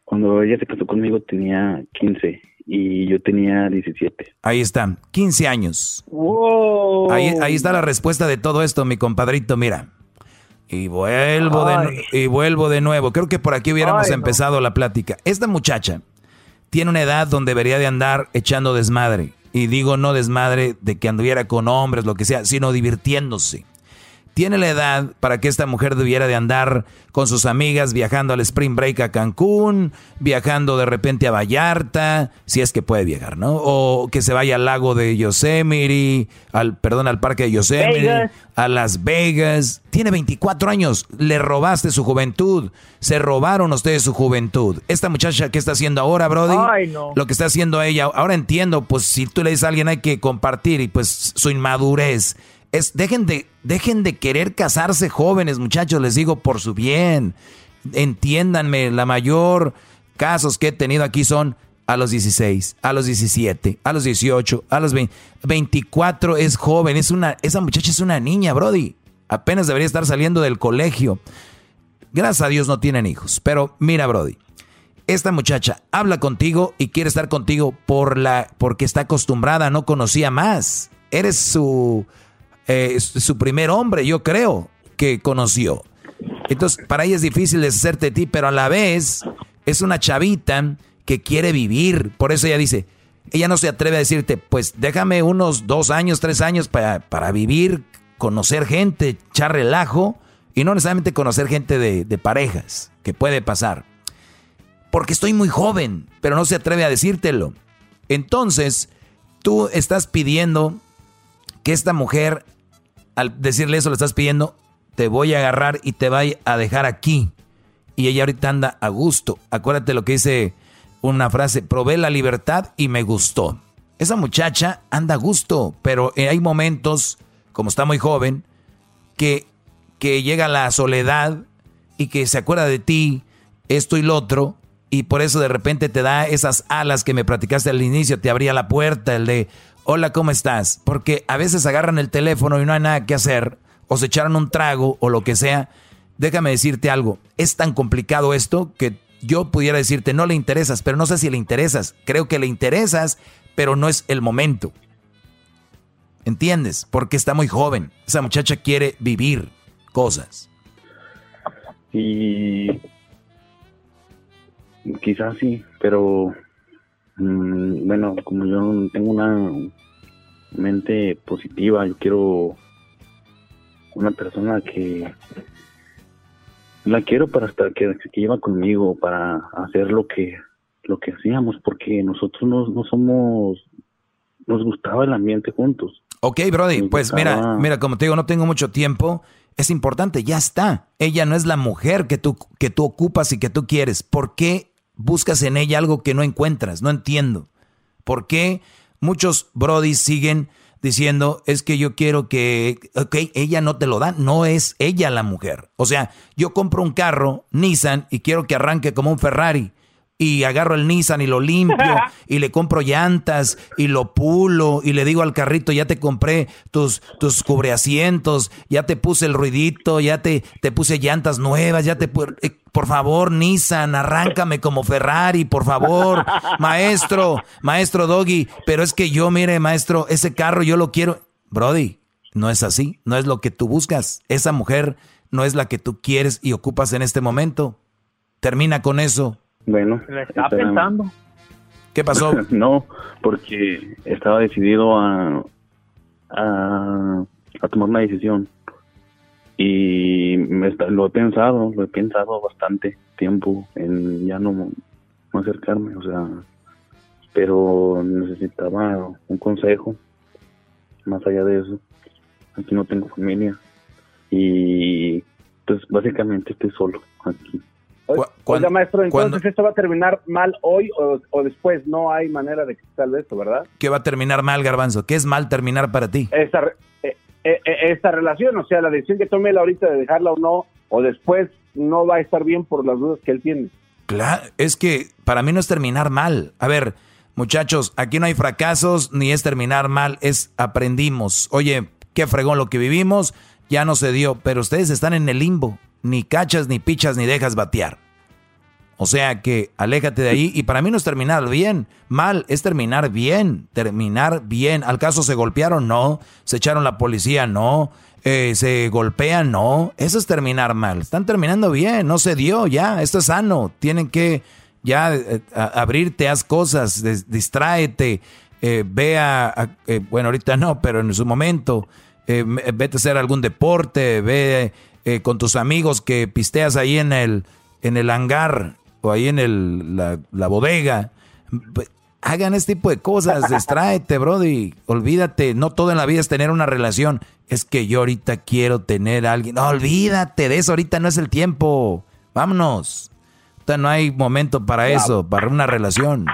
Cuando ella se casó conmigo tenía 15 y yo tenía 17. Ahí está, 15 años. ¡Wow! Ahí, ahí está la respuesta de todo esto, mi compadrito, mira. Y vuelvo, de, y vuelvo de nuevo. Creo que por aquí hubiéramos Ay, no. empezado la plática. Esta muchacha tiene una edad donde debería de andar echando desmadre. Y digo no desmadre de que anduviera con hombres, lo que sea, sino divirtiéndose. Tiene la edad para que esta mujer debiera de andar con sus amigas viajando al Spring Break a Cancún, viajando de repente a Vallarta, si es que puede viajar, ¿no? O que se vaya al lago de Yosemite, al perdón, al parque de Yosemite, Vegas. a Las Vegas. Tiene 24 años, le robaste su juventud, se robaron ustedes su juventud. Esta muchacha, ¿qué está haciendo ahora, Brody? Ay, no. Lo que está haciendo ella, ahora entiendo, pues si tú le dices a alguien hay que compartir y pues su inmadurez. Es, dejen de, dejen de querer casarse jóvenes, muchachos, les digo por su bien. Entiéndanme, la mayor casos que he tenido aquí son a los 16, a los 17, a los 18, a los 20. 24 es joven, es una, esa muchacha es una niña, Brody. Apenas debería estar saliendo del colegio. Gracias a Dios no tienen hijos. Pero mira, Brody, esta muchacha habla contigo y quiere estar contigo por la, porque está acostumbrada, no conocía más. Eres su, eh, su primer hombre, yo creo, que conoció. Entonces, para ella es difícil deshacerte de ti, pero a la vez es una chavita que quiere vivir. Por eso ella dice, ella no se atreve a decirte, pues déjame unos dos años, tres años para, para vivir, conocer gente, echar relajo y no necesariamente conocer gente de, de parejas, que puede pasar. Porque estoy muy joven, pero no se atreve a decírtelo. Entonces, tú estás pidiendo que esta mujer, al decirle eso, le estás pidiendo, te voy a agarrar y te voy a dejar aquí. Y ella ahorita anda a gusto. Acuérdate lo que dice una frase, probé la libertad y me gustó. Esa muchacha anda a gusto, pero hay momentos, como está muy joven, que, que llega la soledad y que se acuerda de ti, esto y lo otro, y por eso de repente te da esas alas que me platicaste al inicio, te abría la puerta, el de, hola, ¿cómo estás? Porque a veces agarran el teléfono y no hay nada que hacer, o se echaron un trago o lo que sea. Déjame decirte algo, es tan complicado esto que yo pudiera decirte, no le interesas, pero no sé si le interesas. Creo que le interesas, pero no es el momento. ¿Entiendes? Porque está muy joven. Esa muchacha quiere vivir. cosas. Y quizás sí, pero mm, bueno, como yo tengo una mente positiva, yo quiero una persona que la quiero para estar que, que lleva conmigo para hacer lo que lo que hacíamos porque nosotros no, no somos nos gustaba el ambiente juntos. Ok, Brody, pues mira, mira, como te digo, no tengo mucho tiempo. Es importante, ya está. Ella no es la mujer que tú, que tú ocupas y que tú quieres. ¿Por qué buscas en ella algo que no encuentras? No entiendo. ¿Por qué muchos Brody siguen diciendo, es que yo quiero que, ok, ella no te lo da, no es ella la mujer. O sea, yo compro un carro, Nissan, y quiero que arranque como un Ferrari y agarro el Nissan y lo limpio y le compro llantas y lo pulo y le digo al carrito, ya te compré tus, tus cubreasientos, ya te puse el ruidito, ya te, te puse llantas nuevas, ya te... Eh, por favor, Nissan, arráncame como Ferrari, por favor. Maestro, maestro Doggy, pero es que yo, mire, maestro, ese carro yo lo quiero. Brody, no es así, no es lo que tú buscas. Esa mujer no es la que tú quieres y ocupas en este momento. Termina con eso. Bueno, Le está pensando. ¿Qué pasó? no, porque estaba decidido a, a, a tomar una decisión. Y me está- lo he pensado, lo he pensado bastante tiempo en ya no, no acercarme, o sea, pero necesitaba un consejo más allá de eso. Aquí no tengo familia y pues básicamente estoy solo aquí. Oiga, maestro, entonces esto va a terminar mal hoy o, o después. No hay manera de que salve esto, ¿verdad? ¿Qué va a terminar mal, Garbanzo? ¿Qué es mal terminar para ti? Esta, eh, eh, eh, esta relación, o sea, la decisión que tome él ahorita de dejarla o no, o después no va a estar bien por las dudas que él tiene. Claro, es que para mí no es terminar mal. A ver, muchachos, aquí no hay fracasos ni es terminar mal, es aprendimos. Oye, qué fregón lo que vivimos, ya no se dio, pero ustedes están en el limbo. Ni cachas, ni pichas, ni dejas batear. O sea que aléjate de ahí y para mí no es terminar bien, mal, es terminar bien, terminar bien. ¿Al caso se golpearon? No. ¿Se echaron la policía? No. Eh, ¿Se golpean? No. Eso es terminar mal. Están terminando bien, no se dio ya, esto es sano. Tienen que ya eh, abrirte, haz cosas, des- distráete, eh, ve a, a- bueno, ahorita no, pero en su momento, me- vete a hacer algún deporte, ve eh, con tus amigos que pisteas ahí en el, en el hangar o ahí en el, la, la bodega. Hagan este tipo de cosas, distráete, brody. Olvídate, no todo en la vida es tener una relación. Es que yo ahorita quiero tener a alguien. No, olvídate de eso, ahorita no es el tiempo. Vámonos. Ahorita no hay momento para eso, para una relación.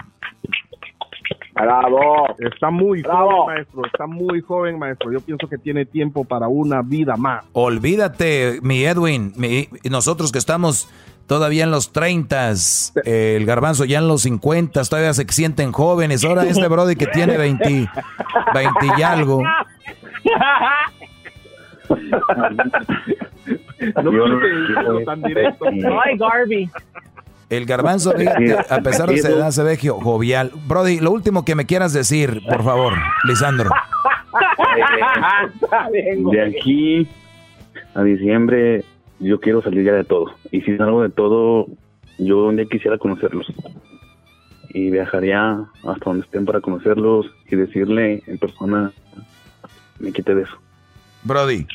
Bravo. Está muy Bravo. joven, maestro. Está muy joven, maestro. Yo pienso que tiene tiempo para una vida más. Olvídate, mi Edwin, mi- nosotros que estamos todavía en los 30, el garbanzo ya en los 50, todavía se sienten jóvenes. Ahora este brody que tiene 20, 20 y algo. No tan directo. Ay, Garby. El garbanzo, fíjate, a pesar de su edad, se ve jo- jovial. Brody, lo último que me quieras decir, por favor, Lisandro. De aquí a diciembre yo quiero salir ya de todo. Y si salgo de todo, yo un día quisiera conocerlos. Y viajaría hasta donde estén para conocerlos y decirle en persona, me quite de eso. Brody,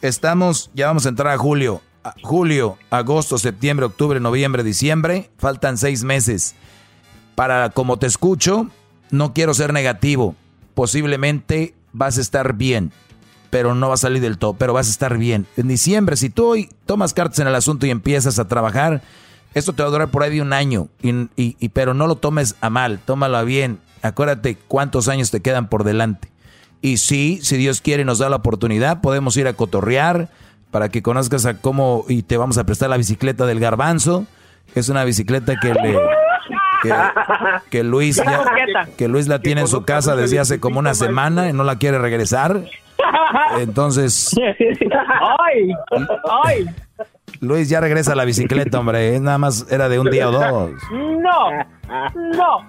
estamos, ya vamos a entrar a julio. A- Julio, agosto, septiembre, octubre, noviembre, diciembre. Faltan seis meses. Para como te escucho, no quiero ser negativo. Posiblemente vas a estar bien, pero no va a salir del todo, pero vas a estar bien. En diciembre, si tú hoy tomas cartas en el asunto y empiezas a trabajar, esto te va a durar por ahí de un año, y- pero no lo tomes a mal, tómalo a bien. Acuérdate cuántos años te quedan por delante. Y sí, si Dios quiere y nos da la oportunidad, podemos ir a cotorrear para que conozcas a cómo y te vamos a prestar la bicicleta del garbanzo. Es una bicicleta que le que, que Luis ya- que Luis la tiene en su casa desde hace como una semana y no la quiere regresar. Entonces, Ay, ay. Luis ya regresa a la bicicleta, hombre. Es nada más era de un día o dos. No, no.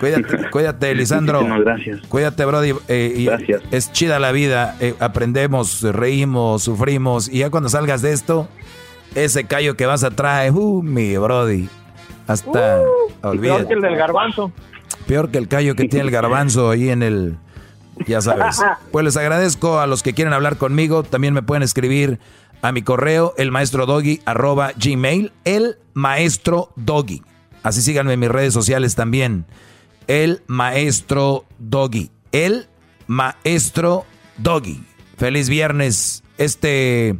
Cuídate, cuídate, Lisandro. Muchísimas gracias. Cuídate, Brody. eh, y Gracias. Es chida la vida. eh, aprendemos, reímos, sufrimos. Y ya cuando salgas de esto, ese callo que vas a traer, uh, mi Brody. Hasta, olvídate. Peor que el del garbanzo. Peor que el callo que tiene el garbanzo ahí en el... Ya sabes. Pues les agradezco a los que quieren hablar conmigo. También me pueden escribir a mi correo, el maestro doggy, arroba gmail, el maestro doggy. Así síganme en mis redes sociales también. El maestro doggy. El maestro doggy. Feliz viernes. Este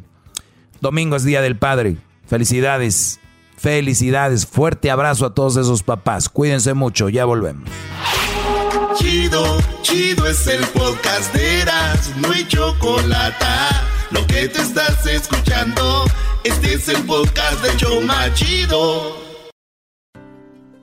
domingo es Día del Padre. Felicidades. Felicidades. Fuerte abrazo a todos esos papás. Cuídense mucho. Ya volvemos. Chido, chido es el podcast de no hay chocolate. Lo que te estás escuchando, este es el podcast de Choma Chido.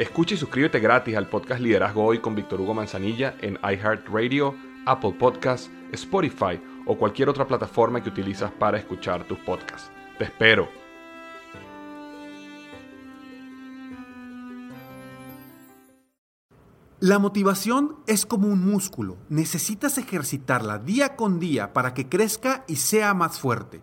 Escucha y suscríbete gratis al podcast Liderazgo Hoy con Víctor Hugo Manzanilla en iHeartRadio, Apple Podcasts, Spotify o cualquier otra plataforma que utilizas para escuchar tus podcasts. Te espero. La motivación es como un músculo. Necesitas ejercitarla día con día para que crezca y sea más fuerte.